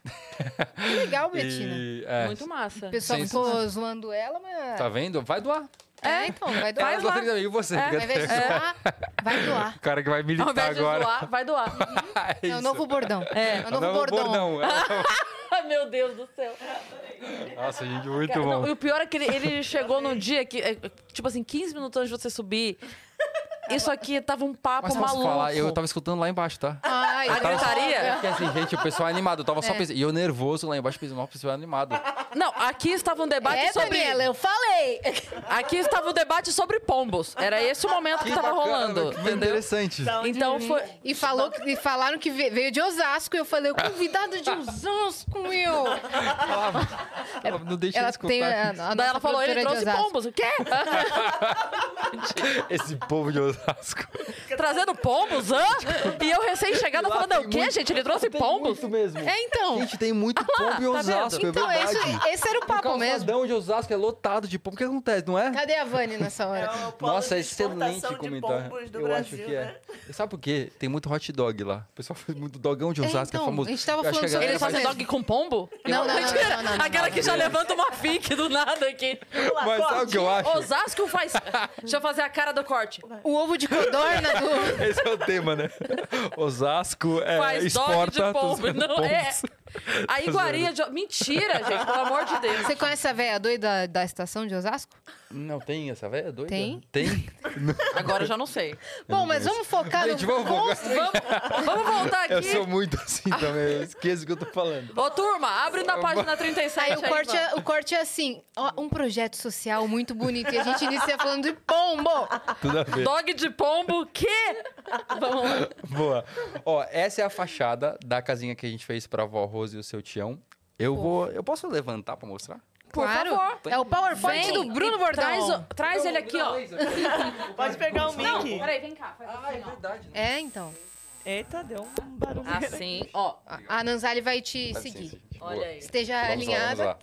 Que legal, Betina. E, é, Muito massa. O pessoal Sem- ficou zoando ela, mas... Tá vendo? Vai doar. É, então, vai doar. doou 30 mil e você. É, invés de zoar, vai doar. O cara que vai Ao militar invés de agora. zoar, vai doar. é É o novo bordão. É. É o novo bordão. Ai, meu Deus do céu. Nossa, gente, muito Cara, não, bom. e o pior é que ele, ele chegou no dia que, é, tipo assim, 15 minutos antes de você subir. Isso aqui tava um papo Mas posso maluco. falar, eu tava escutando lá embaixo, tá? Ai, A gritaria? Porque assim, gente, o pessoal é animado. Eu tava só É. pensando. E eu nervoso lá embaixo, pensando, nossa, o pessoal é animado. Não, aqui estava um debate É, sobre. Daniela, eu falei. Aqui estava um debate sobre pombos. Era esse o momento que, tava bacana, rolando. que Entendeu? interessante. Então foi. E, falou, e falaram que ve- veio de Osasco. E eu falei, o convidado de Osasco, meu. Falava, falava, não deixa Ela eu escutar. tem a, a Daí ela falou, ele trouxe pombos. O quê? Esse povo de Osasco. Trazendo pombos? Hã? E eu recém-chegada falando, tem o quê, muito- gente? Ele trouxe Tem pombos? muito mesmo. É, então. Gente, tem muito pombo em tá Osasco, vendo? é Então, verdade. Esse, era o O papo mesmo. calçadão de Osasco é lotado de pombo. O que acontece, não é? Cadê a Vani nessa hora? É o Nossa, é de excelente de comentário. Eu Brasil, acho que é. né? Sabe por quê? Tem muito hot dog lá. O pessoal faz muito dogão de É, Osasco, é, então, famoso. a gente tava Eu falando sobre Eles fazem dog com pombo? Não, não, não, não, não, não, Aquela que já levanta uma fique do nada aqui. Mas sabe o que eu acho? Osasco faz. Deixa eu fazer a cara do corte. O ovo de codorna do... Esse é o tema, né? Osasco é, Faz dog exporta de pombo. todos os Não, é. A iguaria de. Mentira, gente, pelo amor de Deus. Você conhece a véia doida da estação de Osasco? Não tem essa velha doida? Tem. Tem? Agora eu já não sei. Bom, mas vamos focar Gente, no... vamos focar. Vamos, vamos voltar Eu aqui. sou muito assim também, eu esqueço o que eu tô falando. Ô, turma, abre na página 37 Aí o corte, é, o corte é assim, ó, um projeto social muito bonito. E a gente inicia falando de pombo. Tudo a ver. Dog de pombo, que? Vamos lá. Boa. Ó, essa é a fachada da casinha que a gente fez pra avó Rose e o seu tião. Eu vou. Eu posso levantar pra mostrar? Por Claro. favor. É o PowerPoint Vem do Bruno Bordão. Traz, o- traz ele aqui, ó. Pode pegar o mic. Peraí, vem cá. Faz Ah, é assim, ó. verdade. É, então. Eita, deu um barulho. Assim, ó. A, Nanzali vai te Dá seguir. licença, gente. Olha aí. Esteja Vamos lá, alinhada. vamos lá.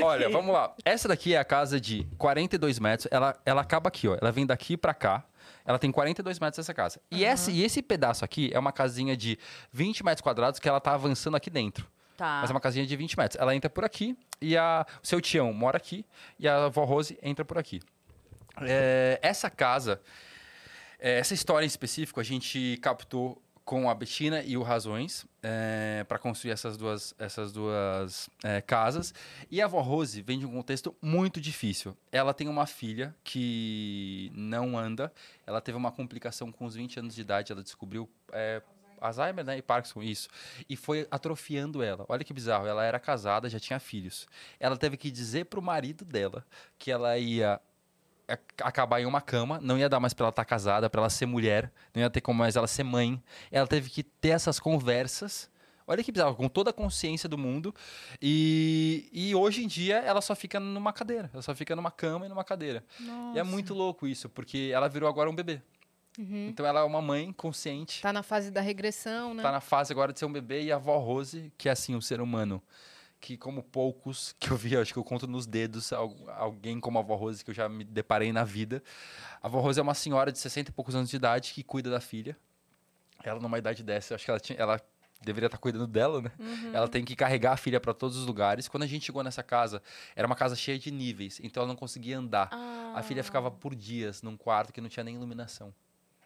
Tá. Olha, vamos lá. Essa daqui é a casa de 42 metros. Ela, ela acaba aqui, ó. Ela vem daqui pra cá. Ela tem 42 metros essa casa. E, esse, e esse pedaço aqui é uma casinha de 20 metros quadrados que ela tá avançando aqui dentro. Tá. Mas é uma casinha de 20 metros. Ela entra por aqui e a, o seu Tião mora aqui e a avó Rose entra por aqui. É, essa casa, é, essa história em específico, a gente captou com a Betina e o Razões para construir essas duas, essas duas é, casas. E a avó Rose vem de um contexto muito difícil. Ela tem uma filha que não anda. Ela teve uma complicação com os 20 anos de idade. Ela descobriu é, Alzheimer né, e Parkinson, isso. E foi atrofiando ela. Olha que bizarro. Ela era casada, já tinha filhos. Ela teve que dizer pro marido dela que ela ia acabar em uma cama, não ia dar mais pra ela estar casada, pra ela ser mulher, não ia ter como mais ela ser mãe. Ela teve que ter essas conversas. Olha que bizarro, com toda a consciência do mundo. E, e hoje em dia ela só fica numa cadeira. Ela só fica numa cama e numa cadeira. E é muito louco isso, porque ela virou agora um bebê. Então ela é uma mãe consciente. Tá na fase da regressão, né? Tá na fase agora de ser um bebê e a avó Rose, que é assim, um ser humano que como poucos que eu vi, acho que eu conto nos dedos al- alguém como a avó Rose que eu já me deparei na vida. A avó Rose é uma senhora de 60 e poucos anos de idade que cuida da filha. Ela numa idade dessa, acho que ela tinha, ela deveria estar cuidando dela, né? Ela tem que carregar a filha para todos os lugares. Quando a gente chegou nessa casa, era uma casa cheia de níveis, então ela não conseguia andar. A filha ficava por dias num quarto que não tinha nem iluminação.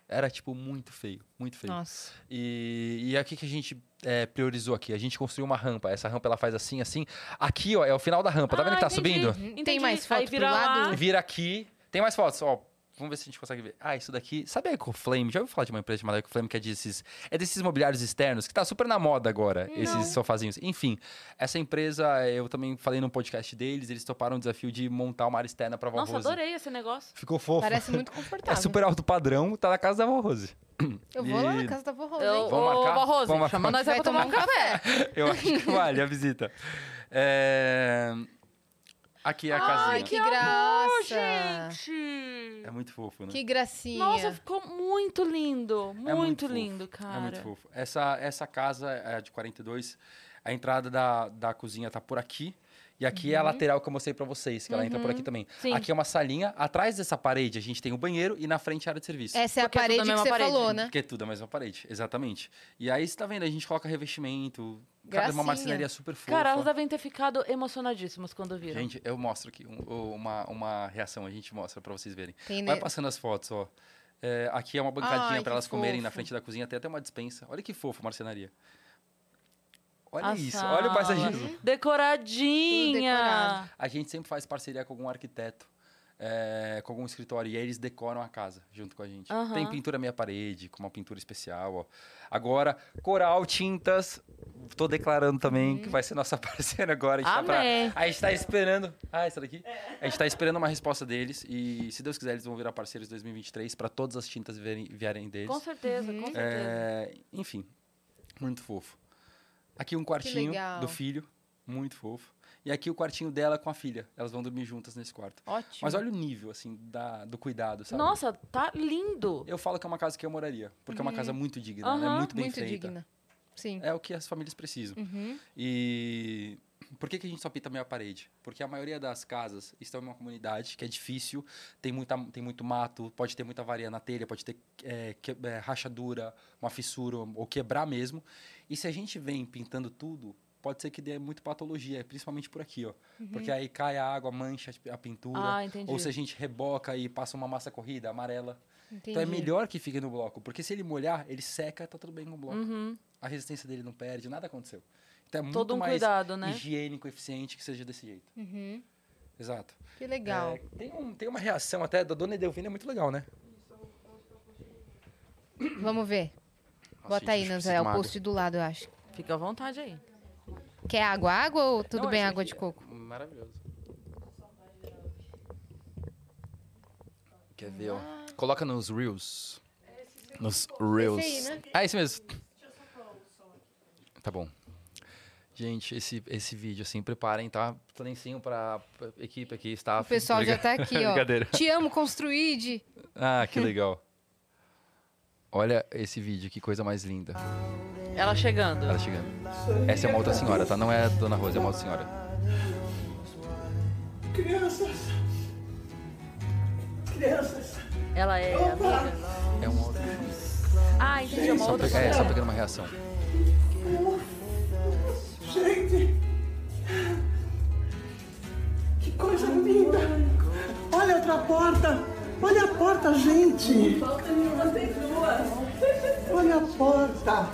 Era, tipo, muito feio, muito feio. Nossa. E, e aqui que a gente é, priorizou aqui. A gente construiu uma rampa. Essa rampa ela faz assim, assim. Aqui, ó, é o final da rampa. Tá vendo Ah, que tá entendi. subindo? Tem Entendi. mais Aí foto pro vira lado? lá. Vira aqui. Tem mais fotos, ó. Vamos ver se a gente consegue ver. Ah, isso daqui. Sabe a EcoFlame? Já ouviu falar de uma empresa chamada EcoFlame que é desses, é desses mobiliários externos que tá super na moda agora, esses sofazinhos. Enfim, essa empresa, eu também falei no podcast deles, eles toparam o desafio de montar uma área externa pra Vó Nossa, Rose. adorei esse negócio. Ficou fofo. Parece muito É confortável. super alto padrão, tá na casa da Vó Rose. Eu vou lá E- na casa da vó Rose, Eu, Vamos marcar? Vó Rose, Vamos marcar. chama nós pra tomar um tomar um café. Eu acho que vale a visita. É... Aqui é a casinha. Ai, que amor, graça. gente! É muito fofo, né? Que gracinha. Nossa, ficou muito lindo. Muito, É muito fofo. lindo, cara. É muito fofo. Essa, essa casa é de 42. A entrada da, da cozinha tá por aqui. E aqui é a lateral que eu mostrei pra vocês, que ela entra por aqui também. Sim. Aqui é uma salinha. Atrás dessa parede a gente tem o banheiro e na frente a área de serviço. Essa é a Porque é tudo parede a que mesma você parede. falou, né? Porque é tudo a mesma parede, exatamente. E aí você tá vendo, a gente coloca revestimento. Cara, é uma Gracinha. marcenaria super fofa. Cara, elas devem ter ficado emocionadíssimas quando viram. Gente, eu mostro aqui um- uma, uma reação, a gente mostra pra vocês verem. Tem Vai ne- passando as fotos, ó. É, aqui é uma bancadinha Ai, pra que elas comerem na fofo. frente da cozinha, tem até uma dispensa. Olha que fofo, marcenaria. Olha A isso, sala. olha o paisagismo. Decoradinha. A gente sempre faz parceria com algum arquiteto, é, com algum escritório, e aí eles decoram a casa junto com a gente. Aham. Tem pintura meia parede, com uma pintura especial, ó. Agora, Coral Tintas, tô declarando também que vai ser nossa parceira agora. A gente, tá pra- Amém. a gente tá esperando. Ah, essa daqui? A gente tá esperando uma resposta deles, e se Deus quiser, eles vão virar parceiros em 2023 para todas as tintas vierem, vierem deles. Com certeza, com certeza. É, enfim, muito fofo. Aqui um quartinho do filho, muito fofo. E aqui o quartinho dela com a filha. Elas vão dormir juntas nesse quarto. Ótimo. Mas olha o nível, assim, da, do cuidado, sabe? Nossa, tá lindo. Eu falo que é uma casa que eu moraria, porque é uma casa muito digna, né? Aham, muito bem Muito feita. digna. Sim. É o que as famílias precisam. Uhum. E por que, que a gente só pinta meia parede? Porque a maioria das casas estão em uma comunidade que é difícil, tem, muita, tem muito mato, pode ter muita varia na telha, pode ter é, que- é, rachadura, uma fissura ou quebrar mesmo. E se a gente vem pintando tudo, pode ser que dê muito patologia, principalmente por aqui, ó. Porque aí cai a água, mancha a pintura. Ah, entendi. ou se a gente reboca e passa uma massa corrida, amarela. Entendi. Então é melhor que fique no bloco, porque se ele molhar, ele seca, tá tudo bem com o bloco. Uhum. A resistência dele não perde, nada aconteceu. Então é muito Todo um mais cuidado, né? higiênico, eficiente que seja desse jeito. Uhum. Exato. Que legal. É, tem, um- tem uma reação até da dona Edelvina, é muito legal, né? Vamos ver. Nossa, Bota aí, Nanzé. É o post do lado, eu acho. Fica à vontade aí. Quer água, água ou tudo Não, bem esse água de é coco? Maravilhoso. Quer ver, ó? Coloca nos Reels. Nos Reels. aí, né? Ah, esse mesmo. Tá bom. Gente, esse, esse vídeo, assim, preparem, tá? Lencinho pra, pra equipe aqui, O staff. pessoal já tá aqui, ó. Te amo, Construíde. Ah, que legal. Olha esse vídeo, que coisa mais linda. Ela chegando. Ela chegando. Essa é uma outra senhora, tá? Não é a Dona Rosa, é uma outra senhora. Crianças! Crianças! Ela é amiga. É uma outra. Ah, entendi. É uma Só, outra pe- é, só senhora. pegando uma reação. Gente! Que coisa linda! Olha outra porta! Olha a porta, gente! Olha a porta!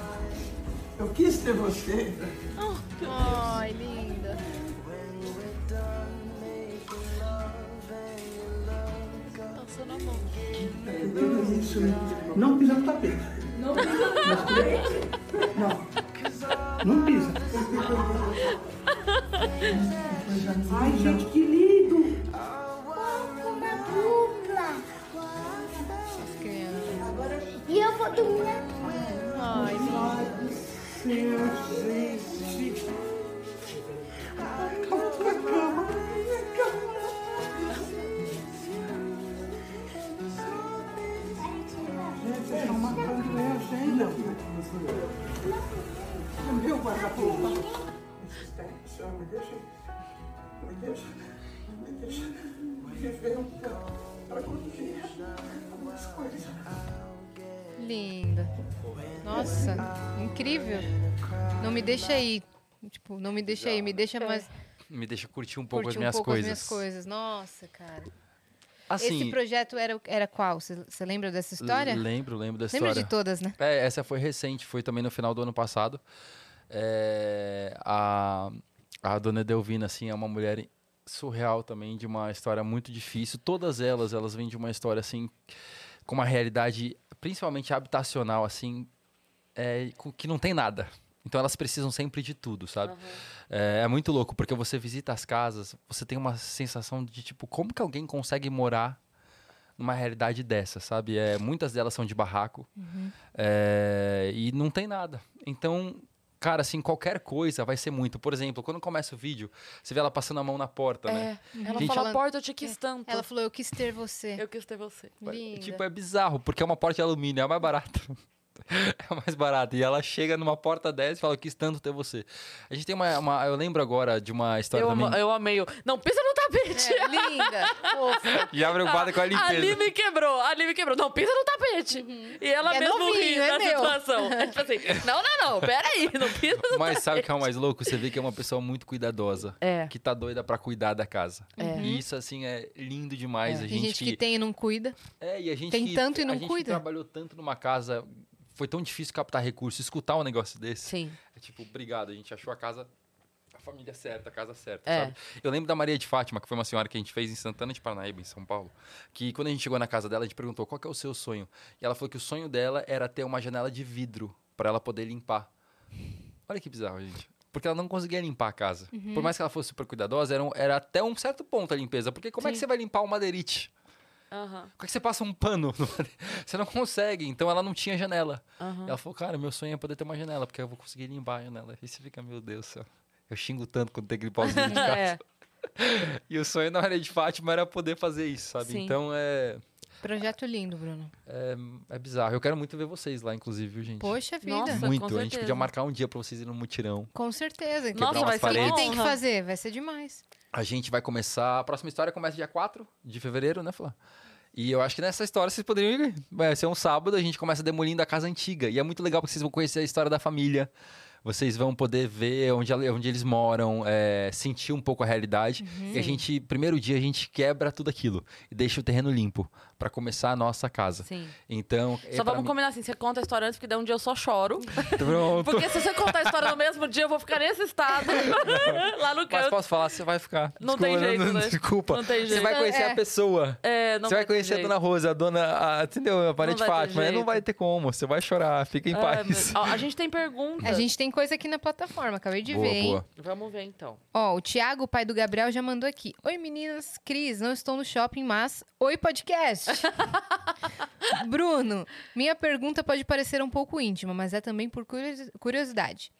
Eu quis ter você. Ai, linda. Passou na mão. Tudo isso. Não pisa no tapete. Não pisa Não. Não pisa. Ai, gente, que lindo! E dormir na Ai, gente. Pra cama. Minha cama. Gente, estão matando minha agenda. Meu guarda-roupa. Senhor, me deixa. Me deixa. Me deixa. Viver um pouco. Para curtir algumas coisas. Linda. Nossa, incrível. Não me deixa aí. Tipo, não me deixa aí, me deixa mais Me deixa curtir um pouco curtir as minhas um pouco coisas. as minhas coisas. Nossa, cara. Assim, Esse projeto era, era qual? Você lembra dessa história? lembro, lembro da Lembra história. de todas, né? É, essa foi recente, foi também no final do ano passado. É, a, a dona Delvina, assim, é uma mulher surreal também, de uma história muito difícil. Todas elas, elas vêm de uma história, assim, com uma realidade, principalmente habitacional, assim, é, que não tem nada. Então elas precisam sempre de tudo, sabe? É, é muito louco, porque você visita as casas, você tem uma sensação de, tipo, como que alguém consegue morar numa realidade dessa, sabe? É, muitas delas são de barraco é, e não tem nada. Então, cara, assim, qualquer coisa vai ser muito. Por exemplo, quando começa o vídeo, você vê ela passando a mão na porta, né? É. Ela Gente, fala, ela- porta, eu te quis tanto. Ela falou, eu quis ter você. Eu quis ter você. Linda. Tipo, é bizarro, porque é uma porta de alumínio, é a mais barata. É a mais barata. E ela chega numa porta dessa e fala, eu quis tanto ter você. A gente tem uma. uma- eu lembro agora de uma história Eu, também. eu amei o. Não pisa no tapete! É, linda, fofa. Já preocupada com a limpeza. Ali me quebrou, ali me quebrou. Não, pisa no tapete. E ela É mesmo novinho, ri é da meu. situação. É tipo assim, não, não, não, peraí, não pisa no Mas sabe o que é o mais louco? Você vê que é uma pessoa muito cuidadosa. É. Que tá doida pra cuidar da casa. É. E isso, assim, é lindo demais. A Tem gente, gente que tem e não cuida. É, e a gente tem que- tanto e não a gente que cuida. trabalhou tanto numa casa, foi tão difícil captar recursos, escutar um negócio desse. Sim. É tipo, obrigado, a gente achou a casa, a família certa, a casa certa, É. sabe? Eu lembro da Maria de Fátima, que foi uma senhora que a gente fez em Santana de Parnaíba, em São Paulo, que quando a gente chegou na casa dela, a gente perguntou qual é o seu sonho. E ela falou que o sonho dela era ter uma janela de vidro para ela poder limpar. Olha que bizarro, gente. Porque ela não conseguia limpar a casa. Uhum. Por mais que ela fosse super cuidadosa, era, um- era até um certo ponto a limpeza. Porque como é que Sim. você vai limpar o madeirite? Aham, Como é que você passa um pano? Você não consegue. Então ela não tinha janela. aham. Ela falou, cara, meu sonho é poder ter uma janela, porque eu vou conseguir limpar a janela. E você fica, meu Deus do céu. Eu xingo tanto quando tem que limpar os de casa. É. E o sonho da Maria de Fátima era poder fazer isso, sabe? Sim. Então é, Projeto lindo, Bruno. é, é bizarro. Eu quero muito ver vocês lá, inclusive, viu, gente? Poxa vida. Nossa. muito. A gente podia marcar um dia pra vocês irem no mutirão. Com certeza. Nossa, vai ser O que paredes. tem que fazer? Vai ser demais. A gente vai começar. A próxima história começa dia 4 de fevereiro, né, Flá? E eu acho que nessa história vocês poderiam ir. Vai ser um sábado, a gente começa demolindo a casa antiga. E é muito legal porque vocês vão conhecer a história da família. Vocês vão poder ver onde, onde eles moram, é, sentir um pouco a realidade. E a gente, primeiro dia, a gente quebra tudo aquilo e deixa o terreno limpo para começar a nossa casa. Sim. Então, é Só vamos mim- combinar assim, você conta a história antes, porque daí um dia eu só choro. Pronto. Porque se você contar a história no mesmo dia, eu vou ficar nesse estado. lá no Mas canto. posso falar, você vai ficar. Não tem Desculpa, jeito, né? Desculpa. Não tem Você jeito. vai conhecer É. a pessoa. É, não você vai ter conhecer a jeito. Dona Rosa, a Dona. A, entendeu? A vai ter Fátima. Não vai ter como. Você vai chorar. Fica em Ai, paz. meu- Ó, a gente tem pergunta. A gente tem coisa aqui na plataforma, acabei de boa, ver, hein? boa. Vamos ver então. Ó, o Thiago, pai do Gabriel, já mandou aqui. Oi, meninas. Cris, não estou no shopping, mas... Oi, podcast. Bruno, minha pergunta pode parecer um pouco íntima, mas é também por curiosi- curiosidade.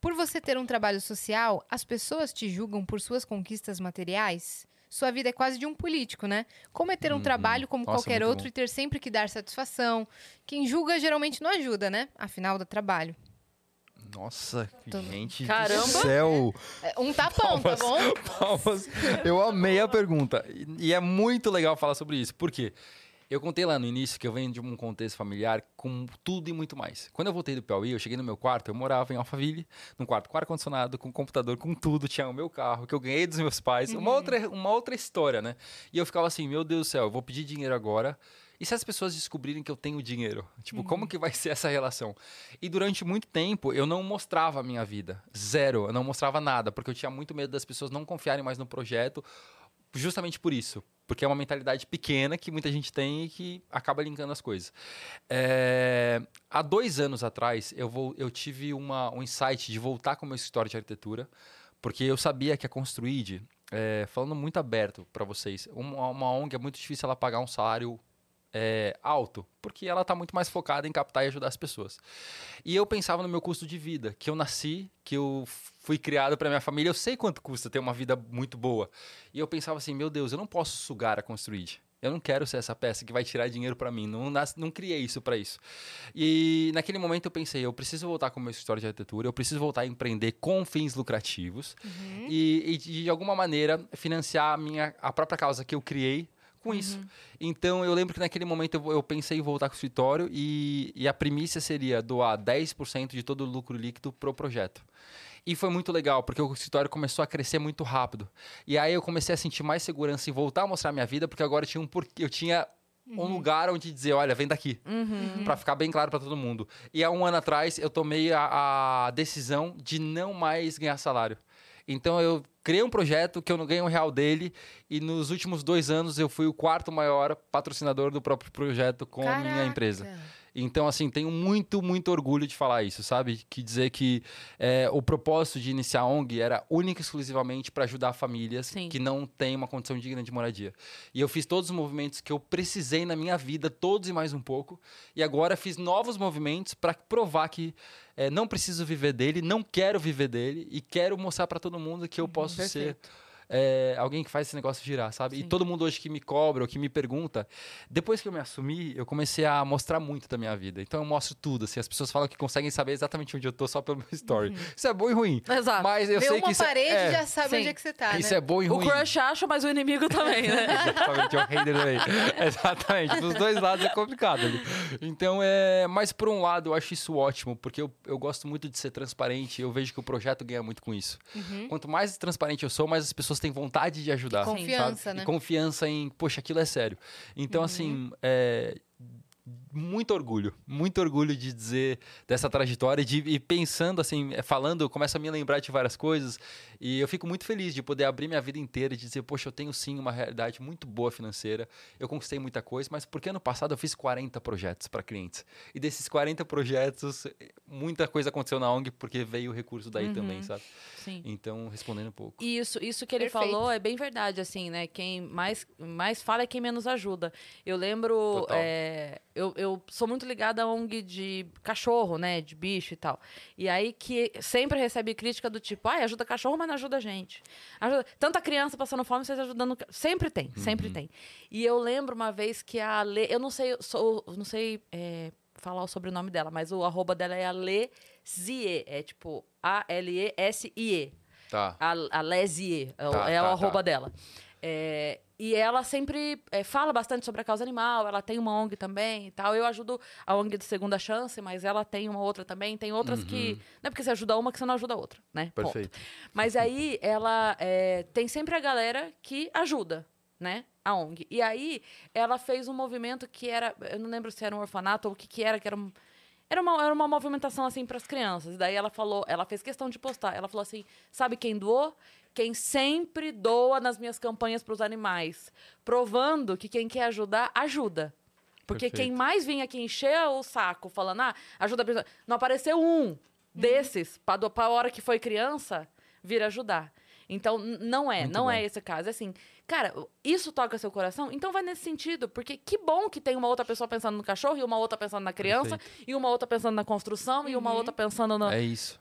Por você ter um trabalho social, as pessoas te julgam por suas conquistas materiais? Sua vida é quase de um político, né? Como é ter um Uhum. trabalho como Nossa, qualquer outro bom. e ter sempre que dar satisfação? Quem julga geralmente não ajuda, né? Afinal, dá trabalho. Nossa, Tô- gente Caramba. do céu. É, Um tapão, tá Palmas. bom? Palmas. Eu amei a pergunta. E é muito legal falar sobre isso. Por quê? Eu contei lá no início que eu venho de um contexto familiar com tudo e muito mais. Quando eu voltei do Piauí, eu cheguei no meu quarto, eu morava em Alphaville, num quarto com ar-condicionado, com computador, com tudo. Tinha o meu carro, que eu ganhei dos meus pais. Uma, outra, uma outra história, né? E eu ficava assim, meu Deus do céu, eu vou pedir dinheiro agora. E se as pessoas descobrirem que eu tenho dinheiro? Tipo, como que vai ser essa relação? E durante muito tempo eu não mostrava a minha vida. Zero. Eu não mostrava nada, porque eu tinha muito medo das pessoas não confiarem mais no projeto, justamente por isso. Porque é uma mentalidade pequena que muita gente tem e que acaba linkando as coisas. É, Há dois anos atrás, eu, vou, eu tive uma, um insight de voltar com o meu escritório de arquitetura, porque eu sabia que a Construid, é, falando muito aberto para vocês, uma, uma ONG é muito difícil ela pagar um salário é, alto, porque ela está muito mais focada em captar e ajudar as pessoas. E eu pensava no meu custo de vida, que eu nasci, que eu fui criado para minha família, eu sei quanto custa ter uma vida muito boa. E eu pensava assim, meu Deus, eu não posso sugar a Construid. Eu não quero ser essa peça que vai tirar dinheiro para mim. Não, nas- não criei isso para isso. E naquele momento eu pensei, eu preciso voltar com o meu escritório de arquitetura, eu preciso voltar a empreender com fins lucrativos e, e de alguma maneira financiar a minha a própria causa que eu criei com isso. Então eu lembro que naquele momento eu, eu pensei em voltar com o escritório e, e a primícia seria doar 10% de todo o lucro líquido pro projeto. E foi muito legal, porque o escritório começou a crescer muito rápido. E aí eu comecei a sentir mais segurança em voltar a mostrar minha vida, porque agora eu tinha um porquê, eu tinha um lugar onde dizer, olha, vem daqui. Pra ficar bem claro pra todo mundo. E há um ano atrás eu tomei a, a decisão de não mais ganhar salário. Então eu criei um projeto que eu não ganhei um real dele e nos últimos dois anos eu fui o quarto maior patrocinador do próprio projeto com a minha empresa. Então, assim, tenho muito, muito orgulho de falar isso, sabe? Que dizer que é, o propósito de iniciar a ONG era única e exclusivamente para ajudar famílias Sim. que não têm uma condição digna de moradia. E eu fiz todos os movimentos que eu precisei na minha vida, todos e mais um pouco. E agora fiz novos movimentos para provar que é, não preciso viver dele, não quero viver dele e quero mostrar para todo mundo que eu posso ser perfeito. É, alguém que faz esse negócio girar, sabe? E Sim. todo mundo hoje que me cobra ou que me pergunta, depois que eu me assumi, eu comecei a mostrar muito da minha vida. Então eu mostro tudo, assim, as pessoas falam que conseguem saber exatamente onde eu tô só pelo meu story. Isso é bom e ruim. Exato. Mas eu Vê sei uma que isso parede é, e já sabe Sim. onde é que você tá, isso né? é bom e O ruim. crush acha, mas o inimigo também, né? Exatamente, é o hater também. Exatamente, dos dois lados é complicado ali. Então, é... Mas por um lado, eu acho isso ótimo, porque eu, eu gosto muito de ser transparente, eu vejo que o projeto ganha muito com isso. Uhum. Quanto mais transparente eu sou, mais as pessoas têm vontade de ajudar. E confiança, sabe? né? E confiança em, poxa, aquilo é sério. Então, assim, é, muito orgulho, muito orgulho de dizer dessa trajetória de, e pensando assim, é, falando, eu começo a me lembrar de várias coisas e eu fico muito feliz de poder abrir minha vida inteira e de dizer, poxa, eu tenho sim uma realidade muito boa financeira, eu conquistei muita coisa, mas porque ano passado eu fiz 40 projetos para clientes e desses 40 projetos, muita coisa aconteceu na ONG porque veio o recurso daí também, sabe? Sim. Então, respondendo um pouco. Isso, isso que ele Perfeito. falou é bem verdade, assim, né? Quem mais, mais fala é quem menos ajuda. Eu lembro. Eu, eu sou muito ligada a ONG de cachorro, né? De bicho e tal. E aí que sempre recebe crítica do tipo, ai, ajuda cachorro, mas não ajuda a gente. Ajuda... Tanta criança passando fome, vocês ajudando. ca-". Sempre tem, sempre tem. E eu lembro uma vez que a Ale. Eu não sei, sou, não sei é, falar o sobrenome dela, mas o arroba dela é Alezie. É tipo A-L-E-S-I-E. Tá. A, a Lesie é o- Tá, é o tá, arroba tá. dela. É, e ela sempre é, fala bastante sobre a causa animal, ela tem uma ONG também e tal. Eu ajudo a ONG de Segunda Chance, mas ela tem uma outra também. Tem outras que. Não é porque você ajuda uma que você não ajuda a outra, né? Ponto. Uhum. Perfeito. Mas aí ela é, tem sempre a galera que ajuda, né? A ONG. E aí ela fez um movimento que era. Eu não lembro se era um orfanato ou o que, que era, que era um. Era uma, era uma movimentação assim para as crianças. E daí ela falou, ela fez questão de postar. Ela falou assim: sabe quem doou? Quem sempre doa nas minhas campanhas para os animais. Provando que quem quer ajudar, ajuda. Porque Perfeito. quem mais vinha aqui encher o saco falando, ah, ajuda a pessoa. Não apareceu um desses para a hora que foi criança vir ajudar. Então, não é, Muito não bom. é esse caso. É assim, cara, isso toca seu coração, então vai nesse sentido. Porque que bom que tem uma outra pessoa pensando no cachorro, e uma outra pensando na criança, e uma outra pensando na construção, e uma outra pensando no. É isso.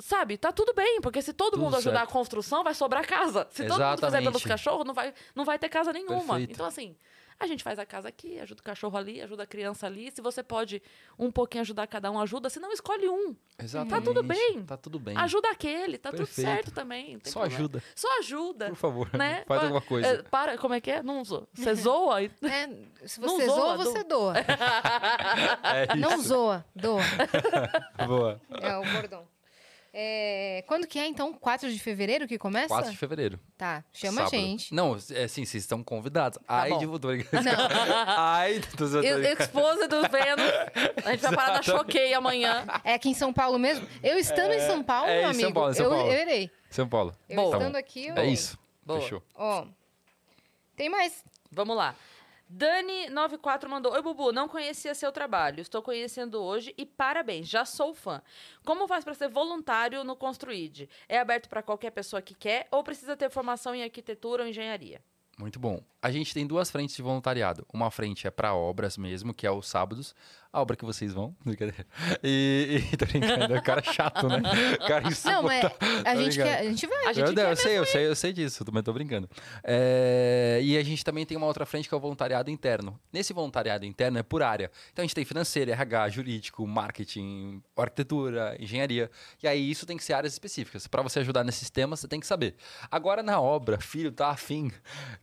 Sabe, tá tudo bem, porque se todo Tudo mundo ajudar certo. a construção, vai sobrar casa. Se todo mundo fizer pelos Exatamente. cachorros, não vai, não vai ter casa nenhuma. Perfeito. Então, assim, a gente faz a casa aqui, ajuda o cachorro ali, ajuda a criança ali. Se você pode um pouquinho ajudar cada um, ajuda. Se não, escolhe um. Exatamente. Tá tudo bem. Tá tudo bem. Ajuda aquele, tá tudo Perfeito. certo também. não tem Só problema. ajuda, Só ajuda. por favor. Né? Faz alguma coisa. é, para, como é que é? Não zoa. Você zoa? e- É, se Não você zoa, zoa, do- você doa. É Não zoa, doa. Boa. É o bordão. É, quando que é, então? 4 de fevereiro que começa? 4 de fevereiro. Tá, chama sábado. a gente. Não, é assim, vocês estão convidados. Ai, bom. de tô brincando. Não. Ai, tô E- Expose do Vênus. A gente vai parar na Choquei amanhã. É aqui em São Paulo mesmo? Eu estando em São Paulo, é meu amigo, São Paulo, em São eu, Paulo. eu irei. São Paulo. Eu Boa. estando aqui, eu... É isso. Boa. Fechou. Ó, tem mais. Vamos lá. Dani94 mandou: Oi, Bubu, não conhecia seu trabalho. Estou conhecendo hoje e parabéns, já sou fã. Como faz para ser voluntário no Construid? É aberto para qualquer pessoa que quer ou precisa ter formação em arquitetura ou engenharia? Muito bom. A gente tem duas frentes de voluntariado. Uma frente é para obras mesmo, que é os sábados. A obra que vocês vão. Brincadeira. E, e tô brincando, é o cara chato, né? O cara Não, mas insuportável. a gente, quer, a gente vai. A gente eu, eu sei, eu sei, eu sei disso, mas tô brincando. É, e a gente também tem uma outra frente que é o voluntariado interno. Nesse voluntariado interno é por área. Então a gente tem financeiro, RH, jurídico, marketing, arquitetura, engenharia. E aí isso tem que ser áreas específicas. Para você ajudar nesses temas, você tem que saber. Agora na obra, filho tá afim,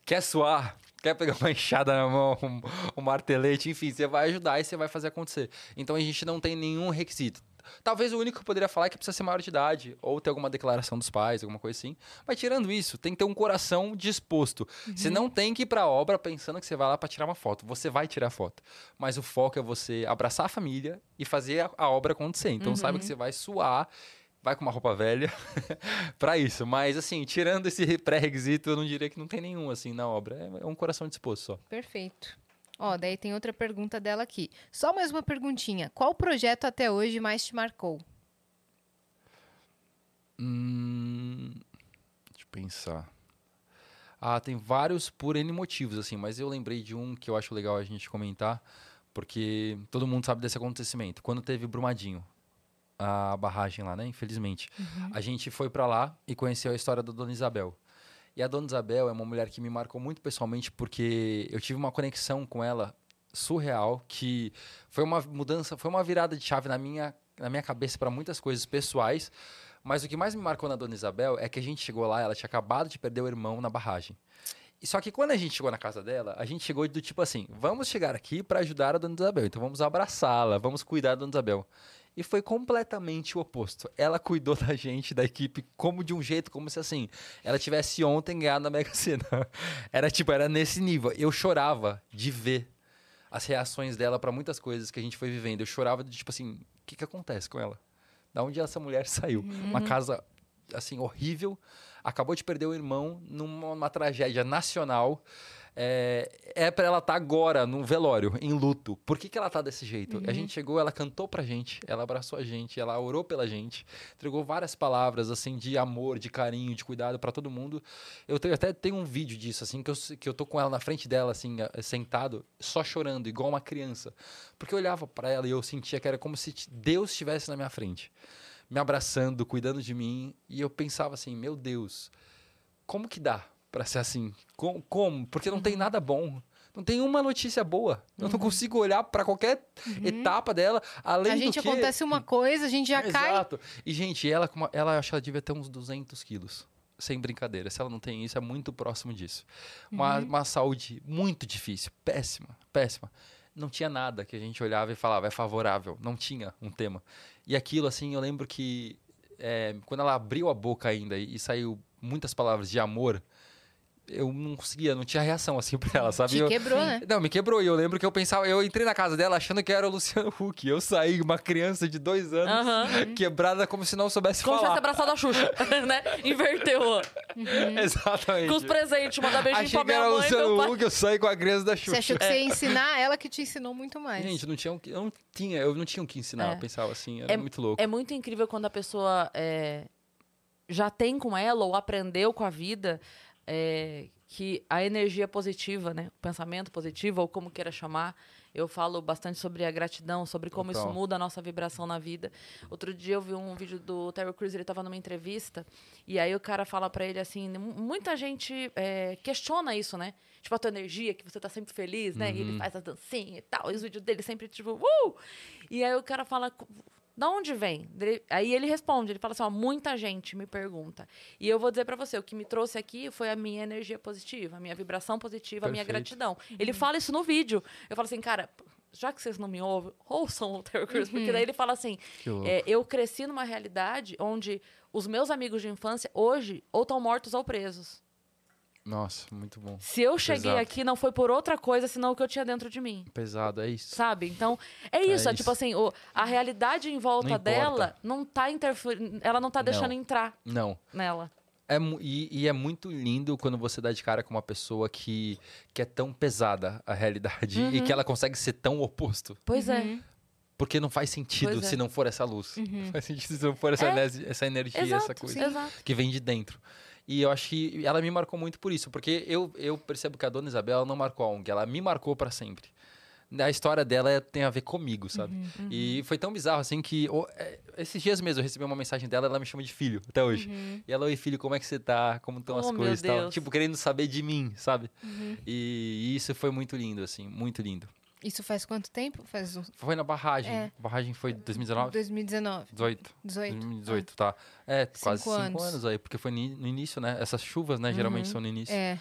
quer suar, quer pegar uma enxada na mão, um, um martelete, enfim, você vai ajudar e você vai fazer acontecer. Então a gente não tem nenhum requisito. Talvez o único que eu poderia falar é que precisa ser maior de idade, ou ter alguma declaração dos pais, alguma coisa assim. Mas tirando isso, tem que ter um coração disposto. Você não tem que ir pra obra pensando que você vai lá pra tirar uma foto. Você vai tirar foto. Mas o foco é você abraçar a família e fazer a, a obra acontecer. Então saiba que você vai suar, vai com uma roupa velha pra isso. Mas assim, tirando esse pré-requisito, eu não diria que não tem nenhum assim na obra. É, é um coração disposto só. Perfeito. Ó, daí tem outra pergunta dela aqui. Só mais uma perguntinha. Qual projeto até hoje mais te marcou? Hum, deixa eu pensar. Ah, tem vários por N motivos, assim, mas eu lembrei de um que eu acho legal a gente comentar, porque todo mundo sabe desse acontecimento. Quando teve Brumadinho, a barragem lá, né? Infelizmente. A gente foi pra lá e conheceu a história da Dona Isabel. E a Dona Isabel é uma mulher que me marcou muito pessoalmente, porque eu tive uma conexão com ela surreal, que foi uma mudança, foi uma virada de chave na minha, na minha cabeça para muitas coisas pessoais. Mas o que mais me marcou na Dona Isabel é que a gente chegou lá, ela tinha acabado de perder o irmão na barragem. E só que quando a gente chegou na casa dela, a gente chegou do tipo assim: vamos chegar aqui para ajudar a Dona Isabel, então vamos abraçá-la, vamos cuidar da Dona Isabel. E foi completamente o oposto. Ela cuidou da gente, da equipe, como de um jeito, como se assim, ela tivesse ontem ganhado na Mega Sena. Era tipo, era nesse nível. Eu chorava de ver as reações dela para muitas coisas que a gente foi vivendo. Eu chorava de tipo assim, o que que acontece com ela? Da onde essa mulher saiu? Uma casa assim horrível, acabou de perder o irmão numa tragédia nacional. É, é para ela estar agora num velório, em luto. Por que, que ela tá desse jeito? A gente chegou, ela cantou pra gente, ela abraçou a gente, ela orou pela gente, entregou várias palavras assim de amor, de carinho, de cuidado pra todo mundo. Eu tenho, até tenho um vídeo disso assim que eu, que eu tô com ela na frente dela assim, sentado, só chorando igual uma criança. Porque eu olhava pra ela e eu sentia que era como se Deus estivesse na minha frente, me abraçando, cuidando de mim, e eu pensava assim, meu Deus, como que dá pra ser assim? Com- Como? Porque não tem nada bom. Não tem uma notícia boa. Eu não consigo olhar pra qualquer etapa dela, além a do gente que... acontece uma coisa, a gente já cai. Exato. E, gente, ela, ela acho que ela devia ter uns 200 quilos. Sem brincadeira. Se ela não tem isso, é muito próximo disso. Uma, uma saúde muito difícil. Péssima. Péssima. Não tinha nada que a gente olhava e falava, é favorável. Não tinha um tema. E aquilo, assim, eu lembro que é, quando ela abriu a boca ainda e, e saiu muitas palavras de amor, eu não conseguia, não tinha reação assim pra ela, sabe? Te Eu- quebrou, né? não, me quebrou. E eu lembro que eu pensava, eu entrei na casa dela achando que era o Luciano Huck. Eu saí, uma criança de dois anos, Aham. quebrada como se não soubesse Como se tivesse falar. abraçado a Xuxa, né? Inverteu. ó. Exatamente. Com os presentes, mandar beijinho Achei pra que minha era o mãe e meu Luciano. Huck, eu saí com a criança da Você Xuxa. achou que você ia ensinar ela que te ensinou muito mais. Gente, não tinha, eu não tinha, eu não tinha o que ensinar. É. Eu pensava assim, era muito louco. É muito incrível quando a pessoa é, já tem com ela ou aprendeu com a vida é, que a energia positiva, né? O pensamento positivo, ou como queira chamar, Eu falo bastante sobre a gratidão, sobre como isso Total. muda a nossa vibração na vida. Outro dia eu vi um vídeo do Terry Crews, ele estava numa entrevista, e aí o cara fala pra ele assim: mu- muita gente é, questiona isso, né? Tipo, a tua energia, que você tá sempre feliz, né? E ele faz a dancinha e tal, e os vídeos dele sempre, tipo, uh! E aí o cara fala. Da onde vem? Aí ele responde, ele fala assim, ó, muita gente me pergunta. E eu vou dizer pra você, o que me trouxe aqui foi a minha energia positiva, a minha vibração positiva, a minha Perfeito. gratidão. Ele fala isso no vídeo. Eu falo assim, cara, já que vocês não me ouvem, ouçam o Terry Crews, porque daí ele fala assim, é, eu cresci numa realidade onde os meus amigos de infância hoje ou estão mortos ou presos. Nossa, muito bom. Se eu cheguei Pesado. aqui não foi por outra coisa senão o que eu tinha dentro de mim. Pesado, é isso. Sabe? Então, é isso. é isso. tipo assim, o- a realidade em volta Não dela não tá interferindo. Ela não tá deixando Não. entrar Não. nela. É, e, e é muito lindo quando você dá de cara com uma pessoa que, que é tão pesada a realidade Uhum. e que ela consegue ser tão oposto. Pois Uhum. é. Porque não faz sentido é. se não for essa luz. Não faz sentido se não for essa, É. essa energia, essa Exato, coisa exato. que vem de dentro. E eu acho que ela me marcou muito por isso, porque eu, eu percebo que a dona Isabel não marcou a ONG, ela me marcou pra sempre. A história dela é- tem a ver comigo, sabe? Uhum, E foi tão bizarro assim que o- é, esses dias mesmo eu recebi uma mensagem dela, ela me chama de filho até hoje. E ela, oi filho, como é que você tá? Como estão as Oh, meu coisas e tal? Tipo, querendo saber de mim, sabe? E isso foi muito lindo, assim, muito lindo. Isso faz quanto tempo? Faz um... Foi na barragem. É. A barragem foi 2019? 2019. 18. 18. 2018, tá. É, quase Cinco cinco anos. anos. aí, porque foi no início, né? Essas chuvas, né, geralmente são no início. É,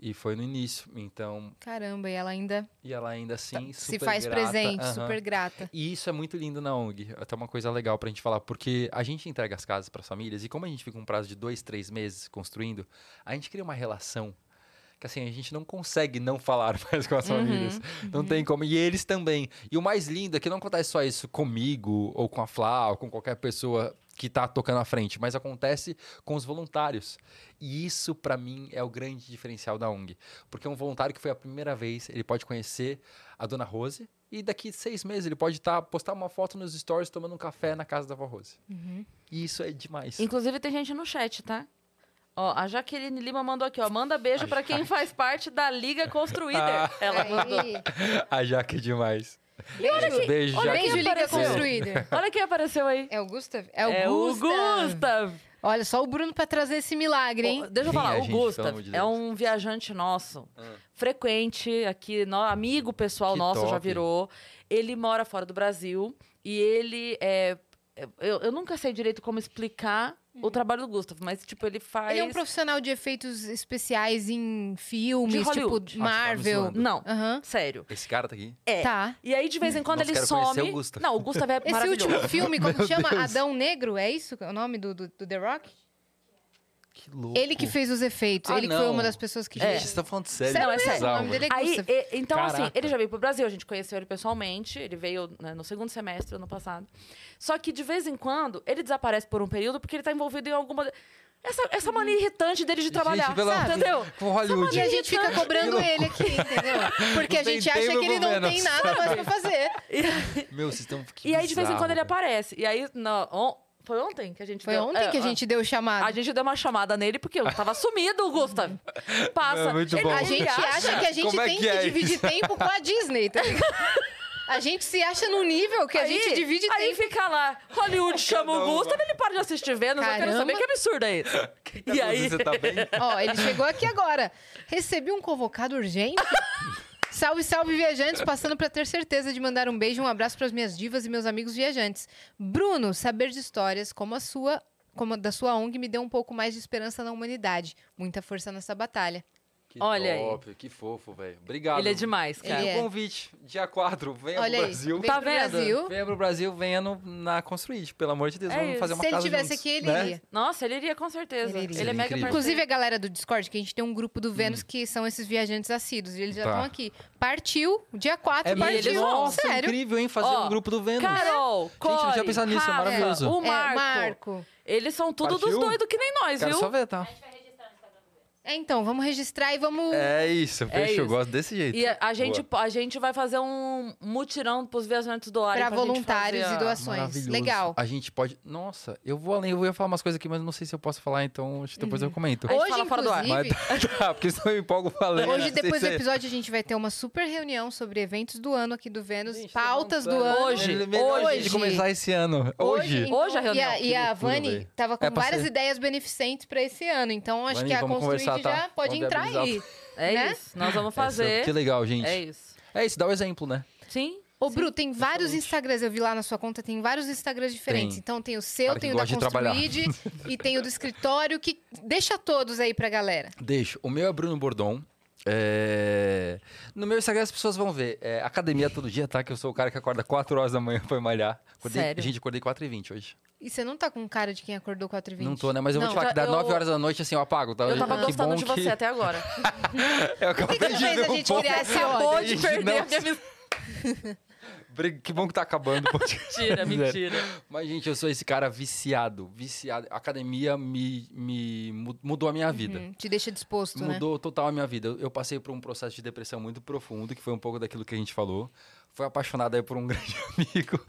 E foi no início. Então, caramba, e ela ainda e ela ainda assim, se super faz grata, presente, aham. super grata. E isso é muito lindo na ONG. Até uma coisa legal pra gente falar, porque a gente entrega as casas pras famílias e como a gente fica um prazo de dois, três meses construindo, a gente cria uma relação que assim, a gente não consegue não falar mais com as famílias. Não tem como. E eles também. E o mais lindo é que não acontece só isso comigo, ou com a Flá, ou com qualquer pessoa que tá tocando à frente, mas acontece com os voluntários. E isso, pra mim, é o grande diferencial da ONG. Porque um voluntário que foi a primeira vez, ele pode conhecer a dona Rose, e daqui seis meses ele pode tá, postar uma foto nos stories tomando um café na casa da avó Rose. E isso é demais. Inclusive tem gente no chat, tá? Ó, a Jaqueline Lima mandou aqui, ó. Manda beijo pra quem faz parte da Liga Construída. Ela mandou. A Jaque é demais. beijo, Beijo, olha beijo Liga. Construída. Olha quem apareceu aí. É o Gustav? É o É o Gustav. Gustav. Olha, só o Bruno pra trazer esse milagre, hein? Deixa eu Quem falar, o Gustav de é um viajante nosso, Ah. frequente aqui, no- amigo pessoal Que nosso já top. virou. Ele mora fora do Brasil e ele é. Eu, eu nunca sei direito como explicar o trabalho do Gustav, mas, tipo, ele faz. Ele é um profissional de efeitos especiais em filmes, De tipo Hollywood. Marvel. Ah, tá. Não, Aham. sério. Esse cara tá aqui. É. Tá. E aí, de vez em quando, Nossa, ele some. o Gustav. Não, o Gustav é Esse maravilhoso. último filme, como Meu chama? Deus. Adão Negro, é isso o nome do, do, do The Rock? Que louco. Ele que fez os efeitos. Ah, ele que foi não. uma das pessoas que É. Gente, vocês estão falando sério. Não, é sério. o nome dele é Aí, e- então, assim, Caraca. ele já veio pro Brasil, a gente conheceu ele pessoalmente, ele veio né, no segundo semestre ano passado. Só que, de vez em quando, ele desaparece por um período porque ele tá envolvido em alguma... Essa, essa mania irritante dele de trabalhar, pelo sabe? entendeu? Com Hollywood. E a gente fica cobrando ele aqui, entendeu? Porque a Não gente acha que ele não Vênus. tem nada mais pra fazer. Meu, vocês estão. E aí, de vez em quando, ele aparece. E aí, no, on- foi ontem que a gente Foi deu... ontem é, que a gente deu o chamado. A gente deu uma chamada nele porque eu tava sumido, o Gustav. Passa. É muito bom. A gente acha que a gente Como é tem que que, é dividir tempo com a Disney, tá? A gente se acha num nível que a gente divide aí tempo. fica lá, Hollywood chama Cada o. Gustav, ele para de assistir Vênus, eu quero Caramba. saber que absurdo é esse. Tá e aí, Você tá bem? Ó, ele chegou aqui agora. Recebi um convocado urgente. Salve, salve, viajantes! Passando para ter certeza de mandar um beijo e um abraço para as minhas divas e meus amigos viajantes. Bruno, saber de histórias como a sua, como a da sua ONG, me deu um pouco mais de esperança na humanidade. Muita força nessa batalha. Que Olha aí. top, que fofo, velho. Obrigado. ele é demais, cara. Ele E é. o convite, dia 4, venha Olha pro aí, Brasil. vem Tá pro vendo? Brasil. Venha pro Brasil, venha no, na Construir, pelo amor de Deus, É vamos isso. fazer uma Se ele casa tivesse juntos, aqui, ele né? iria. Nossa, ele iria com certeza. Ele Ele, iria. é Seria mega parceiro. Inclusive, a galera do Discord, que a gente tem um grupo do Vênus que são esses viajantes assíduos. E eles já Tá. estão aqui. Partiu, dia 4, É partiu. Nossa, Sério. incrível, hein? Fazer Ó, um grupo do Vênus. Carol, Gente, eu não tinha Core, pensado nisso, é maravilhoso. O É, Marco. Marco. Eles são tudo Partiu? dos doidos que nem nós, Quero viu? só ver, tá? É, então, vamos registrar e vamos. É isso, É fechou. isso. Gosto desse jeito. E a, a gente, Boa. a gente vai fazer um mutirão pros viajantes doarem. Pra pra gente voluntários e doações. Legal. A gente pode. Nossa, eu vou além, eu ia falar umas coisas aqui, mas não sei se eu posso falar, então acho que depois eu comento. Hoje, fala fora do ar. Mas tá, porque senão eu empolgo falando. Hoje, depois do episódio, a gente vai ter uma super reunião sobre eventos do ano aqui do Vênus, Gente, tá pautas do ano. Hoje, É hoje. de começar esse ano. Hoje. então, Hoje a reunião. E a, e a Vani tava com É pra várias ser. ideias beneficentes pra esse ano. Então, acho Vani, que a vamos Conversar, tá? já pode Vamos entrar aí. É né? isso. Nós vamos Essa- fazer. Que legal, gente. É isso. É isso, dá o exemplo, né? Sim. Ô, Bru, tem vários Instagrams, eu vi lá na sua conta, tem vários Instagrams diferentes. Tem. Então tem o seu, Cara tem o da. Construid e tem o do escritório, que deixa todos aí pra galera. Deixa. O meu é Bruno Bordon. É, No meu Instagram as pessoas vão ver. É, academia todo dia, tá? Que eu sou o cara que acorda 4 horas da manhã pra malhar. Acordei... Sério? Gente, acordei 4 e 20 hoje. E você não tá com cara de quem acordou 4 h 20 Não tô, né? Mas eu vou Não, te falar já- que dá eu- 9 horas da noite, assim, eu apago, tá? Eu tava que gostando de que... você até agora. Eu acabei que que de fez a gente criar esse Acabou de perder não. a minha Que bom que tá acabando o podcast. Mentira, mentira. Mas, gente, eu sou esse cara viciado, viciado. A academia me, me mu- mudou a minha vida. Hum, te deixa disposto, né? Mudou total a minha vida. Eu, eu passei por um processo de depressão muito profundo, que foi um pouco daquilo que a gente falou. Fui apaixonado aí por um grande amigo.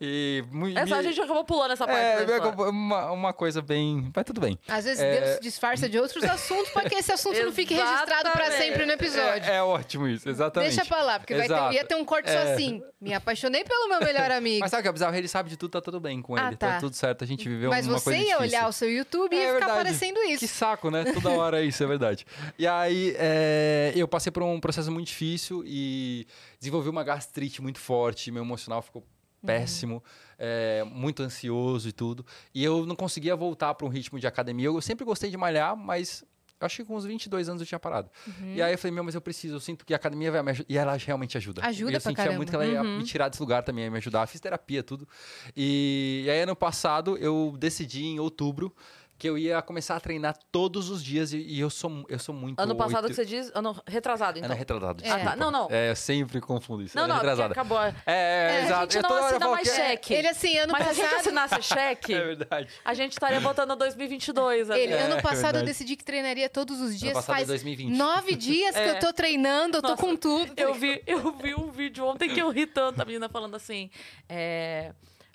E. Essa a me- gente acabou pulando essa parte. É, acompa- uma, uma coisa bem. Mas tudo bem. Às vezes É. Deus se disfarça de outros assuntos para que esse assunto não fique registrado para sempre no episódio. É, é ótimo isso, exatamente. Deixa pra lá, porque vai ter, ia ter um corte só É. assim. Me apaixonei pelo meu melhor amigo. Mas sabe o que é bizarro? Ele sabe de tudo, tá tudo bem com Ah, ele. tá. Tá tudo certo, a gente viveu Mas uma você coisa ia difícil. olhar o seu YouTube e É ia ficar verdade. aparecendo isso. Que saco, né? Toda hora é isso, é verdade. E aí, é, eu passei por um processo muito difícil e desenvolvi uma gastrite muito forte, meu emocional ficou péssimo, é, muito ansioso e tudo. E eu não conseguia voltar para um ritmo de academia. Eu sempre gostei de malhar, mas acho que com uns 22 anos eu tinha parado. Uhum. E aí eu falei, meu, mas eu preciso, eu sinto que a academia vai me ajudar. E ela realmente ajuda. Ajuda E eu pra sentia caramba. muito que ela ia Uhum. me tirar desse lugar também, ia me ajudar. Fiz terapia, tudo. E, e aí, ano passado, eu decidi, em outubro, que eu ia começar a treinar todos os dias. E, e eu, sou, eu sou muito... Ano passado oito- que você diz, ano retrasado, então. Ano retrasado, É. Ah, tá. Não, não. É, eu sempre confundo isso. Não, ano não, porque retrasado. acabou. É, é, a exato. gente Eu não assina mais que é- cheque. Ele assim, ano Mas se a gente passado... assinasse cheque, É verdade. a gente estaria botando 2022 ali. Ele, É, ano é passado eu decidi que treinaria todos os dias. passado é Faz 2020. nove dias que É. eu tô treinando, eu tô Nossa, com tudo. Eu vi, eu vi um vídeo ontem que eu ri tanto, a menina falando assim, é,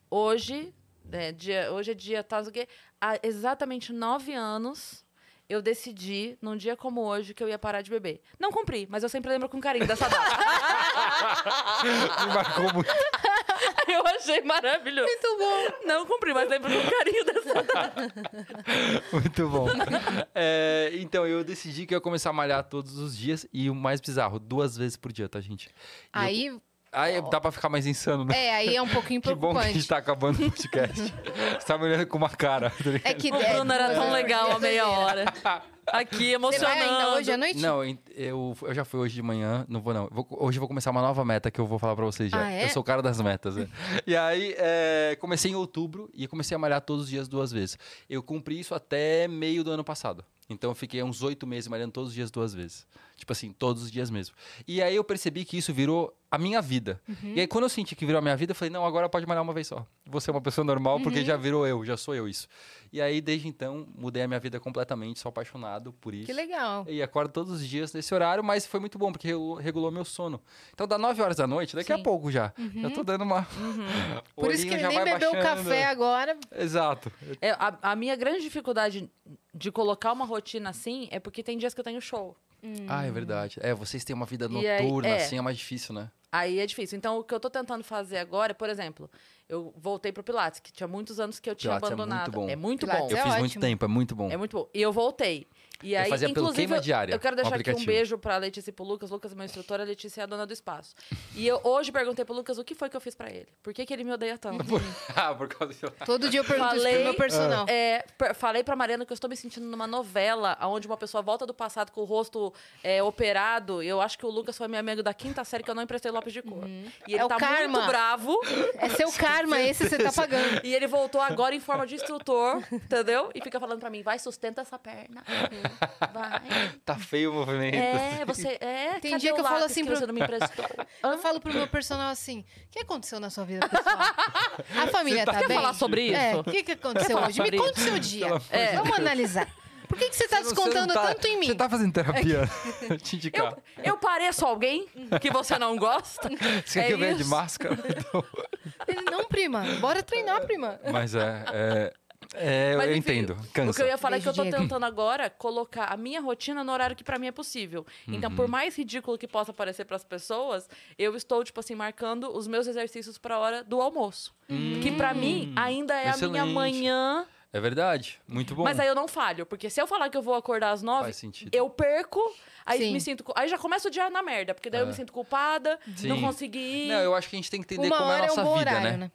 hoje, é, dia, hoje é dia tal, há exatamente nove anos eu decidi, num dia como hoje, que eu ia parar de beber. Não cumpri, mas eu sempre lembro com carinho dessa data. Me marcou muito. eu achei maravilhoso. Muito bom. Não cumpri, mas lembro com carinho dessa data. Muito bom. É, então, eu decidi que eu ia começar a malhar todos os dias. E o mais bizarro, duas vezes por dia, tá, gente? E eu- Aí, dá pra ficar mais insano, né? é, aí é um pouquinho Que bom que a preocupante. gente tá acabando o podcast. Você tá me olhando com uma cara. tá? É que O Bruno era tão legal há meia hora. Aqui, Você vai emocionando. ainda hoje à noite? Não, eu, eu, eu já fui hoje de manhã, não vou não. Vou- hoje eu vou começar uma nova meta que eu vou falar pra vocês já. Ah, é? Eu sou o cara das metas, né? e aí, é, comecei em outubro e comecei a malhar todos os dias duas vezes. Eu cumpri isso até meio do ano passado. Então eu fiquei uns oito meses malhando todos os dias duas vezes. Tipo assim, todos os dias mesmo. E aí eu percebi que isso virou a minha vida. Uhum. E aí quando eu senti que virou a minha vida, eu falei, não, agora pode malhar uma vez só. Vou ser uma pessoa normal Uhum. porque já virou eu, já sou eu isso. E aí desde então mudei a minha vida completamente, sou apaixonado por isso. Que legal. E acordo todos os dias nesse horário, mas foi muito bom, porque regu- regulou meu sono. Então dá 9 horas da noite, daqui Sim. a pouco já. Já tô dando uma. O Por isso que ele já nem bebeu o baixando. café agora. Exato. É, a, a minha grande dificuldade de colocar uma rotina assim é porque tem dias que eu tenho show. Ah, é verdade. É, vocês têm uma vida E aí, noturna, é. assim, é mais difícil, né? Aí é difícil. Então, o que eu tô tentando fazer agora, por exemplo, eu voltei pro Pilates, que tinha muitos anos que eu tinha Pilates é muito abandonado. bom. É muito Pilates bom. Eu é fiz muito ótimo. tempo, é muito bom. É muito bom. E eu voltei. E Eu aí, fazia pelo inclusive, Queima eu- Diária, eu quero um deixar aqui um beijo pra Letícia e pro Lucas. Lucas é meu instrutor, a Letícia é a dona do espaço. E eu hoje perguntei pro Lucas o que foi que eu fiz pra ele. Por que, que ele me odeia tanto? ah, por causa de... Todo dia eu pergunto isso pro Falei- meu personal. É, falei pra Mariana que eu estou me sentindo numa novela onde uma pessoa volta do passado com o rosto é, operado. Eu acho que o Lucas foi meu amigo da quinta série que eu não emprestei lápis de cor. E ele É o tá karma. muito bravo. É seu karma, esse você tá pagando. E ele voltou agora em forma de instrutor, entendeu? E fica falando pra mim, vai, sustenta essa perna. Vai. Tá feio o movimento. É, você... É, Tem cadê dia o que eu falo assim pro- você não me emprestou? Eu falo pro meu personal assim: o que aconteceu na sua vida pessoal? A família tá, Quer bem? falar sobre isso? É, o que, que aconteceu hoje? Me conta o seu dia. De Vamos analisar. Por que, que você tá não descontando tá- tanto em mim? Você tá fazendo terapia? Te indicar. Eu, eu pareço alguém que você não gosta? Você quer é que eu venha de isso. máscara? Então, Ele, não, prima. Bora treinar, prima. Mas é. é, é, Mas, eu enfim, entendo. O Cansa. que eu ia falar é que eu tô tentando agora colocar a minha rotina no horário que pra mim é possível. Então, por mais ridículo que possa parecer pras pessoas, eu estou, tipo assim, marcando os meus exercícios pra hora do almoço. Que pra mim ainda é a minha excelente. manhã. É verdade. Muito bom. Mas aí eu não falho. Porque se eu falar que eu vou acordar às nove, eu perco. Aí Sim. me sinto. Aí já começa o dia na merda, porque daí eu É. me sinto culpada, não Sim. consegui ir. Não, eu acho que a gente tem que entender Uma como é a é um nossa bom vida, horário, né? né?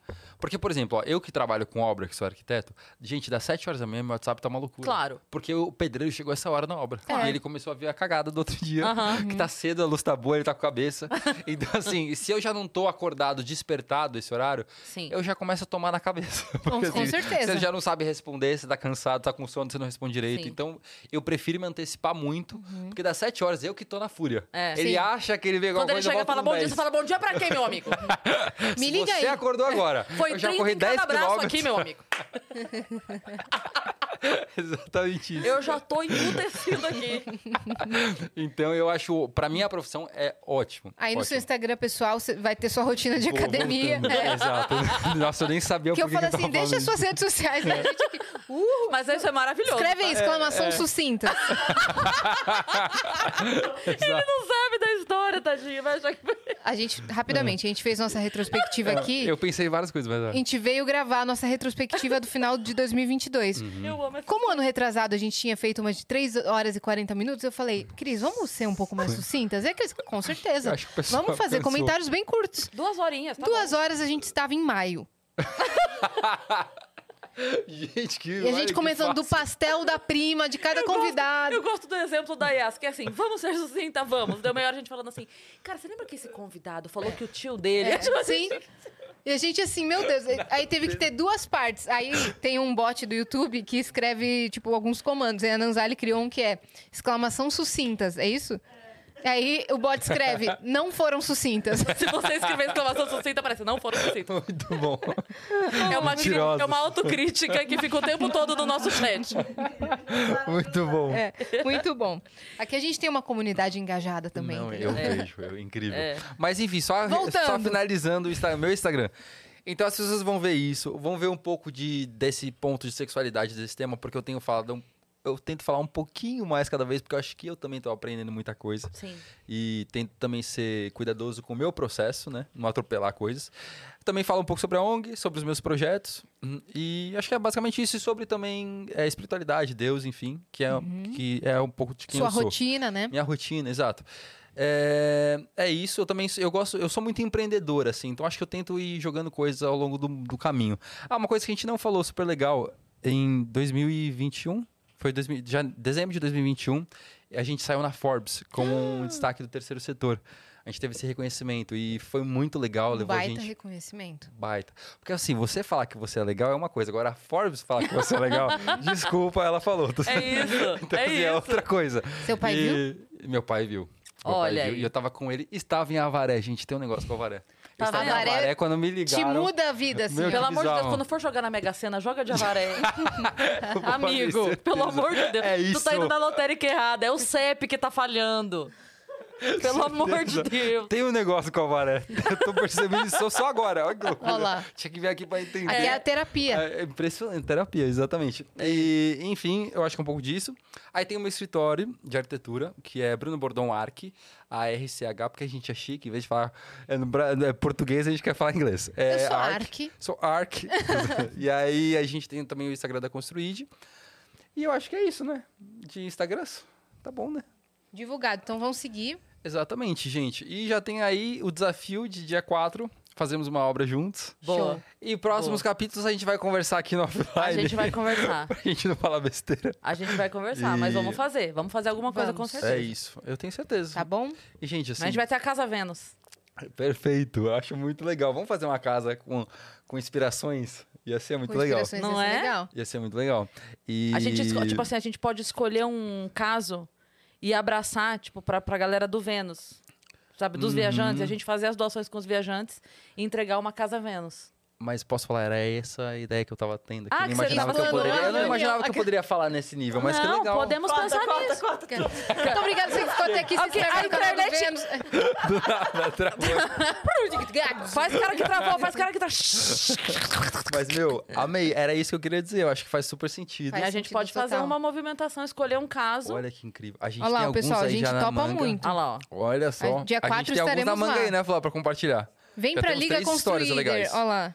Porque, por exemplo, ó, eu que trabalho com obra, que sou arquiteto, gente, das 7 horas da manhã, meu WhatsApp tá uma loucura. Claro. Porque o pedreiro chegou essa hora na obra. É. E ele começou a ver a cagada do outro dia. Aham. Que tá cedo, a luz tá boa, ele tá com a cabeça. então, assim, se eu já não tô acordado, despertado esse horário, Sim. eu já começo a tomar na cabeça. Com- Porque, com assim, certeza. Você já não sabe responder, você tá cansado, tá com sono, você não responde direito. Sim. Então, eu prefiro me antecipar muito, porque das 7 horas eu que tô na fúria. É. Ele Sim. acha que ele vê alguma Quando ele coisa, chega e fala bom dia, 10. você fala bom dia pra quem, meu amigo? Me liga você aí. acordou agora, Foi eu já 30 corri em cada 10 abraço quilômetros. aqui, meu amigo. Exatamente isso. Eu já tô emputecido aqui. Então eu acho, pra mim a profissão é ótimo. Aí no ótimo. seu Instagram pessoal, você vai ter sua rotina de Vou academia. É. Exato. Nossa, eu nem sabia Que o eu que assim, eu deixa falando suas redes sociais. Né? A gente aqui, uh, Mas isso é maravilhoso. escreve aí, exclamação sucinta. Ele não sabe da história, tadinho. Vai achar que... A gente, rapidamente, a gente fez nossa retrospectiva aqui. Eu pensei em várias coisas, mas... A ó. gente veio gravar a nossa retrospectiva do final de 2022. Uhum. Eu amo essa... Como ano retrasado a gente tinha feito umas de 3 horas e 40 minutos, eu falei, Cris, vamos ser um pouco mais sucintas? É que, com certeza. Eu acho que o pessoal Vamos fazer cansou. comentários bem curtos. Duas horinhas, tá Duas horas a gente estava em maio. Gente, que... E a gente começando do pastel da prima, de cada Eu gosto- convidado. Eu gosto do exemplo da Yas, que é assim, vamos ser sucinta, vamos. Deu meia hora a gente falando assim, cara, você lembra que esse convidado falou que o tio dele... É, Tipo assim, sim. E a gente assim, meu Deus, aí teve que ter duas partes. Aí tem um bot do YouTube que escreve, tipo, alguns comandos. E a Nanzali criou um que é exclamação sucintas, é isso? Aí o bot escreve, não foram sucintas. Se você escrever exclamação sucinta, parece, não foram sucintas. Muito bom. É uma, Mentirosos. é uma autocrítica que fica o tempo todo no nosso chat. Muito bom. É, muito bom. Aqui a gente tem uma comunidade engajada também. Não, entendeu? eu É. vejo, é incrível. É. Mas enfim, só, Voltando. só finalizando o meu Instagram. Então as pessoas vão ver isso, vão ver um pouco de, desse ponto de sexualidade desse tema, porque eu tenho falado, um- eu tento falar um pouquinho mais cada vez, porque eu acho que eu também tô aprendendo muita coisa. Sim. E tento também ser cuidadoso com o meu processo, né? Não atropelar coisas. Também falo um pouco sobre a ONG, sobre os meus projetos. hum, E acho que é basicamente isso. E sobre também é, espiritualidade, Deus, enfim. Que é, que é um pouco de quem Sua eu sou. rotina, né? Minha rotina, exato. É, é isso, eu também eu gosto, eu sou muito empreendedor, assim, então acho que eu tento ir jogando coisas ao longo do, do caminho. Ah, uma coisa que a gente não falou super legal, em 2021, foi 2000, já, dezembro de 2021, a gente saiu na Forbes como um destaque do terceiro setor. A gente teve esse reconhecimento e foi muito legal, Um levou a baita gente reconhecimento. baita. Porque assim, você falar que você é legal é uma coisa, agora a Forbes falar que você é legal, desculpa, ela falou. É isso, Então, é assim, isso. outra coisa. Seu pai viu? viu? Meu pai viu. Meu Olha pai viu. E eu tava com ele, estava em Avaré. Gente, tem um negócio com Avaré. Tá estava vendo? Avaré Avaré quando me Te ligaram. muda a vida, assim. Meu. Pelo amor de Deus, quando for jogar na Mega Sena, joga de avaré. Amigo, pelo amor de Deus. É Tu isso. tá indo na lotérica errada. É o CEP que tá falhando. Pelo amor de Deus. Tem um negócio com o Avaré. Eu tô percebendo isso só agora. Olha que loucura. Olha lá. Tinha que vir aqui pra entender. É a terapia. É, é impressionante, terapia, exatamente. E, enfim, eu acho que é um pouco disso. Aí tem o meu escritório de arquitetura, que é Bruno Bordon Arc, a RCH, porque a gente é chique, em vez de falar é, no é português, a gente quer falar inglês. É Eu sou Arc. Arc. Sou Arc. e aí a gente tem também o Instagram da Construid. E eu acho que é isso, né? De Instagrams. Tá bom, né? Divulgado. Então vão seguir. Exatamente, gente. E já tem aí o desafio de dia 4. Fazemos uma obra juntos. Boa. E próximos capítulos a gente vai conversar aqui no offline. A gente vai conversar. pra gente não falar besteira. A gente vai conversar, mas E- vamos fazer. Vamos fazer alguma coisa Vamos. com certeza. É isso, eu tenho certeza. Tá bom? E, gente, Mas assim, a gente vai ter a Casa Vênus. perfeito, eu acho muito legal. Vamos fazer uma casa com, com inspirações? Ia ser muito Com legal. Não ia ser é? legal. Ia ser muito legal. E... A gente, tipo assim, a gente pode escolher um caso e abraçar, tipo, pra, pra galera do Vênus. Sabe, dos Uhum. viajantes. A gente fazer as doações com os viajantes e entregar uma Casa Vênus. Mas posso falar, era essa a ideia que eu tava tendo. aqui. Ah, eu que não você imaginava que eu poderia. lá Eu não na imaginava que eu poderia falar nesse nível, mas que não, legal. podemos Corta, pensar corta, nisso. corta, corta. Muito obrigada você que ficou até aqui se Ok, inscreve a no canal do internet- Vênus. Do nada, travou. Faz cara que travou, faz cara que tá... Mas, meu, amei. Era isso que eu queria dizer. Eu acho que faz super sentido. E Faz a gente sentido pode fazer total. uma movimentação, escolher um caso. Olha que incrível. A gente Olha tem lá, alguns pessoal, a aí gente já na topa manga. muito. Olha lá, ó. Olha só. Dia a quatro gente tem alguns na estaremos manga lá. aí, né, Flá, pra compartilhar. Vem pra Liga Construída. Olha lá.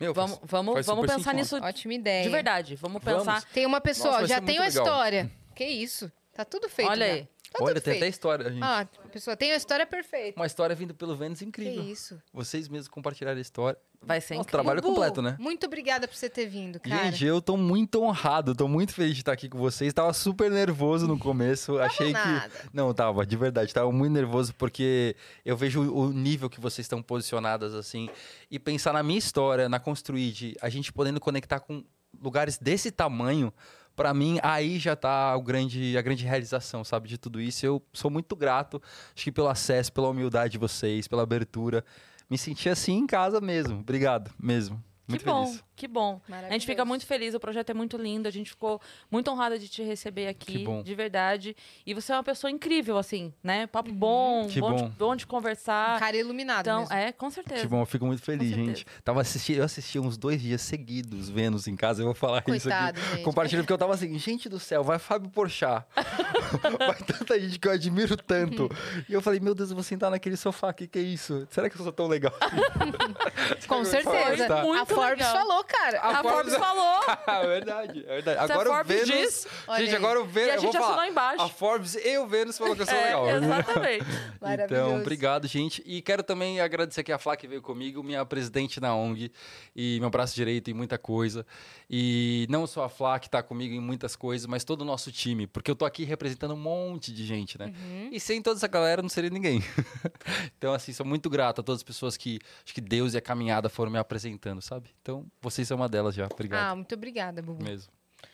Meu, Vamos, faz- vamos, faz vamos pensar sentido. nisso Ótima ideia. de verdade. Vamos Vamos. pensar. Tem uma pessoa, Nossa, já tem uma legal. história. Que isso? Tá tudo feito. Olha já. aí. Tá Olha, tem até feito. história, gente. Ah, a pessoa tem uma história perfeita. Uma história vinda pelo Vênus Que incrível. isso. Vocês mesmos compartilharam a história. Vai ser Nossa, incrível. trabalho Bubu, completo, né? Muito obrigada por você ter vindo, cara. Gente, eu tô muito honrado, tô muito feliz de estar aqui com vocês. Tava super nervoso no começo, achei nada. que não tava, de verdade, tava muito nervoso porque eu vejo o nível que vocês estão posicionadas assim e pensar na minha história, na construir, a gente podendo conectar com lugares desse tamanho. Pra mim, aí já tá o grande, a grande realização, sabe, de tudo isso. Eu sou muito grato, acho que pelo acesso, pela humildade de vocês, pela abertura. Me senti assim em casa mesmo. Obrigado, mesmo. Muito que bom, feliz. Que bom. A gente fica muito feliz, o projeto é muito lindo, a gente ficou muito honrada de te receber aqui, Que bom. de verdade. E você é uma pessoa incrível, assim, né? Papo bom, Que bom, bom. De, bom de conversar. Um cara iluminado então, mesmo. é, com certeza. Que bom, eu fico muito feliz, gente. Tava assistindo, eu assisti uns dois dias seguidos Vênus em casa, eu vou falar isso Coitado, aqui. gente. Compartilho, porque eu tava assim, gente do céu, vai Fábio Porchat. vai tanta gente que eu admiro tanto. e eu falei, meu Deus, eu vou sentar naquele sofá aqui, que é isso? Será que eu sou tão legal? Com Foi certeza. muito a Forbes legal. falou, cara. A, Forbes falou. é verdade, é verdade. A Agora o Forbes Vênus... diz, gente, agora o Vênus... E a gente assinou falar, embaixo. A Forbes e o Vênus falou que eu sou é, legal. exatamente. Maravilhoso. Então, obrigado, gente. E quero também agradecer aqui a Flá que veio comigo, minha presidente na ONG e meu braço direito em muita coisa. E não só a Flá que está comigo em muitas coisas, mas todo o nosso time, porque eu tô aqui representando um monte de gente, né? E sem toda essa galera não seria ninguém. então, assim, sou muito grato a todas as pessoas que acho que Deus e a caminhada foram me apresentando, sabe? Então, vocês são uma delas já. Obrigado Ah, muito obrigada, Bubu. mesmo.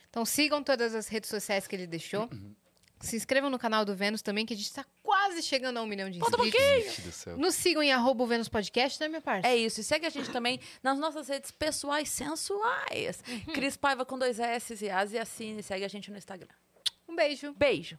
Então sigam todas as redes sociais que ele deixou. Se inscrevam no canal do Vênus também, que a gente tá quase chegando a um milhão de inscritos. Céu. Nos sigam em arroba o Vênus Podcast, né, minha parte? É isso. E segue a gente também nas nossas redes pessoais sensuais. Cris Paiva com dois S e As e assine. Segue a gente no Instagram. Um beijo. Beijo.